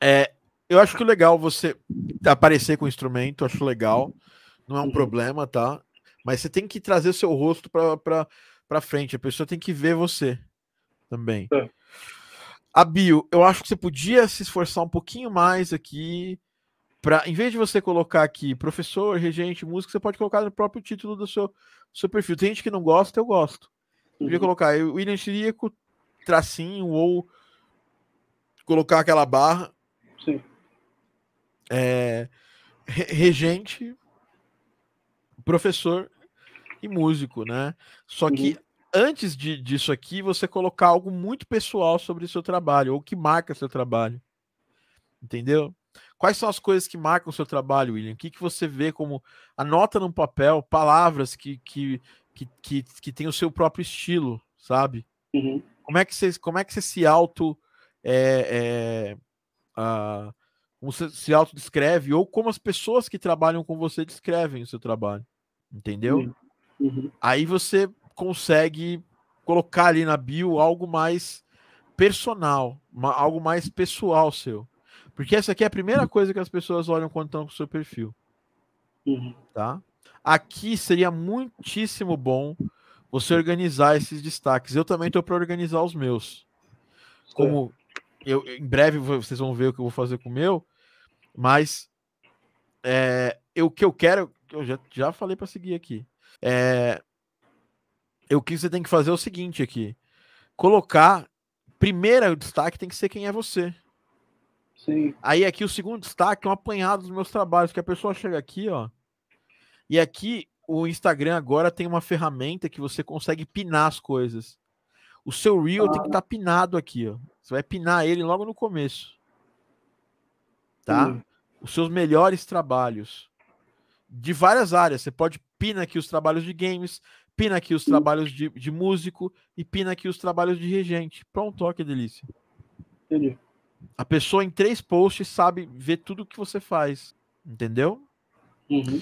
É, eu acho que é legal você aparecer com o instrumento, acho legal. Não é um uhum. problema, tá? Mas você tem que trazer o seu rosto para frente. A pessoa tem que ver você também. É. A bio, eu acho que você podia se esforçar um pouquinho mais aqui. Pra, em vez de você colocar aqui professor, regente, músico, você pode colocar no próprio título do seu, do seu perfil. Tem gente que não gosta, eu gosto. Podia uhum. colocar William Chirico, tracinho, ou colocar aquela barra.
Sim.
É, regente, professor e músico, né? Só que uhum. antes de, disso aqui, você colocar algo muito pessoal sobre o seu trabalho, ou que marca seu trabalho. Entendeu? Quais são as coisas que marcam o seu trabalho, William? O que, que você vê como. Anota no papel palavras que, que que, que, que tem o seu próprio estilo, sabe?
Uhum.
Como é que você, como é que você se auto é, é a, como você se autodescreve ou como as pessoas que trabalham com você descrevem o seu trabalho. Entendeu? Uhum. Aí você consegue colocar ali na bio algo mais personal, uma, algo mais pessoal seu. Porque essa aqui é a primeira coisa que as pessoas olham quando estão com o seu perfil. Uhum. Tá? Aqui seria muitíssimo bom você organizar esses destaques. Eu também estou para organizar os meus. Como eu, em breve vocês vão ver o que eu vou fazer com o meu, mas é, eu, o que eu quero, eu já, já falei para seguir aqui. É, o que você tem que fazer é o seguinte aqui: colocar. Primeiro destaque tem que ser quem é você.
Sim.
Aí aqui o segundo destaque é um apanhado dos meus trabalhos, que a pessoa chega aqui, ó. E aqui o Instagram agora tem uma ferramenta que você consegue pinar as coisas. O seu reel ah. tem que estar tá pinado aqui, ó. Você vai pinar ele logo no começo. Tá? Sim. Os seus melhores trabalhos de várias áreas. Você pode pina aqui os trabalhos de games, pina aqui os trabalhos de, de músico e pina aqui os trabalhos de regente. Pronto, ó que delícia.
Entendi.
A pessoa em três posts sabe ver tudo que você faz, entendeu?
Uhum.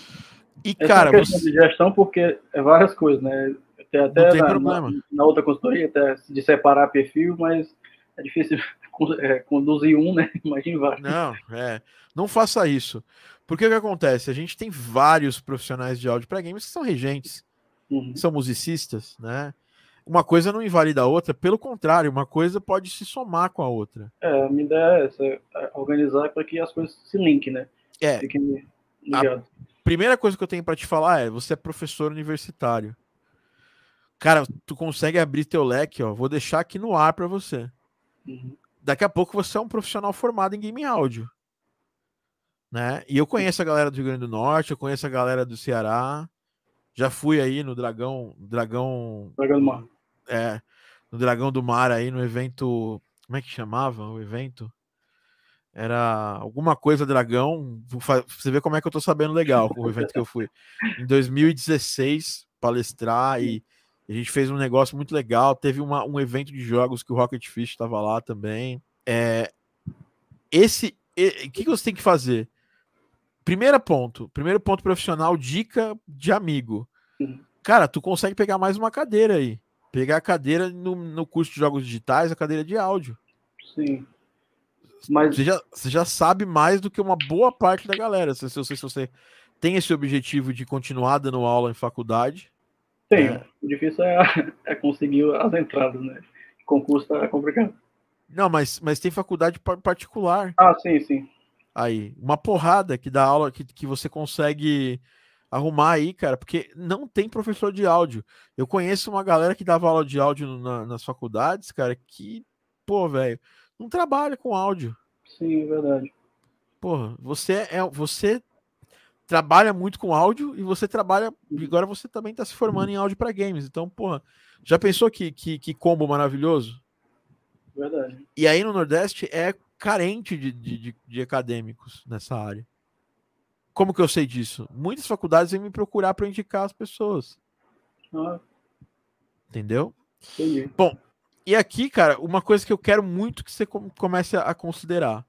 E, Essa cara, é você... de gestão porque é várias coisas, né? Tem até tem na, problema. Na, na, outra consultoria, até de separar perfil, mas é difícil é, conduzir um, né? Imagina vários.
Não, é. Não faça isso. Porque o que acontece? A gente tem vários profissionais de áudio para games que são regentes, uhum. são musicistas, né? uma coisa não invalida a outra, pelo contrário, uma coisa pode se somar com a outra.
É, a minha ideia é essa, é organizar para que as coisas se linkem, né?
É. Fiquem ligadas. A primeira coisa que eu tenho para te falar é, você é professor universitário. Cara, tu consegue abrir teu leque, ó, vou deixar aqui no ar para você. Uhum. Daqui a pouco você é um profissional formado em game áudio. Né? E eu conheço a galera do Rio Grande do Norte, eu conheço a galera do Ceará. Já fui aí no Dragão, Dragão,
Dragão do Mar
é, no Dragão do Mar aí no evento. Como é que chamava o evento? Era alguma coisa dragão. Você vê como é que eu tô sabendo legal com o evento que eu fui. Em 2016, palestrar e a gente fez um negócio muito legal. Teve uma, um evento de jogos que o Rocket Fish estava lá também. É, esse. O que, que você tem que fazer? Primeiro ponto. Primeiro ponto profissional, dica de amigo. Cara, tu consegue pegar mais uma cadeira aí. Pegar a cadeira no, no curso de jogos digitais, a cadeira de áudio.
Sim.
Mas... Você, já, você já sabe mais do que uma boa parte da galera. Se, se, se você tem esse objetivo de continuar dando aula em faculdade.
Tem. É... O difícil é, é, conseguir as entradas, né? O concurso é complicado.
Não, mas, mas tem faculdade particular.
Ah, sim, sim.
Aí, uma porrada que dá aula que, que você consegue arrumar aí, cara, porque não tem professor de áudio. Eu conheço uma galera que dava aula de áudio na, nas faculdades, cara, que, pô, velho, não trabalha com áudio.
Sim, é verdade.
Porra, você é você trabalha muito com áudio e você trabalha. E agora você também está se formando em áudio para games. Então, porra, já pensou que, que, que, combo maravilhoso?
Verdade.
E aí no Nordeste é carente de, de, de, acadêmicos nessa área. Como que eu sei disso? Muitas faculdades vêm me procurar para indicar as pessoas. Ah. Entendeu?
Entendi.
Bom, e aqui, cara, uma coisa que eu quero muito que você comece a considerar.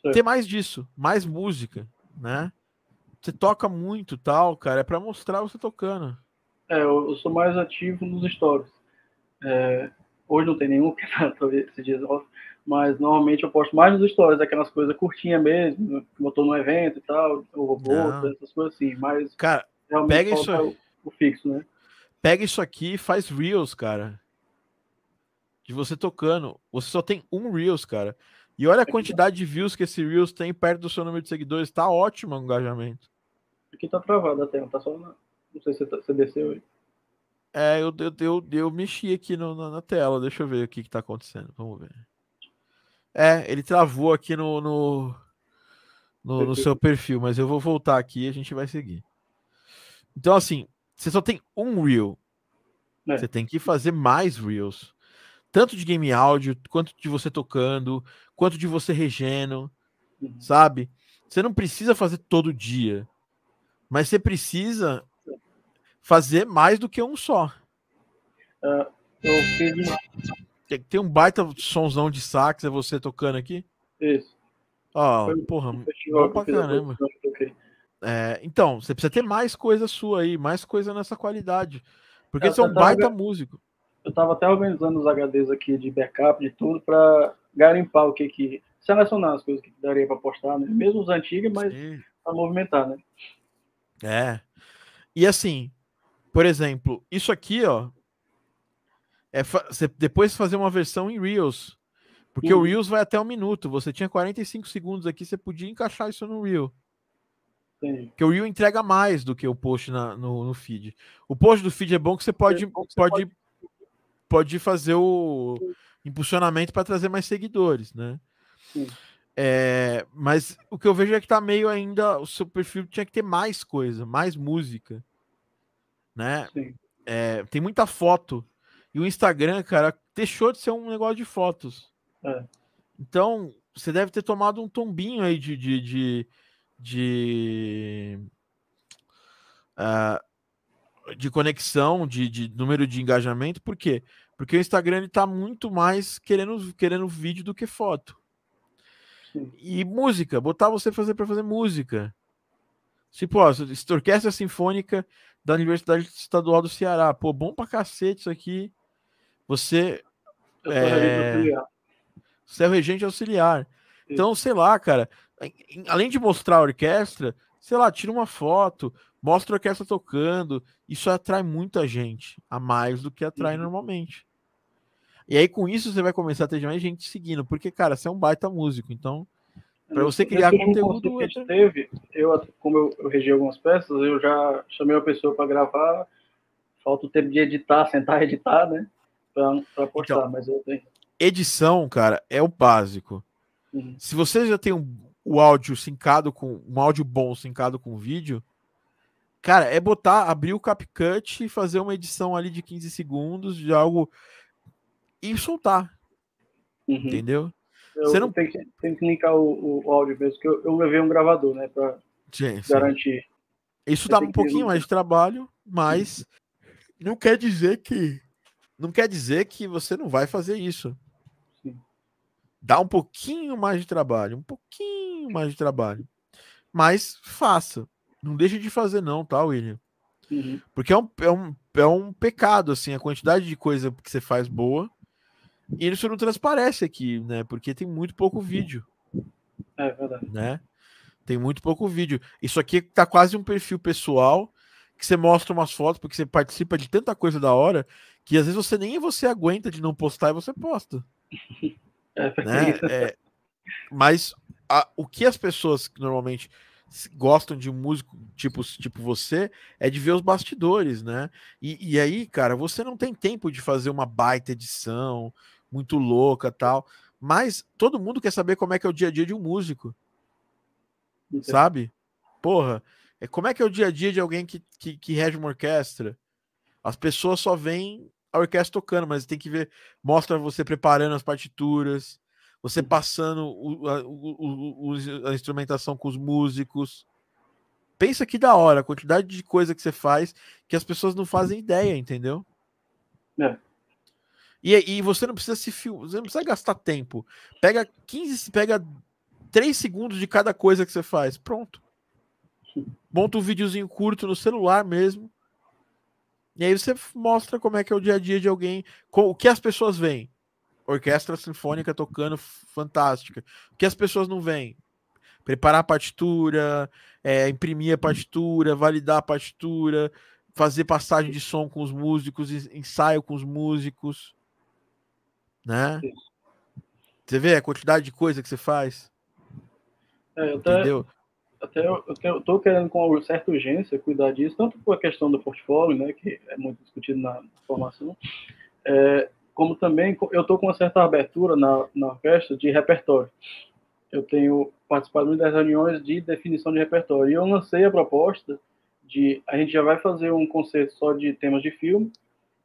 Certo. Ter mais disso, mais música, né? Você toca muito tal, cara, é para mostrar você tocando.
É, eu, sou mais ativo nos stories. É, hoje não tem nenhum, que tá, esses dias mas normalmente eu posto mais nos stories, aquelas coisas curtinhas mesmo, que botou no evento e tal, o robô, essas coisas assim, mas
cara, pega isso
o, o, fixo, né?
Pega isso aqui e faz Reels, cara. De você tocando. Você só tem um Reels, cara. E olha a quantidade de views que esse Reels tem perto do seu número de seguidores. Tá ótimo o engajamento.
Aqui tá travado até, tá só na... Não sei se você tá, desceu aí.
É, eu, eu, eu, eu mexi aqui no, na, na, tela. Deixa eu ver o que, que tá acontecendo. Vamos ver. É, ele travou aqui no, no, no, no seu perfil, mas eu vou voltar aqui e a gente vai seguir. Então, assim, você só tem um reel. É. Você tem que fazer mais reels. Tanto de game áudio, quanto de você tocando, quanto de você regendo, uhum. sabe? Você não precisa fazer todo dia. Mas você precisa fazer mais do que um só.
Uh, eu fiz
tem um baita sonzão de sax, é você tocando aqui?
Isso.
Ó, oh, porra, bom pra caramba. É, então, você precisa ter mais coisa sua aí, mais coisa nessa qualidade. Porque você é um baita músico.
Eu tava até organizando os HDs aqui de backup, de tudo, para garimpar o que que. selecionar as coisas que daria para postar, né? Mesmo os antigos, mas para movimentar, né?
É. E assim, por exemplo, isso aqui, ó, é você depois fazer uma versão em Reels. Porque uhum. o Reels vai até um minuto. Você tinha 45 segundos aqui, você podia encaixar isso no Reel. Sim. Porque o Reel entrega mais do que o post na, no, no, feed. O post do feed é bom que você pode, é pode, pode, pode fazer o impulsionamento para trazer mais seguidores, né? É, mas o que eu vejo é que tá meio ainda. O seu perfil tinha que ter mais coisa, mais música, né? É, tem muita foto. E o Instagram, cara, deixou de ser um negócio de fotos. É. Então, você deve ter tomado um tombinho aí de. de, de, de, uh, de conexão, de, de, número de engajamento, por quê? Porque o Instagram está muito mais querendo, querendo vídeo do que foto. Sim. E música, botar você fazer para fazer música. Tipo, ó, Orquestra Sinfônica da Universidade Estadual do Ceará. Pô, bom pra cacete isso aqui. Você. É... Você é o regente auxiliar. Então, sei lá, cara, além de mostrar a orquestra, sei lá, tira uma foto, mostra a orquestra tocando. Isso atrai muita gente, a mais do que atrai uhum. normalmente. E aí, com isso, você vai começar a ter mais gente seguindo, porque, cara, você é um baita músico, então. Para você criar conteúdo.
Que a gente teve, eu, como eu, eu regi algumas peças, eu já chamei uma pessoa para gravar. Falta o tempo de editar, sentar e editar, né? Para postar, então, mas eu tenho
edição, cara, é o básico. Uhum. Se você já tem um, o áudio sincado com um áudio bom sincado com vídeo, cara, é botar, abrir o CapCut e fazer uma edição ali de 15 segundos de algo e soltar. Uhum. Entendeu?
Eu você não tem que, tem que linkar o, o áudio mesmo, que eu, eu levei um gravador, né, para garantir.
Isso dá um pouquinho mais de trabalho, mas não quer dizer que não quer dizer que você não vai fazer isso. Dá um pouquinho mais de trabalho, um pouquinho mais de trabalho. Mas faça. Não deixe de fazer, não, tá, William? Uhum. Porque é um, é, um, é um pecado, assim, a quantidade de coisa que você faz boa. E isso não transparece aqui, né? Porque tem muito pouco vídeo.
É verdade.
Né? Tem muito pouco vídeo. Isso aqui tá quase um perfil pessoal que você mostra umas fotos, porque você participa de tanta coisa da hora, que às vezes você nem você aguenta de não postar e você posta. É, né? É, mas a, o que as pessoas normalmente gostam de um músico tipo, tipo você é de ver os bastidores, né? E, e aí, cara, você não tem tempo de fazer uma baita edição muito louca tal, mas todo mundo quer saber como é que é o dia a dia de um músico, Entendi. sabe? Porra, é como é que é o dia a dia de alguém que, que, que rege uma orquestra? As pessoas só veem a orquestra tocando, mas tem que ver, mostra você preparando as partituras, você passando o, a, o, o, a instrumentação com os músicos. Pensa que da hora, a quantidade de coisa que você faz que as pessoas não fazem ideia, entendeu? É. E, e você não precisa se filmar, você não precisa gastar tempo. Pega 15, pega 3 segundos de cada coisa que você faz. Pronto. Monta um videozinho curto no celular mesmo e aí você mostra como é que é o dia a dia de alguém, o que as pessoas veem. Orquestra sinfônica tocando fantástica. O que as pessoas não veem? Preparar a partitura, é, imprimir a partitura, validar a partitura, fazer passagem de som com os músicos, ensaio com os músicos, né? Você vê a quantidade de coisa que você faz?
É, Entendeu? Até eu estou querendo com certa urgência cuidar disso, tanto por a questão do portfólio, né, que é muito discutido na formação, é, como também eu estou com uma certa abertura na, na orquestra de repertório. Eu tenho participado das reuniões de definição de repertório e eu lancei a proposta de a gente já vai fazer um concerto só de temas de filme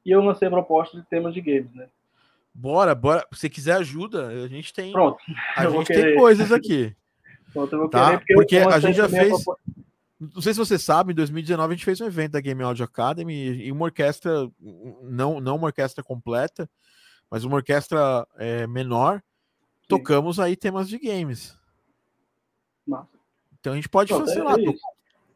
e eu lancei a proposta de temas de games, né?
Bora, bora. Se quiser ajuda, a gente tem. Pronto. A gente tem coisas aqui. Então, tá? porque, porque a gente já fez. Não sei se você sabe, em 2019 a gente fez um evento da Game Audio Academy e uma orquestra, não, não uma orquestra completa, mas uma orquestra é, menor, Sim. tocamos aí temas de games. Nossa. Então a gente pode fazer é lá,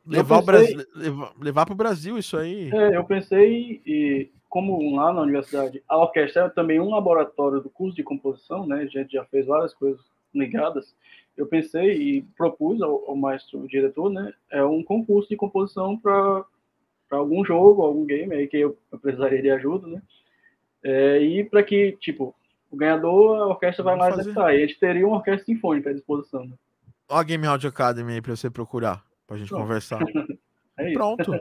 levar, pensei... Brasil, levar, levar para o Brasil isso aí.
É, eu pensei, e como lá na universidade, a orquestra é também um laboratório do curso de composição, né? A gente já fez várias coisas ligadas. Eu pensei e propus ao, ao maestro diretor, né? É um concurso de composição para algum jogo, algum game aí que eu, eu precisaria de ajuda, né? É, e para que, tipo, o ganhador, a orquestra vai lá executar. E a gente teria uma orquestra sinfônica à disposição. Né?
Ó a Game Audio Academy aí para você procurar, para a gente Pronto. conversar. é Pronto.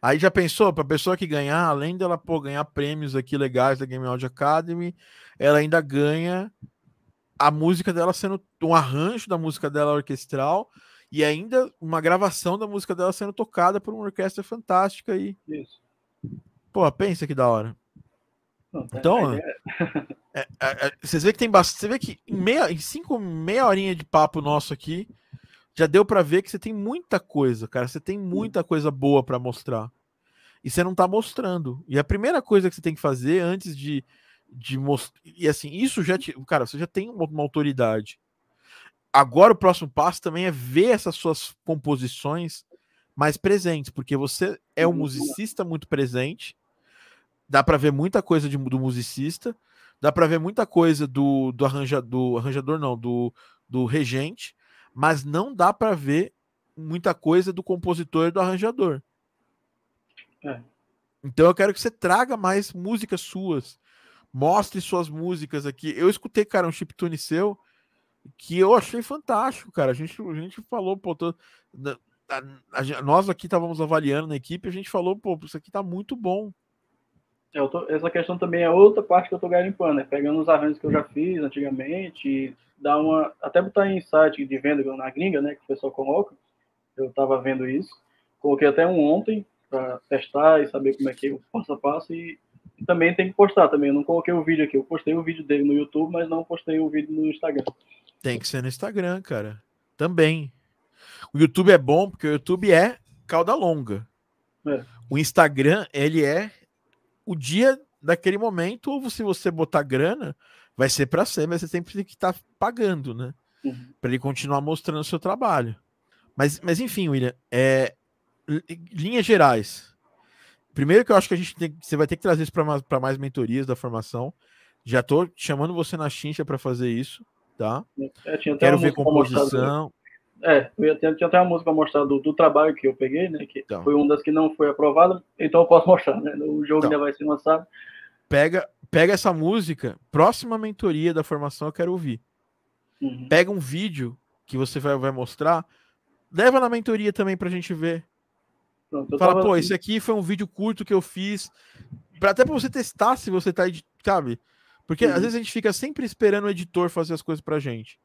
Aí já pensou, para a pessoa que ganhar, além dela pô, ganhar prêmios aqui legais da Game Audio Academy, ela ainda ganha a música dela sendo um arranjo da música dela orquestral e ainda uma gravação da música dela sendo tocada por uma orquestra fantástica aí. Isso. Pô, pensa que da hora. Não, então, é, é, é, vocês vê que tem bastante. Você vê que em, meia, em cinco, meia horinha de papo nosso aqui, já deu para ver que você tem muita coisa, cara. Você tem muita coisa boa para mostrar. E você não tá mostrando. E a primeira coisa que você tem que fazer antes de, de mostrar. E assim, isso já te. Cara, você já tem uma, autoridade. Agora o próximo passo também é ver essas suas composições mais presentes, porque você é um uhum. musicista muito presente. Dá para ver muita coisa de, do musicista, dá para ver muita coisa do, do, arranja, do arranjador, não, do, do regente, mas não dá para ver muita coisa do compositor e do arranjador. É. Então eu quero que você traga mais músicas suas. Mostre suas músicas aqui. Eu escutei, cara, um chiptune seu que eu achei fantástico, cara. A gente, a gente falou, pô, tô, a, a, nós aqui estávamos avaliando na equipe, a gente falou, pô, isso aqui tá muito bom.
É, tô, essa questão também é outra parte que eu tô garimpando, né? Pegando os arranjos que eu já fiz antigamente, dar uma. Até botar em site de venda na gringa, né? Que o pessoal coloca. Eu tava vendo isso. Coloquei até um ontem para testar e saber como é que é o passo a passo. E, e, também tem que postar também. Eu não coloquei o vídeo aqui. Eu postei o vídeo dele no YouTube, mas não postei o vídeo no Instagram.
Tem que ser no Instagram, cara. Também. O YouTube é bom porque o YouTube é cauda longa. É. O Instagram, ele é o dia daquele momento, ou se você botar grana, vai ser para ser, mas você sempre tem que estar tá pagando, né? Uhum. Para ele continuar mostrando o seu trabalho. Mas, mas enfim, William, é, linhas gerais. Primeiro que eu acho que a gente tem, você vai ter que trazer isso para mais, mais mentorias da formação. Já tô chamando você na chincha para fazer isso, tá? É, Quero ver composição.
É, eu tinha, tinha até uma música para mostrar do, do, trabalho que eu peguei, né? Que então. foi uma das que não foi aprovada, então eu posso mostrar, né? O jogo então. ainda vai ser lançado
pega, pega essa música, próxima mentoria da formação eu quero ouvir. Uhum. Pega um vídeo que você vai, vai mostrar, leva na mentoria também pra gente ver. Pronto, Fala, pô, assim. esse aqui foi um vídeo curto que eu fiz, pra, até pra você testar se você tá, sabe? Porque uhum. às vezes a gente fica sempre esperando o editor fazer as coisas pra gente.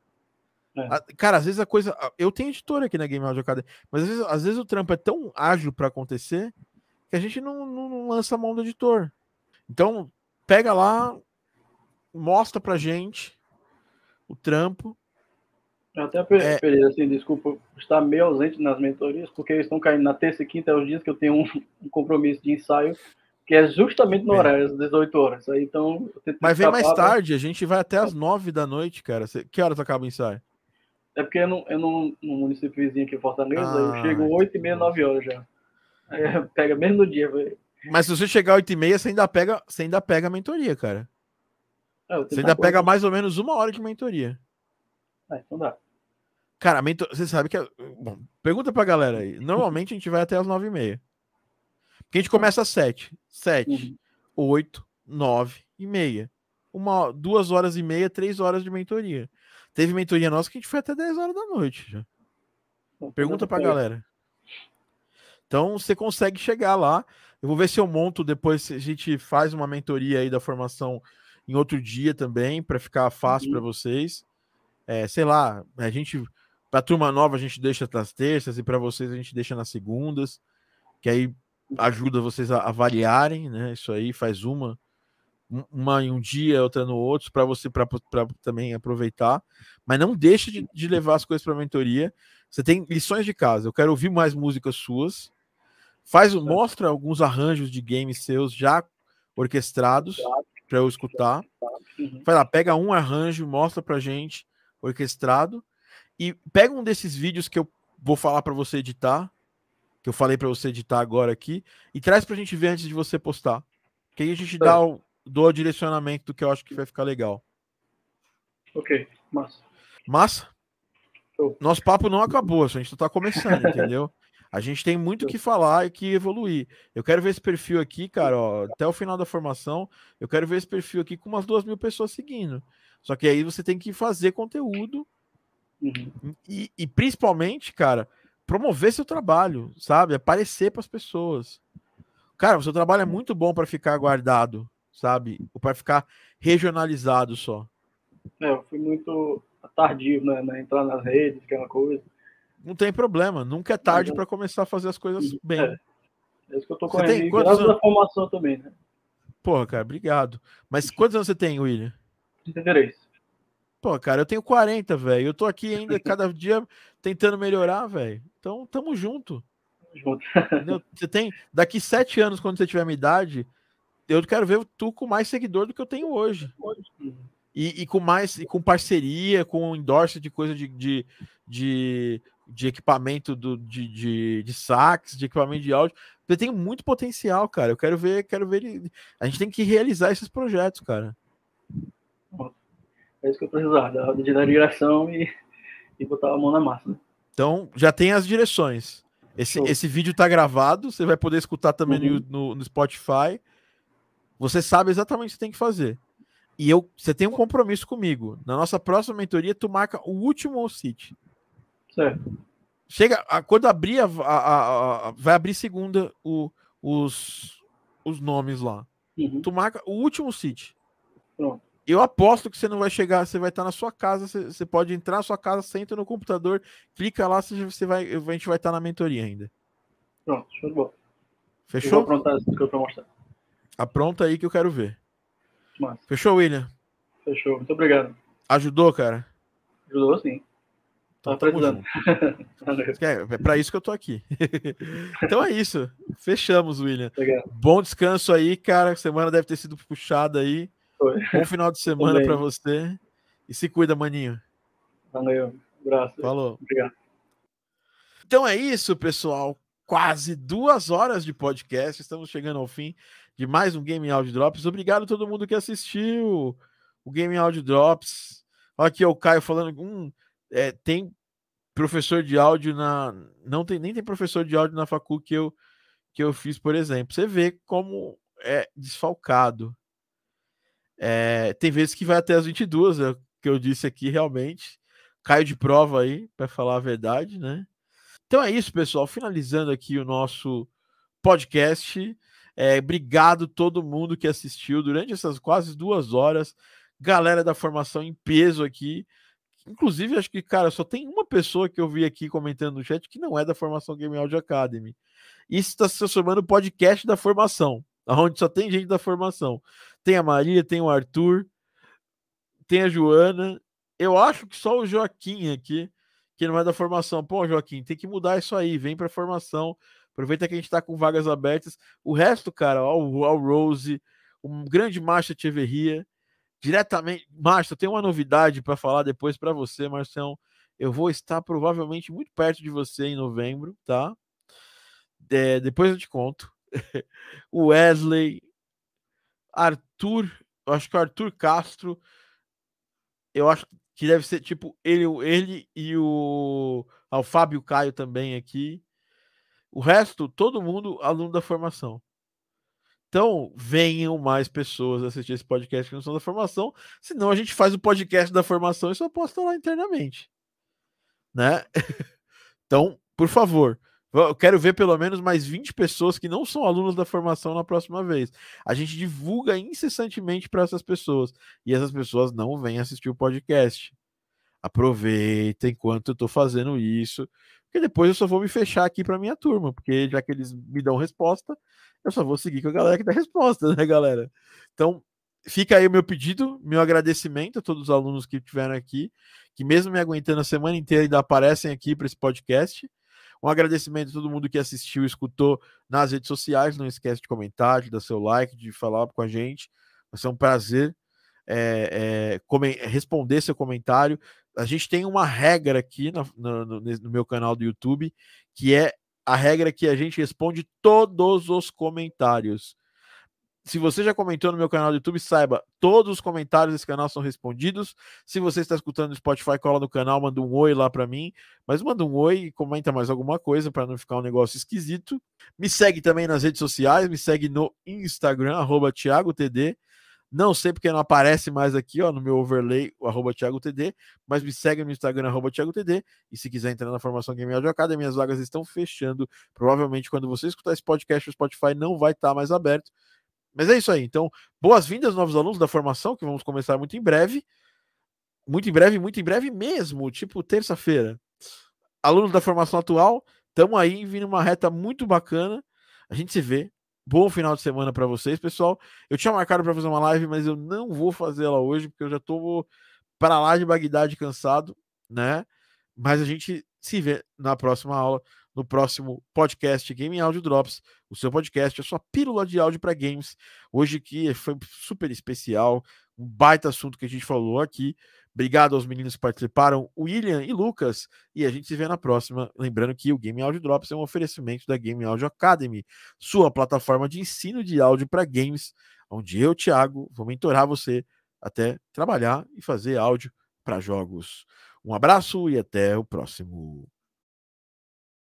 É. Cara, às vezes a coisa. Eu tenho editor aqui na Game Audio Academy, mas às vezes, às vezes o trampo é tão ágil para acontecer que a gente não, não, não lança a mão do editor. Então, pega lá, mostra pra gente o trampo.
Eu até é... assim, desculpa estar meio ausente nas mentorias, porque eles estão caindo na terça e quinta, é os dias que eu tenho um, um compromisso de ensaio, que é justamente no é. horário, às 18 horas. Aí, então,
Mas vem mais tarde, a gente vai até as 9 da noite, cara. Que horas acaba o ensaio?
É porque eu não, eu não no município vizinho aqui em Fortaleza, ah, eu chego 8 e meia, 9 horas já. Aí, pega mesmo no dia, velho.
Mas se você chegar às 8 e meia, você ainda pega, você ainda pega a mentoria, cara. É, você ainda pega coisa. mais ou menos uma hora de mentoria.
É, então dá.
Cara, mentor... você sabe que. É... Bom, pergunta pra galera aí. Normalmente a gente vai até as 9 e meia. Porque a gente começa às 7. 7, uhum. 8, 9 e meia. Uma, duas horas e meia, três horas de mentoria. Teve mentoria nossa que a gente foi até 10 horas da noite já. Pergunta pra galera. Então você consegue chegar lá. Eu vou ver se eu monto depois, se a gente faz uma mentoria aí da formação em outro dia também, para ficar fácil uhum. para vocês. É, sei lá, a gente para turma nova a gente deixa nas terças e para vocês a gente deixa nas segundas, que aí ajuda vocês a avaliarem, né? Isso aí faz uma uma em um dia, outra no outro, para você para também aproveitar. Mas não deixe de, de levar as coisas para a mentoria. Você tem lições de casa. Eu quero ouvir mais músicas suas. Faz, mostra alguns arranjos de games seus já orquestrados para eu escutar. Uhum. Vai lá, pega um arranjo, mostra pra gente orquestrado e pega um desses vídeos que eu vou falar para você editar, que eu falei para você editar agora aqui, e traz pra gente ver antes de você postar. Que aí a gente dá o, dou o direcionamento do que eu acho que vai ficar legal.
Ok, massa.
Massa? Nosso papo não acabou, a gente só tá começando, entendeu? A gente tem muito o que falar e que evoluir. Eu quero ver esse perfil aqui, cara, ó, até o final da formação. Eu quero ver esse perfil aqui com umas duas mil pessoas seguindo. Só que aí você tem que fazer conteúdo uhum. e, e, principalmente, cara, promover seu trabalho, sabe? Aparecer para as pessoas. Cara, o seu trabalho é muito bom para ficar guardado, sabe? Ou para ficar regionalizado só.
É, eu fui muito tardio, né, né? Entrar nas redes, aquela coisa.
Não tem problema, nunca é tarde é. para começar a fazer as coisas bem. É,
é isso que eu tô correndo. Você tem quantos anos? formação também, né?
Porra, cara, obrigado. Mas quantos anos você tem, William?
33.
Pô, cara, eu tenho 40, velho. Eu tô aqui ainda cada dia tentando melhorar, velho. Então, tamo junto. junto. Você tem. Daqui sete anos, quando você tiver minha idade, eu quero ver tu com mais seguidor do que eu tenho hoje. E, e com mais, e com parceria, com endorse de coisa de, de, de de equipamento do, de, de, de sax, de equipamento de áudio. Eu tenho muito potencial, cara. Eu quero ver, quero ver ele. A gente tem que realizar esses projetos, cara.
É isso que eu precisava, da, da direção e, e botar a mão na massa. Né?
Então, já tem as direções. Esse, esse vídeo tá gravado, você vai poder escutar também uhum. no, no, Spotify. Você sabe exatamente o que você tem que fazer. E eu, você tem um compromisso comigo. Na nossa próxima mentoria, tu marca o último City.
Certo.
Chega, a, quando abrir, a, a, a, vai abrir segunda o, os, os nomes lá. Uhum. Tu marca o último City. Pronto. Eu aposto que você não vai chegar, você vai estar na sua casa, você, você pode entrar na sua casa, senta no computador, clica lá, você vai, a gente vai estar na mentoria ainda.
Pronto, show de bola.
Fechou? Eu
vou aprontar isso que eu tô mostrando.
Apronta aí que eu quero ver. Massa. Fechou, William?
Fechou, muito obrigado.
Ajudou, cara?
Ajudou, sim. Tá precisando.
é, é para isso que eu tô aqui. então é isso. Fechamos, William. Obrigado. Bom descanso aí, cara. Semana deve ter sido puxada aí. Bom final de semana para você. E se cuida, maninho.
Valeu. Abraço.
Falou.
Obrigado.
Então é isso, pessoal. Quase duas horas de podcast. Estamos chegando ao fim de mais um Game Audio Drops. Obrigado a todo mundo que assistiu o Game Audio Drops. Olha aqui o Caio falando. Hum, é, tem professor de áudio na. Não tem, nem tem professor de áudio na facul que eu, que eu fiz, por exemplo. Você vê como é desfalcado. É, tem vezes que vai até as 22, é o que eu disse aqui, realmente. Caio de prova aí, para falar a verdade, né? Então é isso, pessoal. Finalizando aqui o nosso podcast. É, obrigado todo mundo que assistiu durante essas quase duas horas. Galera da formação em peso aqui. Inclusive, acho que, cara, só tem uma pessoa que eu vi aqui comentando no chat que não é da formação Game Audio Academy. Isso está se transformando no podcast da formação, onde só tem gente da formação. Tem a Maria, tem o Arthur, tem a Joana. Eu acho que só o Joaquim aqui, que não é da formação. Pô, Joaquim, tem que mudar isso aí, vem para a formação. Aproveita que a gente está com vagas abertas. O resto, cara, ó, o Rose, um grande Marcha Tcheverria diretamente. Márcio, tem uma novidade para falar depois para você, Marcião. Eu vou estar provavelmente muito perto de você em novembro, tá? É, depois eu te conto. o Wesley, Arthur, eu acho que o Arthur Castro, eu acho que deve ser tipo ele, ele e o, ah, o Fábio Caio também aqui. O resto, todo mundo aluno da formação. Então, venham mais pessoas assistir esse podcast que não são da formação, senão a gente faz o podcast da formação e só posta lá internamente. Né? então, por favor, eu quero ver pelo menos mais 20 pessoas que não são alunos da formação na próxima vez. A gente divulga incessantemente para essas pessoas e essas pessoas não vêm assistir o podcast. Aproveita enquanto eu estou fazendo isso, porque depois eu só vou me fechar aqui para minha turma, porque já que eles me dão resposta, eu só vou seguir com a galera que dá resposta, né, galera? Então, fica aí o meu pedido, meu agradecimento a todos os alunos que estiveram aqui, que mesmo me aguentando a semana inteira ainda aparecem aqui para esse podcast. Um agradecimento a todo mundo que assistiu escutou nas redes sociais. Não esquece de comentar, de dar seu like, de falar com a gente. Vai ser um prazer é, é, responder seu comentário. A gente tem uma regra aqui no, no, no meu canal do YouTube, que é a regra que a gente responde todos os comentários. Se você já comentou no meu canal do YouTube, saiba, todos os comentários desse canal são respondidos. Se você está escutando no Spotify, cola no canal, manda um oi lá para mim. Mas manda um oi e comenta mais alguma coisa para não ficar um negócio esquisito. Me segue também nas redes sociais, me segue no Instagram, arroba ThiagoTD. Não sei porque não aparece mais aqui, ó, no meu overlay, o arroba ThiagoTD, mas me segue no Instagram, arroba ThiagoTD, e se quiser entrar na formação Game Audio Academy, as vagas estão fechando. Provavelmente, quando você escutar esse podcast, o Spotify não vai estar tá mais aberto. Mas é isso aí. Então, boas-vindas, novos alunos da formação, que vamos começar muito em breve. Muito em breve, muito em breve mesmo, tipo terça-feira. Alunos da formação atual, estamos aí vindo uma reta muito bacana. A gente se vê Bom final de semana para vocês, pessoal. Eu tinha marcado para fazer uma live, mas eu não vou fazer ela hoje, porque eu já tô para lá de Bagdade cansado, né? Mas a gente se vê na próxima aula, no próximo podcast Game Audio Drops, o seu podcast, a sua pílula de áudio para games. Hoje que foi super especial, um baita assunto que a gente falou aqui. Obrigado aos meninos que participaram, William e Lucas. E a gente se vê na próxima. Lembrando que o Game Audio Drops é um oferecimento da Game Audio Academy, sua plataforma de ensino de áudio para games, onde eu, Thiago, vou mentorar você até trabalhar e fazer áudio para jogos. Um abraço e até o próximo.